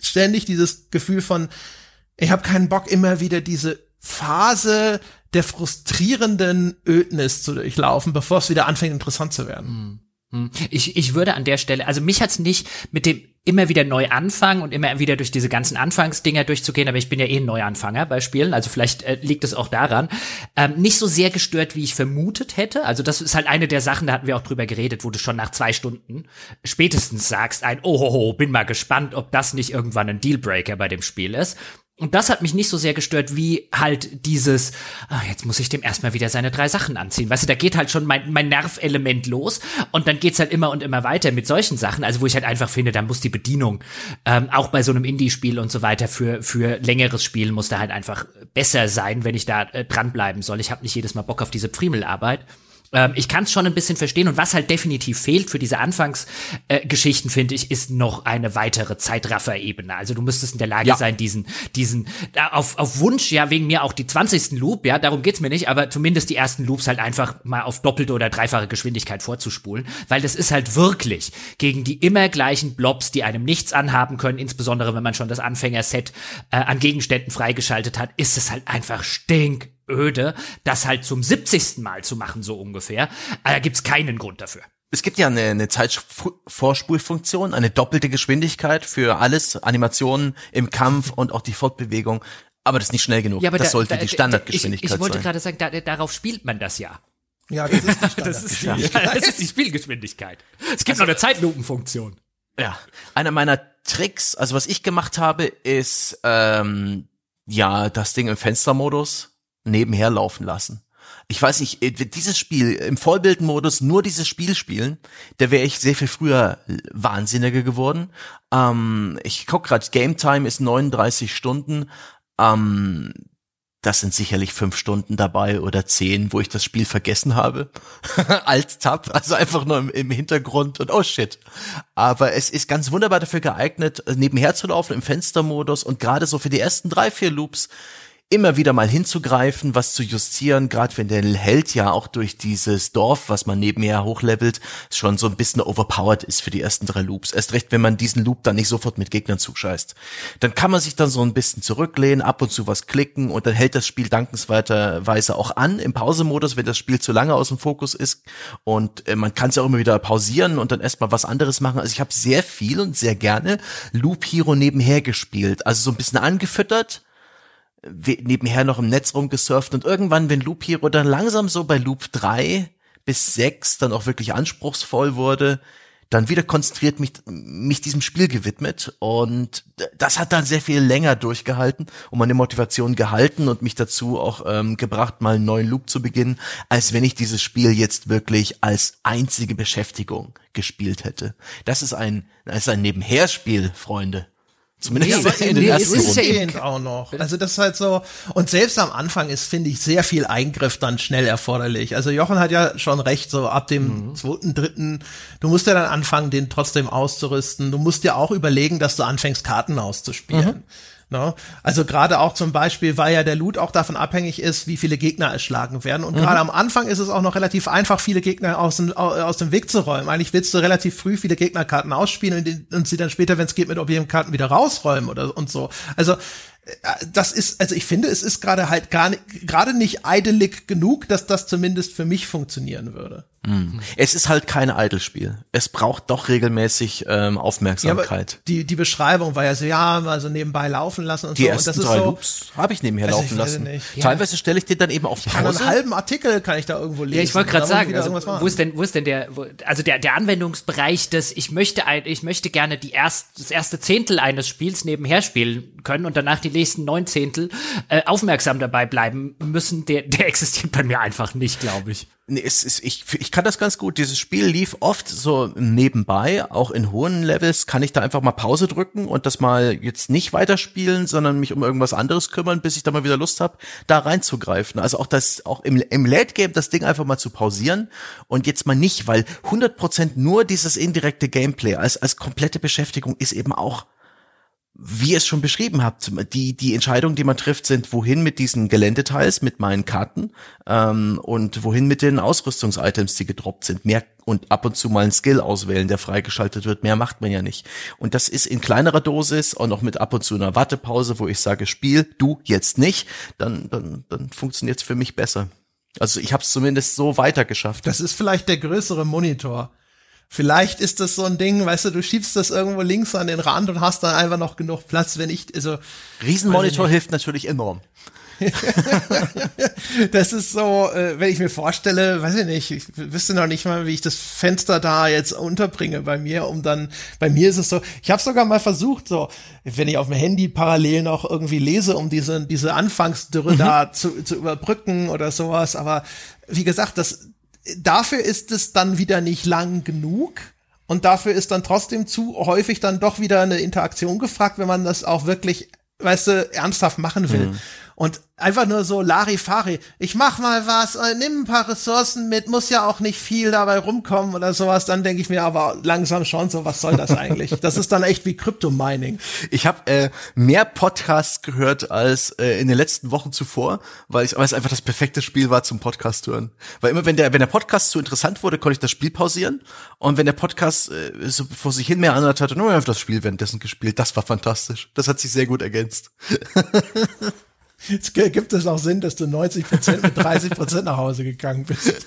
ständig dieses Gefühl von, ich habe keinen Bock immer wieder diese Phase der frustrierenden Ödnis zu durchlaufen, bevor es wieder anfängt interessant zu werden. Hm. Ich, ich würde an der Stelle, also mich hat's nicht mit dem immer wieder neu anfangen und immer wieder durch diese ganzen Anfangsdinger durchzugehen, aber ich bin ja eh ein Neuanfänger bei Spielen, also vielleicht äh, liegt es auch daran, ähm, nicht so sehr gestört, wie ich vermutet hätte. Also das ist halt eine der Sachen, da hatten wir auch drüber geredet, wo du schon nach zwei Stunden spätestens sagst, ein Ohoho, bin mal gespannt, ob das nicht irgendwann ein Dealbreaker bei dem Spiel ist. Und das hat mich nicht so sehr gestört, wie halt dieses, ah, jetzt muss ich dem erstmal wieder seine drei Sachen anziehen. Weißt du, da geht halt schon mein, mein Nervelement los und dann geht's halt immer und immer weiter mit solchen Sachen. Also wo ich halt einfach finde, da muss die Bedienung, ähm, auch bei so einem Indie-Spiel und so weiter, für, für längeres Spielen muss da halt einfach besser sein, wenn ich da äh, dranbleiben soll. Ich habe nicht jedes Mal Bock auf diese Primelarbeit. Ähm, ich kann es schon ein bisschen verstehen und was halt definitiv fehlt für diese Anfangsgeschichten, äh, finde ich, ist noch eine weitere Zeitraffer-Ebene. Also du müsstest in der Lage ja. sein, diesen, diesen, auf, auf Wunsch, ja, wegen mir auch die 20. Loop, ja, darum geht's mir nicht, aber zumindest die ersten Loops halt einfach mal auf doppelte oder dreifache Geschwindigkeit vorzuspulen, weil das ist halt wirklich gegen die immer gleichen Blobs, die einem nichts anhaben können, insbesondere wenn man schon das Anfängerset äh, an Gegenständen freigeschaltet hat, ist es halt einfach stink öde, das halt zum 70. Mal zu machen, so ungefähr. Da gibt's keinen Grund dafür. es gibt ja eine, eine Zeitvorspulfunktion, eine doppelte Geschwindigkeit für alles, Animationen im Kampf und auch die Fortbewegung. Aber das ist nicht schnell genug. Ja, aber das da, sollte da, die Standardgeschwindigkeit ich, ich wollte sein. gerade sagen, da, darauf spielt man das ja. Ja, das ist die Das ist, Standardgeschwindigkeit. das ist die Spielgeschwindigkeit. Es gibt noch eine Zeitlupenfunktion. Ja, einer meiner Tricks, also was ich gemacht habe, ist ähm, ja das Ding im Fenstermodus nebenher laufen lassen. Ich weiß nicht, äh, dieses Spiel im Vollbildmodus nur dieses Spiel spielen, da wäre ich sehr viel früher wahnsinniger geworden. Ähm, ich guck gerade, Game Time ist 39 Stunden. Ähm, das sind sicherlich fünf Stunden dabei oder zehn, wo ich das Spiel vergessen habe. Alt-Tab, also einfach nur im, im Hintergrund und oh shit. Aber es ist ganz wunderbar dafür geeignet, nebenher zu laufen im Fenstermodus und gerade so für die ersten drei, vier Loops immer wieder mal hinzugreifen, was zu justieren, gerade wenn der Held ja auch durch dieses Dorf, was man nebenher hochlevelt, schon so ein bisschen overpowered ist für die ersten drei Loops. Erst recht, wenn man diesen Loop dann nicht sofort mit Gegnern zuscheißt. Dann kann man sich dann so ein bisschen zurücklehnen, ab und zu was klicken und dann hält das Spiel dankenswerterweise auch an im Pausemodus, wenn das Spiel zu lange aus dem Fokus ist und äh, man kann es ja auch immer wieder pausieren und dann erstmal was anderes machen. Also ich habe sehr viel und sehr gerne Loop Hero nebenher gespielt, also so ein bisschen angefüttert nebenher noch im Netz rumgesurft und irgendwann, wenn Loop Hero dann langsam so bei Loop 3 bis 6 dann auch wirklich anspruchsvoll wurde, dann wieder konzentriert mich, mich diesem Spiel gewidmet und das hat dann sehr viel länger durchgehalten und meine Motivation gehalten und mich dazu auch ähm, gebracht, mal einen neuen Loop zu beginnen, als wenn ich dieses Spiel jetzt wirklich als einzige Beschäftigung gespielt hätte. Das ist ein, das ist ein Nebenherspiel, Freunde. Zumindest Nee, in den nee, ersten es ist ja Runden. auch noch. Also das ist halt so. Und selbst am Anfang ist, finde ich, sehr viel Eingriff dann schnell erforderlich. Also Jochen hat ja schon recht, so ab dem zweiten, dritten, du musst ja dann anfangen, den trotzdem auszurüsten. Du musst ja auch überlegen, dass du anfängst, Karten auszuspielen. Ne? Also gerade auch zum Beispiel, weil ja der Loot auch davon abhängig ist, wie viele Gegner erschlagen werden. Und gerade am Anfang ist es auch noch relativ einfach, viele Gegner aus dem, au- aus dem Weg zu räumen. Eigentlich willst du relativ früh viele Gegnerkarten ausspielen und, und sie dann später, wenn es geht, mit Objektenkarten wieder rausräumen oder und so. Also äh, das ist, also ich finde, es ist gerade halt gar nicht, gerade nicht idelig genug, dass das zumindest für mich funktionieren würde. Es ist halt kein Idle-Spiel. Es braucht doch regelmäßig ähm, Ja, Aufmerksamkeit. die, die Beschreibung war ja so, ja, mal so nebenbei laufen lassen und die so. ersten und das ist drei so, Loops habe ich nebenher laufen ich weiß lassen. nicht. Teilweise stelle ich den dann eben auf kann Pause. einen halben Artikel kann ich da irgendwo lesen. Ja, ich wollte gerade ich sagen, also, wo ist denn, wo ist denn der, wo, also der, der Anwendungsbereich des, ich möchte, ein, ich möchte gerne die erst, das erste Zehntel eines Spiels nebenher spielen können und danach die nächsten neun Zehntel äh, aufmerksam dabei bleiben müssen, der, der existiert bei mir einfach nicht, glaube ich. Es ist, ich, ich kann das ganz gut. Dieses Spiel lief oft so nebenbei, auch in hohen Levels kann ich da einfach mal Pause drücken und das mal jetzt nicht weiterspielen, sondern mich um irgendwas anderes kümmern, bis ich da mal wieder Lust habe, da reinzugreifen. Also auch das, auch im, im Late Game das Ding einfach mal zu pausieren und jetzt mal nicht, weil 100% nur dieses indirekte Gameplay als, als komplette Beschäftigung ist eben auch wie ihr es schon beschrieben habt, die, die Entscheidungen, die man trifft, sind, wohin mit diesen Geländeteils, mit meinen Karten ähm, und wohin mit den Ausrüstungsitems, die gedroppt sind. Mehr und ab und zu mal einen Skill auswählen, der freigeschaltet wird. Mehr macht man ja nicht. Und das ist in kleinerer Dosis und auch mit ab und zu einer Wartepause, wo ich sage, Spiel, du jetzt nicht, dann, dann, dann funktioniert es für mich besser. Also ich habe es zumindest so weitergeschafft. Das ist vielleicht der größere Monitor. Vielleicht ist das so ein Ding, weißt du, du schiebst das irgendwo links an den Rand und hast dann einfach noch genug Platz, wenn ich, also, Riesenmonitor hilft natürlich enorm. das ist so, äh, wenn ich mir vorstelle, weiß ich nicht, ich wüsste noch nicht mal, wie ich das Fenster da jetzt unterbringe bei mir, um dann, bei mir ist es so, ich habe sogar mal versucht, so, wenn ich auf dem Handy parallel noch irgendwie lese, um diese, diese Anfangsdürre da zu, zu überbrücken oder sowas, aber wie gesagt, das, dafür ist es dann wieder nicht lang genug. Und dafür ist dann trotzdem zu häufig dann doch wieder eine Interaktion gefragt, wenn man das auch wirklich, weißt du, ernsthaft machen will. Und einfach nur so Larifari, ich mach mal was, äh, nimm ein paar Ressourcen mit, muss ja auch nicht viel dabei rumkommen oder sowas, dann denke ich mir aber langsam schon so, was soll das eigentlich? das ist dann echt wie Crypto-Mining. Ich habe äh, mehr Podcasts gehört als äh, in den letzten Wochen zuvor, weil, ich, weil es einfach das perfekte Spiel war zum Podcast hören. Weil immer wenn der wenn der Podcast zu interessant wurde, konnte ich das Spiel pausieren und wenn der Podcast äh, so vor sich hin mehr anhört hatte, nur einfach das Spiel währenddessen gespielt. Das war fantastisch. Das hat sich sehr gut ergänzt. Jetzt gibt es auch Sinn, dass du 90 Prozent mit 30 Prozent nach Hause gegangen bist.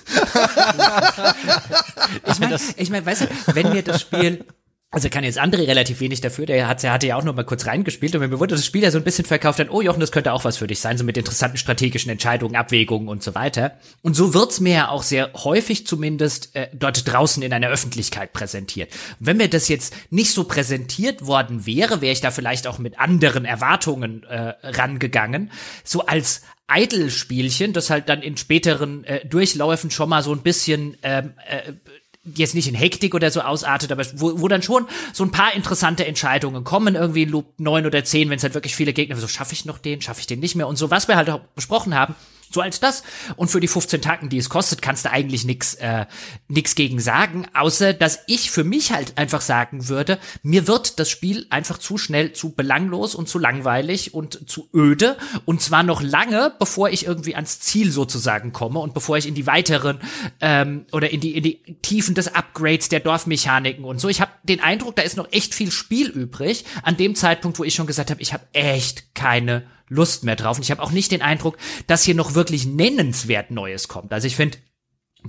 ich meine, ich mein, weißt du, wenn mir das Spiel also kann jetzt André relativ wenig dafür, der hat, der hatte ja auch noch mal kurz reingespielt und mir wurde das Spiel ja so ein bisschen verkauft, dann, oh Jochen, das könnte auch was für dich sein, so mit interessanten strategischen Entscheidungen, Abwägungen und so weiter. Und so wird's mir ja auch sehr häufig zumindest äh, dort draußen in einer Öffentlichkeit präsentiert. Und wenn mir das jetzt nicht so präsentiert worden wäre, wäre ich da vielleicht auch mit anderen Erwartungen äh, rangegangen, so als Idle-Spielchen, das halt dann in späteren äh, Durchläufen schon mal so ein bisschen ähm, äh, jetzt nicht in Hektik oder so ausartet, aber wo, wo dann schon so ein paar interessante Entscheidungen kommen, irgendwie in Loop 9 oder 10, wenn es halt wirklich viele Gegner, so schaffe ich noch den, schaffe ich den nicht mehr? Und so, was wir halt auch besprochen haben, so als das. Und für die 15 Tacken, die es kostet, kannst du eigentlich nix, äh, nix gegen sagen, außer dass ich für mich halt einfach sagen würde, mir wird das Spiel einfach zu schnell zu belanglos und zu langweilig und zu öde. Und zwar noch lange, bevor ich irgendwie ans Ziel sozusagen komme und bevor ich in die weiteren ähm, oder in die, in die Tiefen des Upgrades der Dorfmechaniken und so. Ich habe den Eindruck, da ist noch echt viel Spiel übrig. An dem Zeitpunkt, wo ich schon gesagt habe, ich habe echt keine Lust mehr drauf. Und ich habe auch nicht den Eindruck, dass hier noch wirklich nennenswert Neues kommt. Also ich finde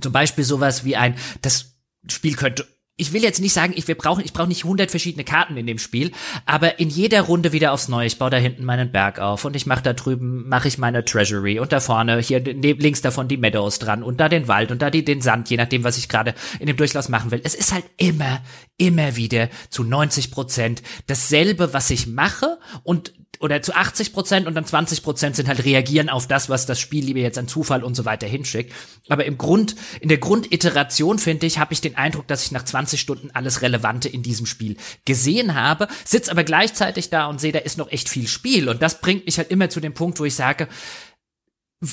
zum Beispiel sowas wie ein, das Spiel könnte ich will jetzt nicht sagen, ich, wir brauchen, ich brauche nicht hundert verschiedene Karten in dem Spiel, aber in jeder Runde wieder aufs Neue. Ich baue da hinten meinen Berg auf und ich mache da drüben, mache ich meine Treasury und da vorne, hier links davon die Meadows dran und da den Wald und da die, den Sand, je nachdem, was ich gerade in dem Durchlauf machen will. Es ist halt immer, immer wieder zu 90 Prozent dasselbe, was ich mache und oder zu 80 Prozent und dann 20 Prozent sind halt reagieren auf das, was das Spiel lieber jetzt an Zufall und so weiter hinschickt. Aber im Grund, in der Grunditeration, finde ich, habe ich den Eindruck, dass ich nach 20 Stunden alles Relevante in diesem Spiel gesehen habe, sitz aber gleichzeitig da und sehe, da ist noch echt viel Spiel. Und das bringt mich halt immer zu dem Punkt, wo ich sage,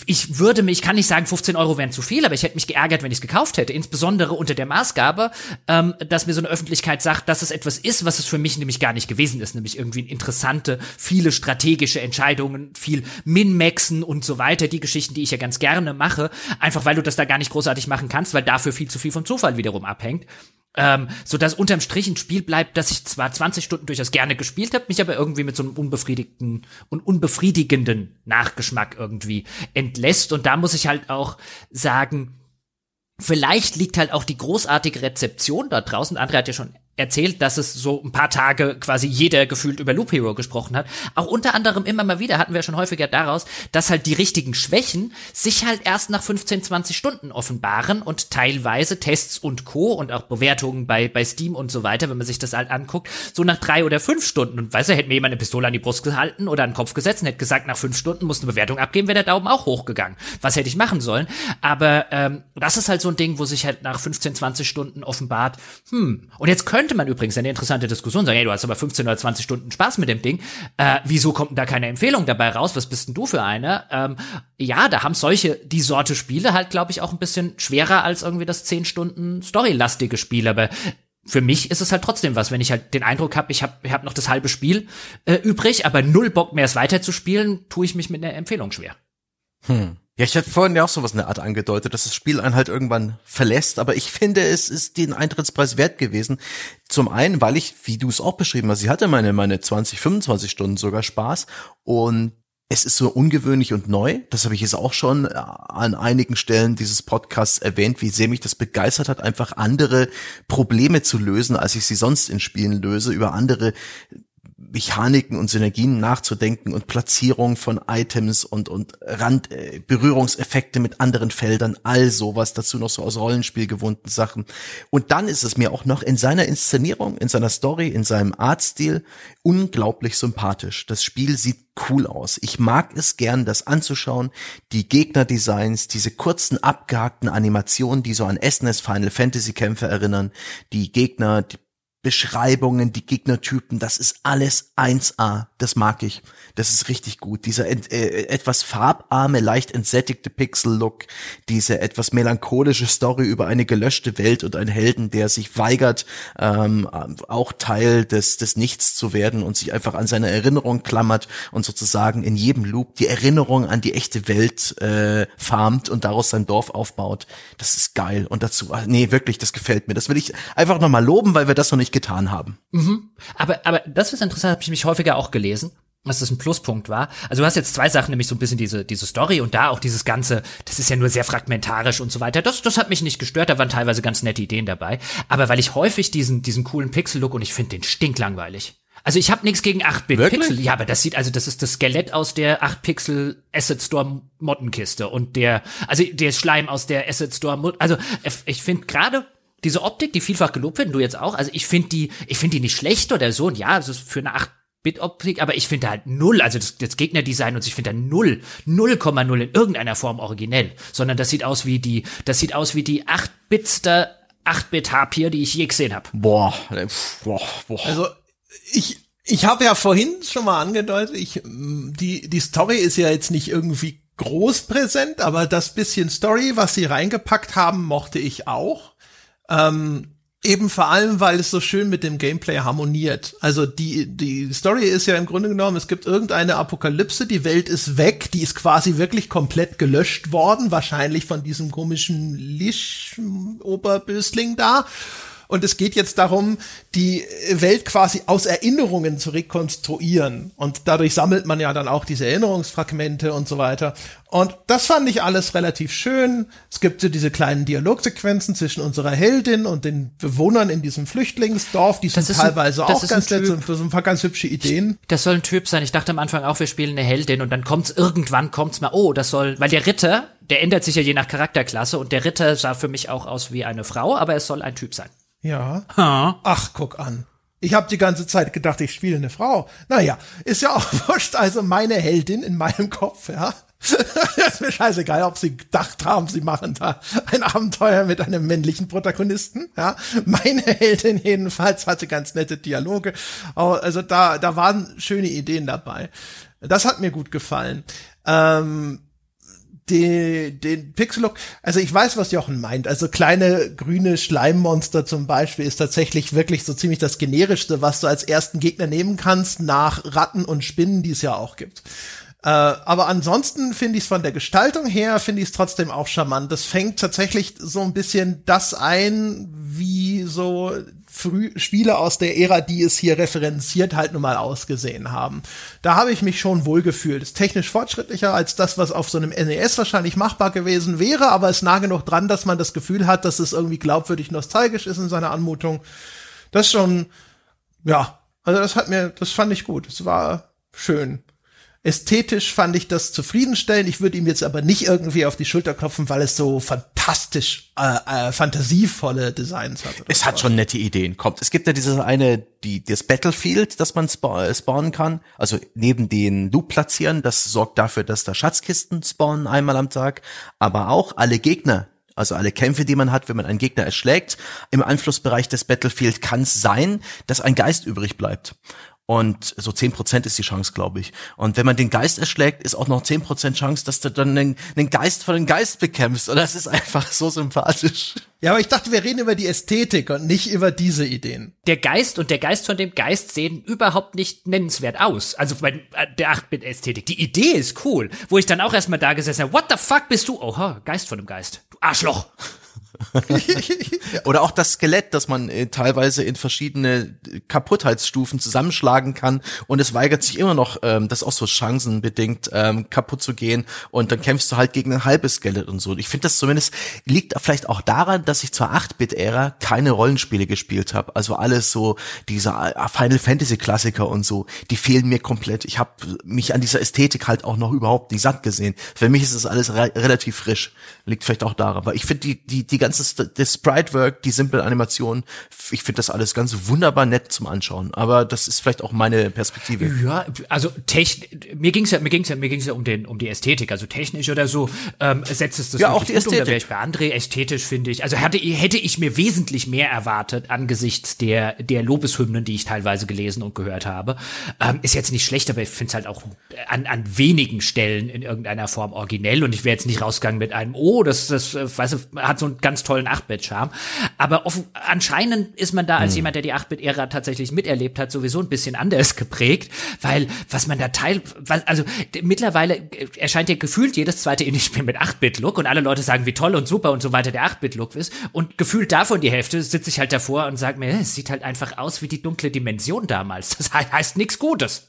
ich würde mich, ich kann nicht sagen, 15 Euro wären zu viel, aber ich hätte mich geärgert, wenn ich es gekauft hätte. Insbesondere unter der Maßgabe, ähm, dass mir so eine Öffentlichkeit sagt, dass es etwas ist, was es für mich nämlich gar nicht gewesen ist. Nämlich irgendwie interessante, viele strategische Entscheidungen, viel Min-Maxen und so weiter. Die Geschichten, die ich ja ganz gerne mache. Einfach weil du das da gar nicht großartig machen kannst, weil dafür viel zu viel vom Zufall wiederum abhängt. Ähm, so dass unterm Strich ein Spiel bleibt, das ich zwar 20 Stunden durchaus gerne gespielt habe, mich aber irgendwie mit so einem unbefriedigten und unbefriedigenden Nachgeschmack irgendwie entlässt. Und da muss ich halt auch sagen, vielleicht liegt halt auch die großartige Rezeption da draußen. André hat ja schon erzählt, dass es so ein paar Tage quasi jeder gefühlt über Loop Hero gesprochen hat. Auch unter anderem immer mal wieder hatten wir schon häufiger daraus, dass halt die richtigen Schwächen sich halt erst nach 15, 20 Stunden offenbaren und teilweise Tests und Co. und auch Bewertungen bei, bei Steam und so weiter, wenn man sich das halt anguckt, so nach drei oder fünf Stunden. Und weißt du, hätte mir jemand eine Pistole an die Brust gehalten oder an den Kopf gesetzt und hätte gesagt, nach fünf Stunden muss eine Bewertung abgeben, wäre der Daumen auch hochgegangen. Was hätte ich machen sollen? Aber ähm, das ist halt so ein Ding, wo sich halt nach 15, 20 Stunden offenbart, hm, und jetzt könnte könnte man übrigens eine interessante Diskussion sagen, hey, du hast aber 15 oder 20 Stunden Spaß mit dem Ding. Äh, wieso kommt da keine Empfehlung dabei raus? Was bist denn du für eine? Ähm, ja, da haben solche, die Sorte Spiele halt, glaube ich, auch ein bisschen schwerer als irgendwie das 10 Stunden storylastige Spiel. Aber für mich ist es halt trotzdem was, wenn ich halt den Eindruck habe, ich habe ich hab noch das halbe Spiel äh, übrig, aber null Bock mehr es weiterzuspielen, tue ich mich mit einer Empfehlung schwer. Hm. Ja, ich hatte vorhin ja auch sowas in der Art angedeutet, dass das Spiel einen halt irgendwann verlässt, aber ich finde, es ist den Eintrittspreis wert gewesen. Zum einen, weil ich, wie du es auch beschrieben hast, ich hatte meine, meine 20, 25 Stunden sogar Spaß und es ist so ungewöhnlich und neu. Das habe ich jetzt auch schon äh, an einigen Stellen dieses Podcasts erwähnt, wie sehr mich das begeistert hat, einfach andere Probleme zu lösen, als ich sie sonst in Spielen löse, über andere Mechaniken und Synergien nachzudenken und Platzierung von Items und und Rand äh, Berührungseffekte mit anderen Feldern, all sowas dazu noch so aus Rollenspiel gewohnten Sachen. Und dann ist es mir auch noch in seiner Inszenierung, in seiner Story, in seinem Artstil unglaublich sympathisch. Das Spiel sieht cool aus. Ich mag es gern, das anzuschauen. Die Gegnerdesigns, diese kurzen abgehackten Animationen, die so an SNES Final Fantasy Kämpfe erinnern, die Gegner, die Beschreibungen, die Gegnertypen, das ist alles 1A. Das mag ich. Das ist richtig gut. Dieser äh, etwas farbarme, leicht entsättigte Pixel-Look, diese etwas melancholische Story über eine gelöschte Welt und einen Helden, der sich weigert, ähm, auch Teil des, des Nichts zu werden und sich einfach an seine Erinnerung klammert und sozusagen in jedem Loop die Erinnerung an die echte Welt äh, farmt und daraus sein Dorf aufbaut. Das ist geil. Und dazu, nee, wirklich, das gefällt mir. Das will ich einfach nochmal loben, weil wir das noch nicht nicht getan haben. Mhm. Aber, aber das ist interessant, habe ich mich häufiger auch gelesen. Dass das ein Pluspunkt war. Also du hast jetzt zwei Sachen, nämlich so ein bisschen diese, diese Story und da auch dieses Ganze, das ist ja nur sehr fragmentarisch und so weiter. Das, das hat mich nicht gestört, da waren teilweise ganz nette Ideen dabei. Aber weil ich häufig diesen, diesen coolen Pixel-Look und ich finde den stinklangweilig. Also ich habe nichts gegen 8-Bit-Pixel. Ja, aber das sieht, also das ist das Skelett aus der 8-Pixel Asset Store Mottenkiste und der, also der Schleim aus der Asset Store, also ich finde gerade diese Optik, die vielfach gelobt wird, du jetzt auch, also ich finde die, ich finde die nicht schlecht oder so, und ja, es ist für eine 8 Bit-Optik, aber ich finde halt null, also das, das Gegnerdesign und ich finde da null, 0,0 in irgendeiner Form originell, sondern das sieht aus wie die, das sieht aus wie die 8-Bitster 8-Bit-Harpier, die ich je gesehen habe. Boah, boah, boah. Also ich, ich habe ja vorhin schon mal angedeutet, ich, die, die Story ist ja jetzt nicht irgendwie groß präsent, aber das bisschen Story, was sie reingepackt haben, mochte ich auch. Ähm, Eben vor allem, weil es so schön mit dem Gameplay harmoniert. Also die, die Story ist ja im Grunde genommen, es gibt irgendeine Apokalypse, die Welt ist weg, die ist quasi wirklich komplett gelöscht worden, wahrscheinlich von diesem komischen Lisch-Oberbösling da. Und es geht jetzt darum, die Welt quasi aus Erinnerungen zu rekonstruieren. Und dadurch sammelt man ja dann auch diese Erinnerungsfragmente und so weiter. Und das fand ich alles relativ schön. Es gibt so diese kleinen Dialogsequenzen zwischen unserer Heldin und den Bewohnern in diesem Flüchtlingsdorf. Die sind teilweise ein, auch ganz nett, so ein paar ganz hübsche Ideen. Das soll ein Typ sein. Ich dachte am Anfang auch, wir spielen eine Heldin und dann kommt's irgendwann kommt's mal, oh, das soll, weil der Ritter, der ändert sich ja je nach Charakterklasse und der Ritter sah für mich auch aus wie eine Frau, aber es soll ein Typ sein. Ja. Ha. Ach, guck an. Ich habe die ganze Zeit gedacht, ich spiele eine Frau. Naja, ist ja auch wurscht. Also meine Heldin in meinem Kopf, ja. ist mir scheißegal, ob sie gedacht haben, sie machen da ein Abenteuer mit einem männlichen Protagonisten. Ja, meine Heldin jedenfalls hatte ganz nette Dialoge. Also da, da waren schöne Ideen dabei. Das hat mir gut gefallen. Ähm, den, den Pixel-Look, also ich weiß, was Jochen meint. Also kleine grüne Schleimmonster zum Beispiel ist tatsächlich wirklich so ziemlich das generischste, was du als ersten Gegner nehmen kannst, nach Ratten und Spinnen, die es ja auch gibt. Äh, aber ansonsten finde ich es von der Gestaltung her, finde ich es trotzdem auch charmant. Das fängt tatsächlich so ein bisschen das ein, wie so früh Spiele aus der Ära, die es hier referenziert, halt nun mal ausgesehen haben. Da habe ich mich schon wohlgefühlt. Ist technisch fortschrittlicher als das, was auf so einem NES wahrscheinlich machbar gewesen wäre, aber ist nah genug dran, dass man das Gefühl hat, dass es irgendwie glaubwürdig nostalgisch ist in seiner Anmutung. Das schon, ja, also das hat mir, das fand ich gut. Es war schön. Ästhetisch fand ich das zufriedenstellend. Ich würde ihm jetzt aber nicht irgendwie auf die Schulter klopfen, weil es so fantastisch äh, äh, fantasievolle Designs hat. Es hat schon nette Ideen. Kommt, es gibt ja dieses eine, die das Battlefield, das man spa äh, spawnen kann. Also neben den Loop platzieren, das sorgt dafür, dass da Schatzkisten spawnen einmal am Tag. Aber auch alle Gegner also alle Kämpfe, die man hat, wenn man einen Gegner erschlägt. Im Einflussbereich des Battlefield kann es sein, dass ein Geist übrig bleibt. Und so zehn Prozent ist die Chance, glaube ich. Und wenn man den Geist erschlägt, ist auch noch zehn Prozent Chance, dass du dann einen, einen Geist von den Geist bekämpfst. Und das ist einfach so sympathisch. Ja, aber ich dachte, wir reden über die Ästhetik und nicht über diese Ideen. Der Geist und der Geist von dem Geist sehen überhaupt nicht nennenswert aus. Also bei äh, der 8-Bit-Ästhetik. Die Idee ist cool. Wo ich dann auch erstmal da gesessen habe, what the fuck bist du? Oha, Geist von dem Geist. Du Arschloch. Oder auch das Skelett, das man äh, teilweise in verschiedene Kaputtheitsstufen zusammenschlagen kann und es weigert sich immer noch, ähm, das auch so chancenbedingt ähm, kaputt zu gehen und dann kämpfst du halt gegen ein halbes Skelett und so. Ich finde das zumindest liegt vielleicht auch daran, dass ich zur 8-Bit-Ära keine Rollenspiele gespielt habe. Also alles so diese äh, Final Fantasy Klassiker und so, die fehlen mir komplett. Ich habe mich an dieser Ästhetik halt auch noch überhaupt nicht satt gesehen. Für mich ist das alles re relativ frisch. Liegt vielleicht auch daran, weil ich finde die die die ganze das Sprite-Work, die simple Animation, ich finde das alles ganz wunderbar nett zum Anschauen. Aber das ist vielleicht auch meine Perspektive. Ja, also technisch, mir ging's ja, mir ging's ja, mir ging's ja um den, um die Ästhetik, also technisch oder so. Ähm, setzt es das ja auch die Ästhetik. Um, da wäre ich bei André ästhetisch finde ich. Also hätte, hätte ich mir wesentlich mehr erwartet angesichts der der Lobeshymnen, die ich teilweise gelesen und gehört habe. Ähm, ist jetzt nicht schlecht, aber ich finde es halt auch an an wenigen Stellen in irgendeiner Form originell und ich wäre jetzt nicht rausgegangen mit einem, oh, das das, äh, weißt du, hat so einen ganz tollen 8-Bit-Charme. Aber offen, anscheinend ist man da als hm. jemand, der die 8-Bit-Ära tatsächlich miterlebt hat, sowieso ein bisschen anders geprägt, weil was man da teil, also mittlerweile erscheint ja gefühlt jedes zweite Indie-Spiel mit 8-Bit-Look und alle Leute sagen, wie toll und super und so weiter der 8-Bit-Look ist und gefühlt davon die Hälfte sitze ich halt davor und sage mir, es sieht halt einfach aus wie die dunkle Dimension damals. Das heißt nichts Gutes.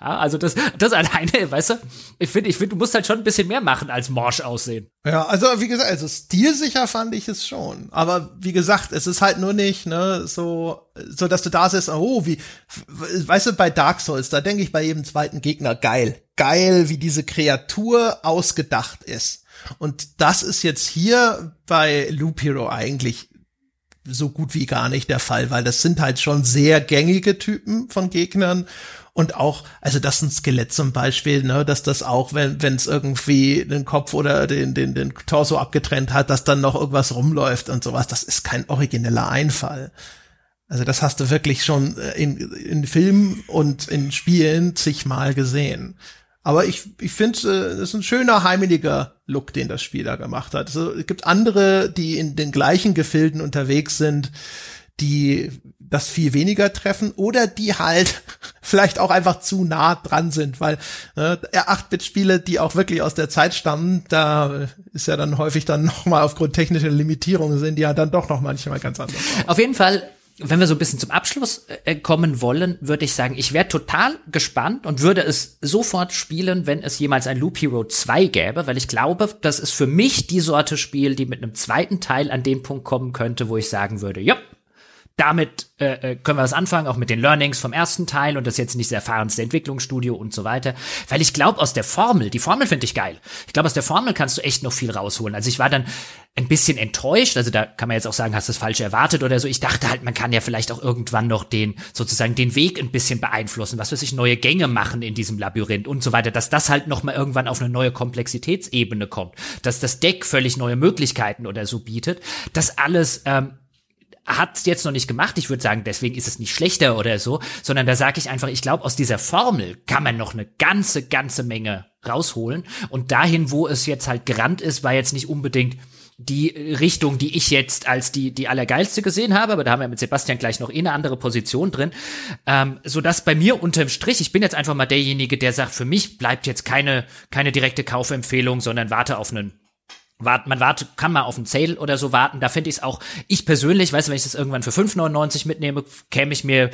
Ja, also das, das alleine, weißt du, ich finde, ich finde, du musst halt schon ein bisschen mehr machen als morsch aussehen. Ja, also wie gesagt, also stilsicher fand ich es schon. Aber wie gesagt, es ist halt nur nicht, ne, so, so dass du da sitzt, oh, wie, weißt du, bei Dark Souls, da denke ich bei jedem zweiten Gegner, geil, geil, wie diese Kreatur ausgedacht ist. Und das ist jetzt hier bei Loop Hero eigentlich so gut wie gar nicht der Fall, weil das sind halt schon sehr gängige Typen von Gegnern und auch, also das ist ein Skelett zum Beispiel, ne, dass das auch, wenn wenn es irgendwie den Kopf oder den, den, den Torso abgetrennt hat, dass dann noch irgendwas rumläuft und sowas, das ist kein origineller Einfall. Also das hast du wirklich schon äh, in, in Filmen und in Spielen zigmal gesehen. Aber ich, ich finde, es ist ein schöner, heimeliger Look, den das Spiel da gemacht hat. Also, es gibt andere, die in den gleichen Gefilden unterwegs sind, die das viel weniger treffen oder die halt vielleicht auch einfach zu nah dran sind, weil äh, 8-Bit-Spiele, die auch wirklich aus der Zeit stammen, da ist ja dann häufig dann noch mal aufgrund technischer Limitierungen sind die ja dann doch noch manchmal ganz anders. Auf jeden Fall wenn wir so ein bisschen zum Abschluss äh, kommen wollen, würde ich sagen, ich wäre total gespannt und würde es sofort spielen, wenn es jemals ein Loop Hero 2 gäbe, weil ich glaube, das ist für mich die Sorte Spiel, die mit einem zweiten Teil an den Punkt kommen könnte, wo ich sagen würde, ja, damit äh, äh, können wir was anfangen, auch mit den Learnings vom ersten Teil und das jetzt nicht das erfahrenste Entwicklungsstudio und so weiter. Weil ich glaube, aus der Formel, die Formel finde ich geil. Ich glaube, aus der Formel kannst du echt noch viel rausholen. Also ich war dann ein bisschen enttäuscht, also da kann man jetzt auch sagen, hast du das falsch erwartet oder so. Ich dachte halt, man kann ja vielleicht auch irgendwann noch den, sozusagen den Weg ein bisschen beeinflussen, was weiß ich, neue Gänge machen in diesem Labyrinth und so weiter, dass das halt noch mal irgendwann auf eine neue Komplexitätsebene kommt, dass das Deck völlig neue Möglichkeiten oder so bietet. Das alles ähm, hat jetzt noch nicht gemacht. Ich würde sagen, deswegen ist es nicht schlechter oder so, sondern da sage ich einfach, ich glaube, aus dieser Formel kann man noch eine ganze, ganze Menge rausholen. Und dahin, wo es jetzt halt gerannt ist, war jetzt nicht unbedingt die Richtung, die ich jetzt als die die allergeilste gesehen habe, aber da haben wir mit Sebastian gleich noch eh eine andere Position drin, ähm, so dass bei mir unterm Strich, ich bin jetzt einfach mal derjenige, der sagt, für mich bleibt jetzt keine keine direkte Kaufempfehlung, sondern warte auf einen Wart, man wartet, kann mal auf einen Sale oder so warten. Da finde ich es auch, ich persönlich, weiß, wenn ich das irgendwann für 5,99 mitnehme, käme ich mir,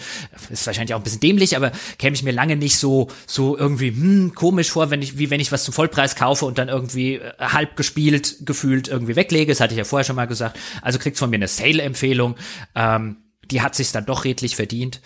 ist wahrscheinlich auch ein bisschen dämlich, aber käme ich mir lange nicht so, so irgendwie, hm, komisch vor, wenn ich, wie wenn ich was zum Vollpreis kaufe und dann irgendwie äh, halb gespielt, gefühlt irgendwie weglege. Das hatte ich ja vorher schon mal gesagt. Also kriegt von mir eine Sale-Empfehlung. Ähm, die hat sich dann doch redlich verdient.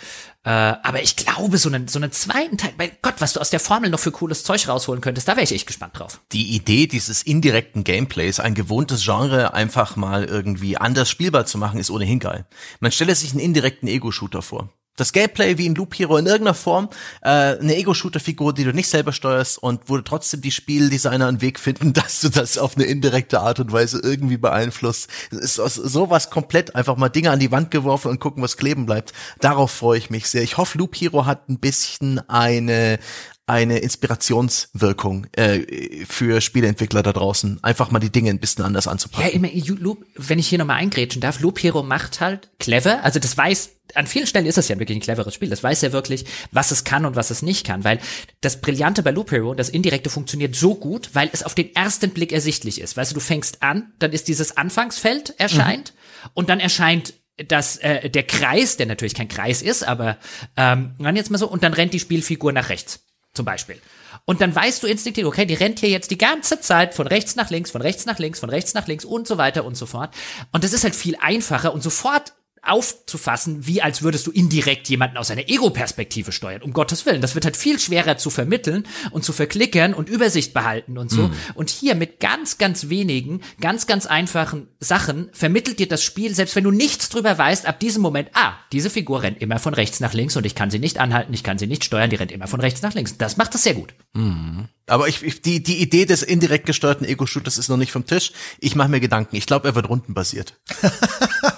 Äh, aber ich glaube, so einen, so einen zweiten Teil, mein Gott, was du aus der Formel noch für cooles Zeug rausholen könntest, da wäre ich echt gespannt drauf. Die Idee dieses indirekten Gameplays, ein gewohntes Genre einfach mal irgendwie anders spielbar zu machen, ist ohnehin geil. Man stelle sich einen indirekten Ego-Shooter vor. Das Gameplay wie in Loop Hero in irgendeiner Form, äh, eine Ego-Shooter-Figur, die du nicht selber steuerst und wo du trotzdem die Spieldesigner einen Weg finden, dass du das auf eine indirekte Art und Weise irgendwie beeinflusst. Es ist sowas komplett einfach mal Dinge an die Wand geworfen und gucken, was kleben bleibt. Darauf freue ich mich sehr. Ich hoffe, Loop Hero hat ein bisschen eine eine Inspirationswirkung äh, für Spieleentwickler da draußen, einfach mal die Dinge ein bisschen anders anzupacken. Ja, immer, Loop, wenn ich hier nochmal eingrätschen darf, Loop Hero macht halt clever, also das weiß, an vielen Stellen ist es ja wirklich ein cleveres Spiel, das weiß ja wirklich, was es kann und was es nicht kann, weil das Brillante bei Loop Hero, das Indirekte funktioniert so gut, weil es auf den ersten Blick ersichtlich ist. Weißt du, du fängst an, dann ist dieses Anfangsfeld erscheint mhm. und dann erscheint dass äh, der Kreis, der natürlich kein Kreis ist, aber ähm, dann jetzt mal so, und dann rennt die Spielfigur nach rechts zum Beispiel. Und dann weißt du instinktiv, okay, die rennt hier jetzt die ganze Zeit von rechts nach links, von rechts nach links, von rechts nach links und so weiter und so fort. Und das ist halt viel einfacher und sofort aufzufassen, wie als würdest du indirekt jemanden aus einer Ego-Perspektive steuern. Um Gottes Willen. Das wird halt viel schwerer zu vermitteln und zu verklickern und Übersicht behalten und so. Mhm. Und hier mit ganz, ganz wenigen, ganz, ganz einfachen Sachen vermittelt dir das Spiel, selbst wenn du nichts drüber weißt, ab diesem Moment, ah, diese Figur rennt immer von rechts nach links und ich kann sie nicht anhalten, ich kann sie nicht steuern, die rennt immer von rechts nach links. Das macht das sehr gut. Mhm. Aber ich, ich, die, die Idee des indirekt gesteuerten Ego-Shooters ist noch nicht vom Tisch. Ich mache mir Gedanken. Ich glaube, er wird rundenbasiert.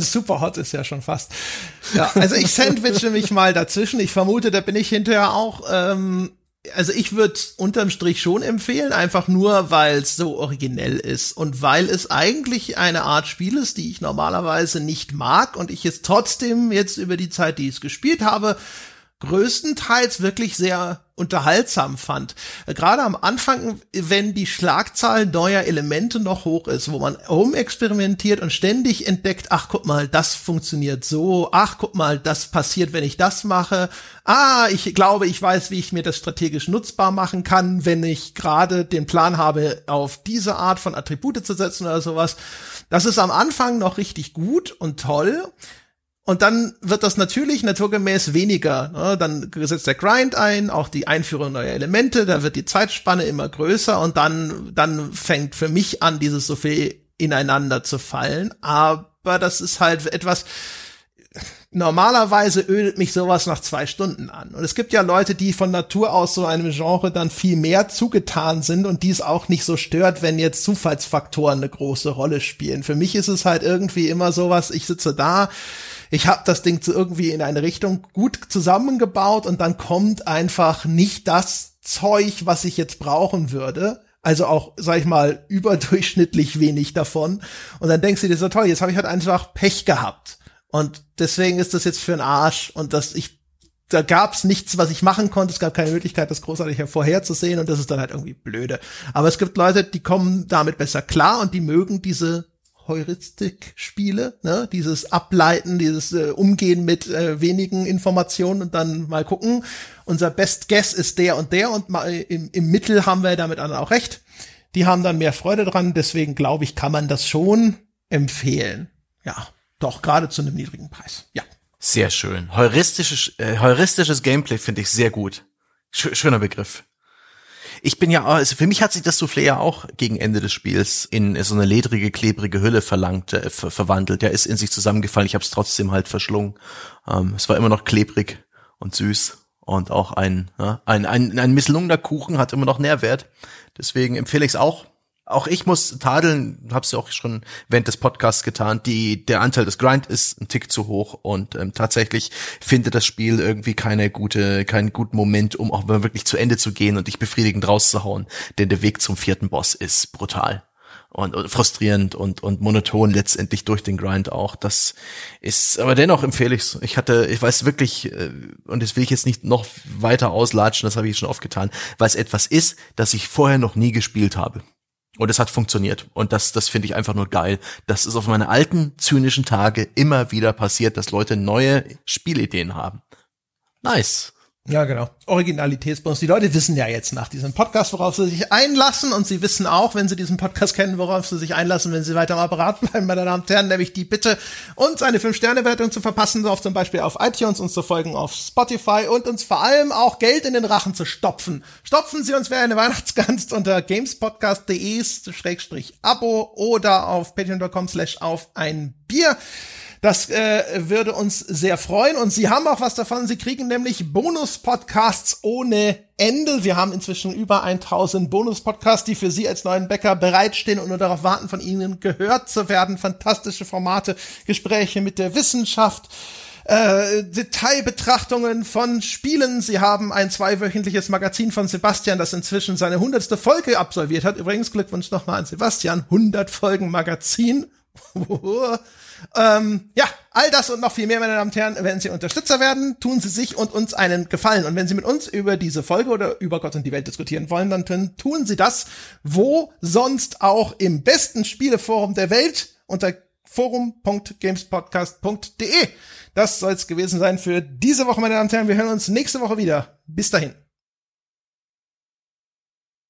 Super hot ist ja schon fast. Ja, also ich sandwiche mich mal dazwischen. Ich vermute, da bin ich hinterher auch. Ähm, also ich würde unterm Strich schon empfehlen, einfach nur, weil es so originell ist und weil es eigentlich eine Art Spiel ist, die ich normalerweise nicht mag und ich es trotzdem jetzt über die Zeit, die ich es gespielt habe, größtenteils wirklich sehr unterhaltsam fand. Gerade am Anfang, wenn die Schlagzahl neuer Elemente noch hoch ist, wo man rumexperimentiert und ständig entdeckt, ach guck mal, das funktioniert so, ach guck mal, das passiert, wenn ich das mache. Ah, ich glaube, ich weiß, wie ich mir das strategisch nutzbar machen kann, wenn ich gerade den Plan habe, auf diese Art von Attribute zu setzen oder sowas. Das ist am Anfang noch richtig gut und toll. Und dann wird das natürlich naturgemäß weniger. Ne? Dann setzt der Grind ein, auch die Einführung neuer Elemente, da wird die Zeitspanne immer größer und dann, dann fängt für mich an, dieses so viel ineinander zu fallen. Aber das ist halt etwas, normalerweise ödet mich sowas nach zwei Stunden an. Und es gibt ja Leute, die von Natur aus so einem Genre dann viel mehr zugetan sind und die es auch nicht so stört, wenn jetzt Zufallsfaktoren eine große Rolle spielen. Für mich ist es halt irgendwie immer sowas, ich sitze da, ich habe das Ding irgendwie in eine Richtung gut zusammengebaut und dann kommt einfach nicht das Zeug, was ich jetzt brauchen würde. Also auch, sag ich mal, überdurchschnittlich wenig davon. Und dann denkst du dir so, toll, jetzt habe ich halt einfach Pech gehabt. Und deswegen ist das jetzt für einen Arsch. Und das, ich, da gab's nichts, was ich machen konnte. Es gab keine Möglichkeit, das großartig hervorherzusehen. Und das ist dann halt irgendwie blöde. Aber es gibt Leute, die kommen damit besser klar und die mögen diese Heuristik-Spiele, ne? dieses Ableiten, dieses äh, Umgehen mit äh, wenigen Informationen und dann mal gucken. Unser Best Guess ist der und der und mal im, im Mittel haben wir damit auch recht. Die haben dann mehr Freude dran, deswegen glaube ich, kann man das schon empfehlen. Ja, doch, gerade zu einem niedrigen Preis. Ja. Sehr schön. Heuristisches, äh, heuristisches Gameplay finde ich sehr gut. Sch schöner Begriff ich bin ja, also für mich hat sich das Soufflé ja auch gegen Ende des Spiels in so eine ledrige, klebrige Hülle verlangt, äh, ver verwandelt. Der ist in sich zusammengefallen. Ich habe es trotzdem halt verschlungen. Ähm, es war immer noch klebrig und süß und auch ein, ja, ein, ein, ein misslungener Kuchen hat immer noch Nährwert. Deswegen empfehle ich es auch. Auch ich muss tadeln, hab's ja auch schon während des Podcasts getan, die, der Anteil des Grind ist ein Tick zu hoch und ähm, tatsächlich findet das Spiel irgendwie keine gute, keinen guten Moment, um auch wirklich zu Ende zu gehen und dich befriedigend rauszuhauen, denn der Weg zum vierten Boss ist brutal und, und frustrierend und, und monoton letztendlich durch den Grind auch. Das ist, aber dennoch empfehle ich's. Ich hatte, ich weiß wirklich, äh, und das will ich jetzt nicht noch weiter auslatschen, das habe ich schon oft getan, weil es etwas ist, das ich vorher noch nie gespielt habe. Und es hat funktioniert. Und das, das finde ich einfach nur geil. Das ist auf meine alten, zynischen Tage immer wieder passiert, dass Leute neue Spielideen haben. Nice. Ja, genau. Originalitätsbonus. Die Leute wissen ja jetzt nach diesem Podcast, worauf sie sich einlassen. Und sie wissen auch, wenn sie diesen Podcast kennen, worauf sie sich einlassen, wenn sie weiter am Apparat bleiben, meine Damen und Herren, nämlich die Bitte, uns eine 5-Sterne-Wertung zu verpassen, auf zum Beispiel auf iTunes, uns zu folgen auf Spotify und uns vor allem auch Geld in den Rachen zu stopfen. Stopfen Sie uns wer eine Weihnachtsgans unter gamespodcast.de-abo oder auf patreon.com slash auf ein Bier. Das äh, würde uns sehr freuen und Sie haben auch was davon. Sie kriegen nämlich Bonus-Podcasts ohne Ende. Wir haben inzwischen über 1000 Bonus-Podcasts, die für Sie als neuen Bäcker bereitstehen und nur darauf warten, von Ihnen gehört zu werden. Fantastische Formate, Gespräche mit der Wissenschaft. Äh, Detailbetrachtungen von Spielen. Sie haben ein zweiwöchentliches Magazin von Sebastian, das inzwischen seine hundertste Folge absolviert hat. Übrigens Glückwunsch nochmal an Sebastian. 100 Folgen Magazin. Ähm, ja, all das und noch viel mehr, meine Damen und Herren, wenn Sie Unterstützer werden, tun Sie sich und uns einen Gefallen. Und wenn Sie mit uns über diese Folge oder über Gott und die Welt diskutieren wollen, dann tun Sie das, wo sonst auch im besten Spieleforum der Welt unter forum.gamespodcast.de. Das soll es gewesen sein für diese Woche, meine Damen und Herren. Wir hören uns nächste Woche wieder. Bis dahin.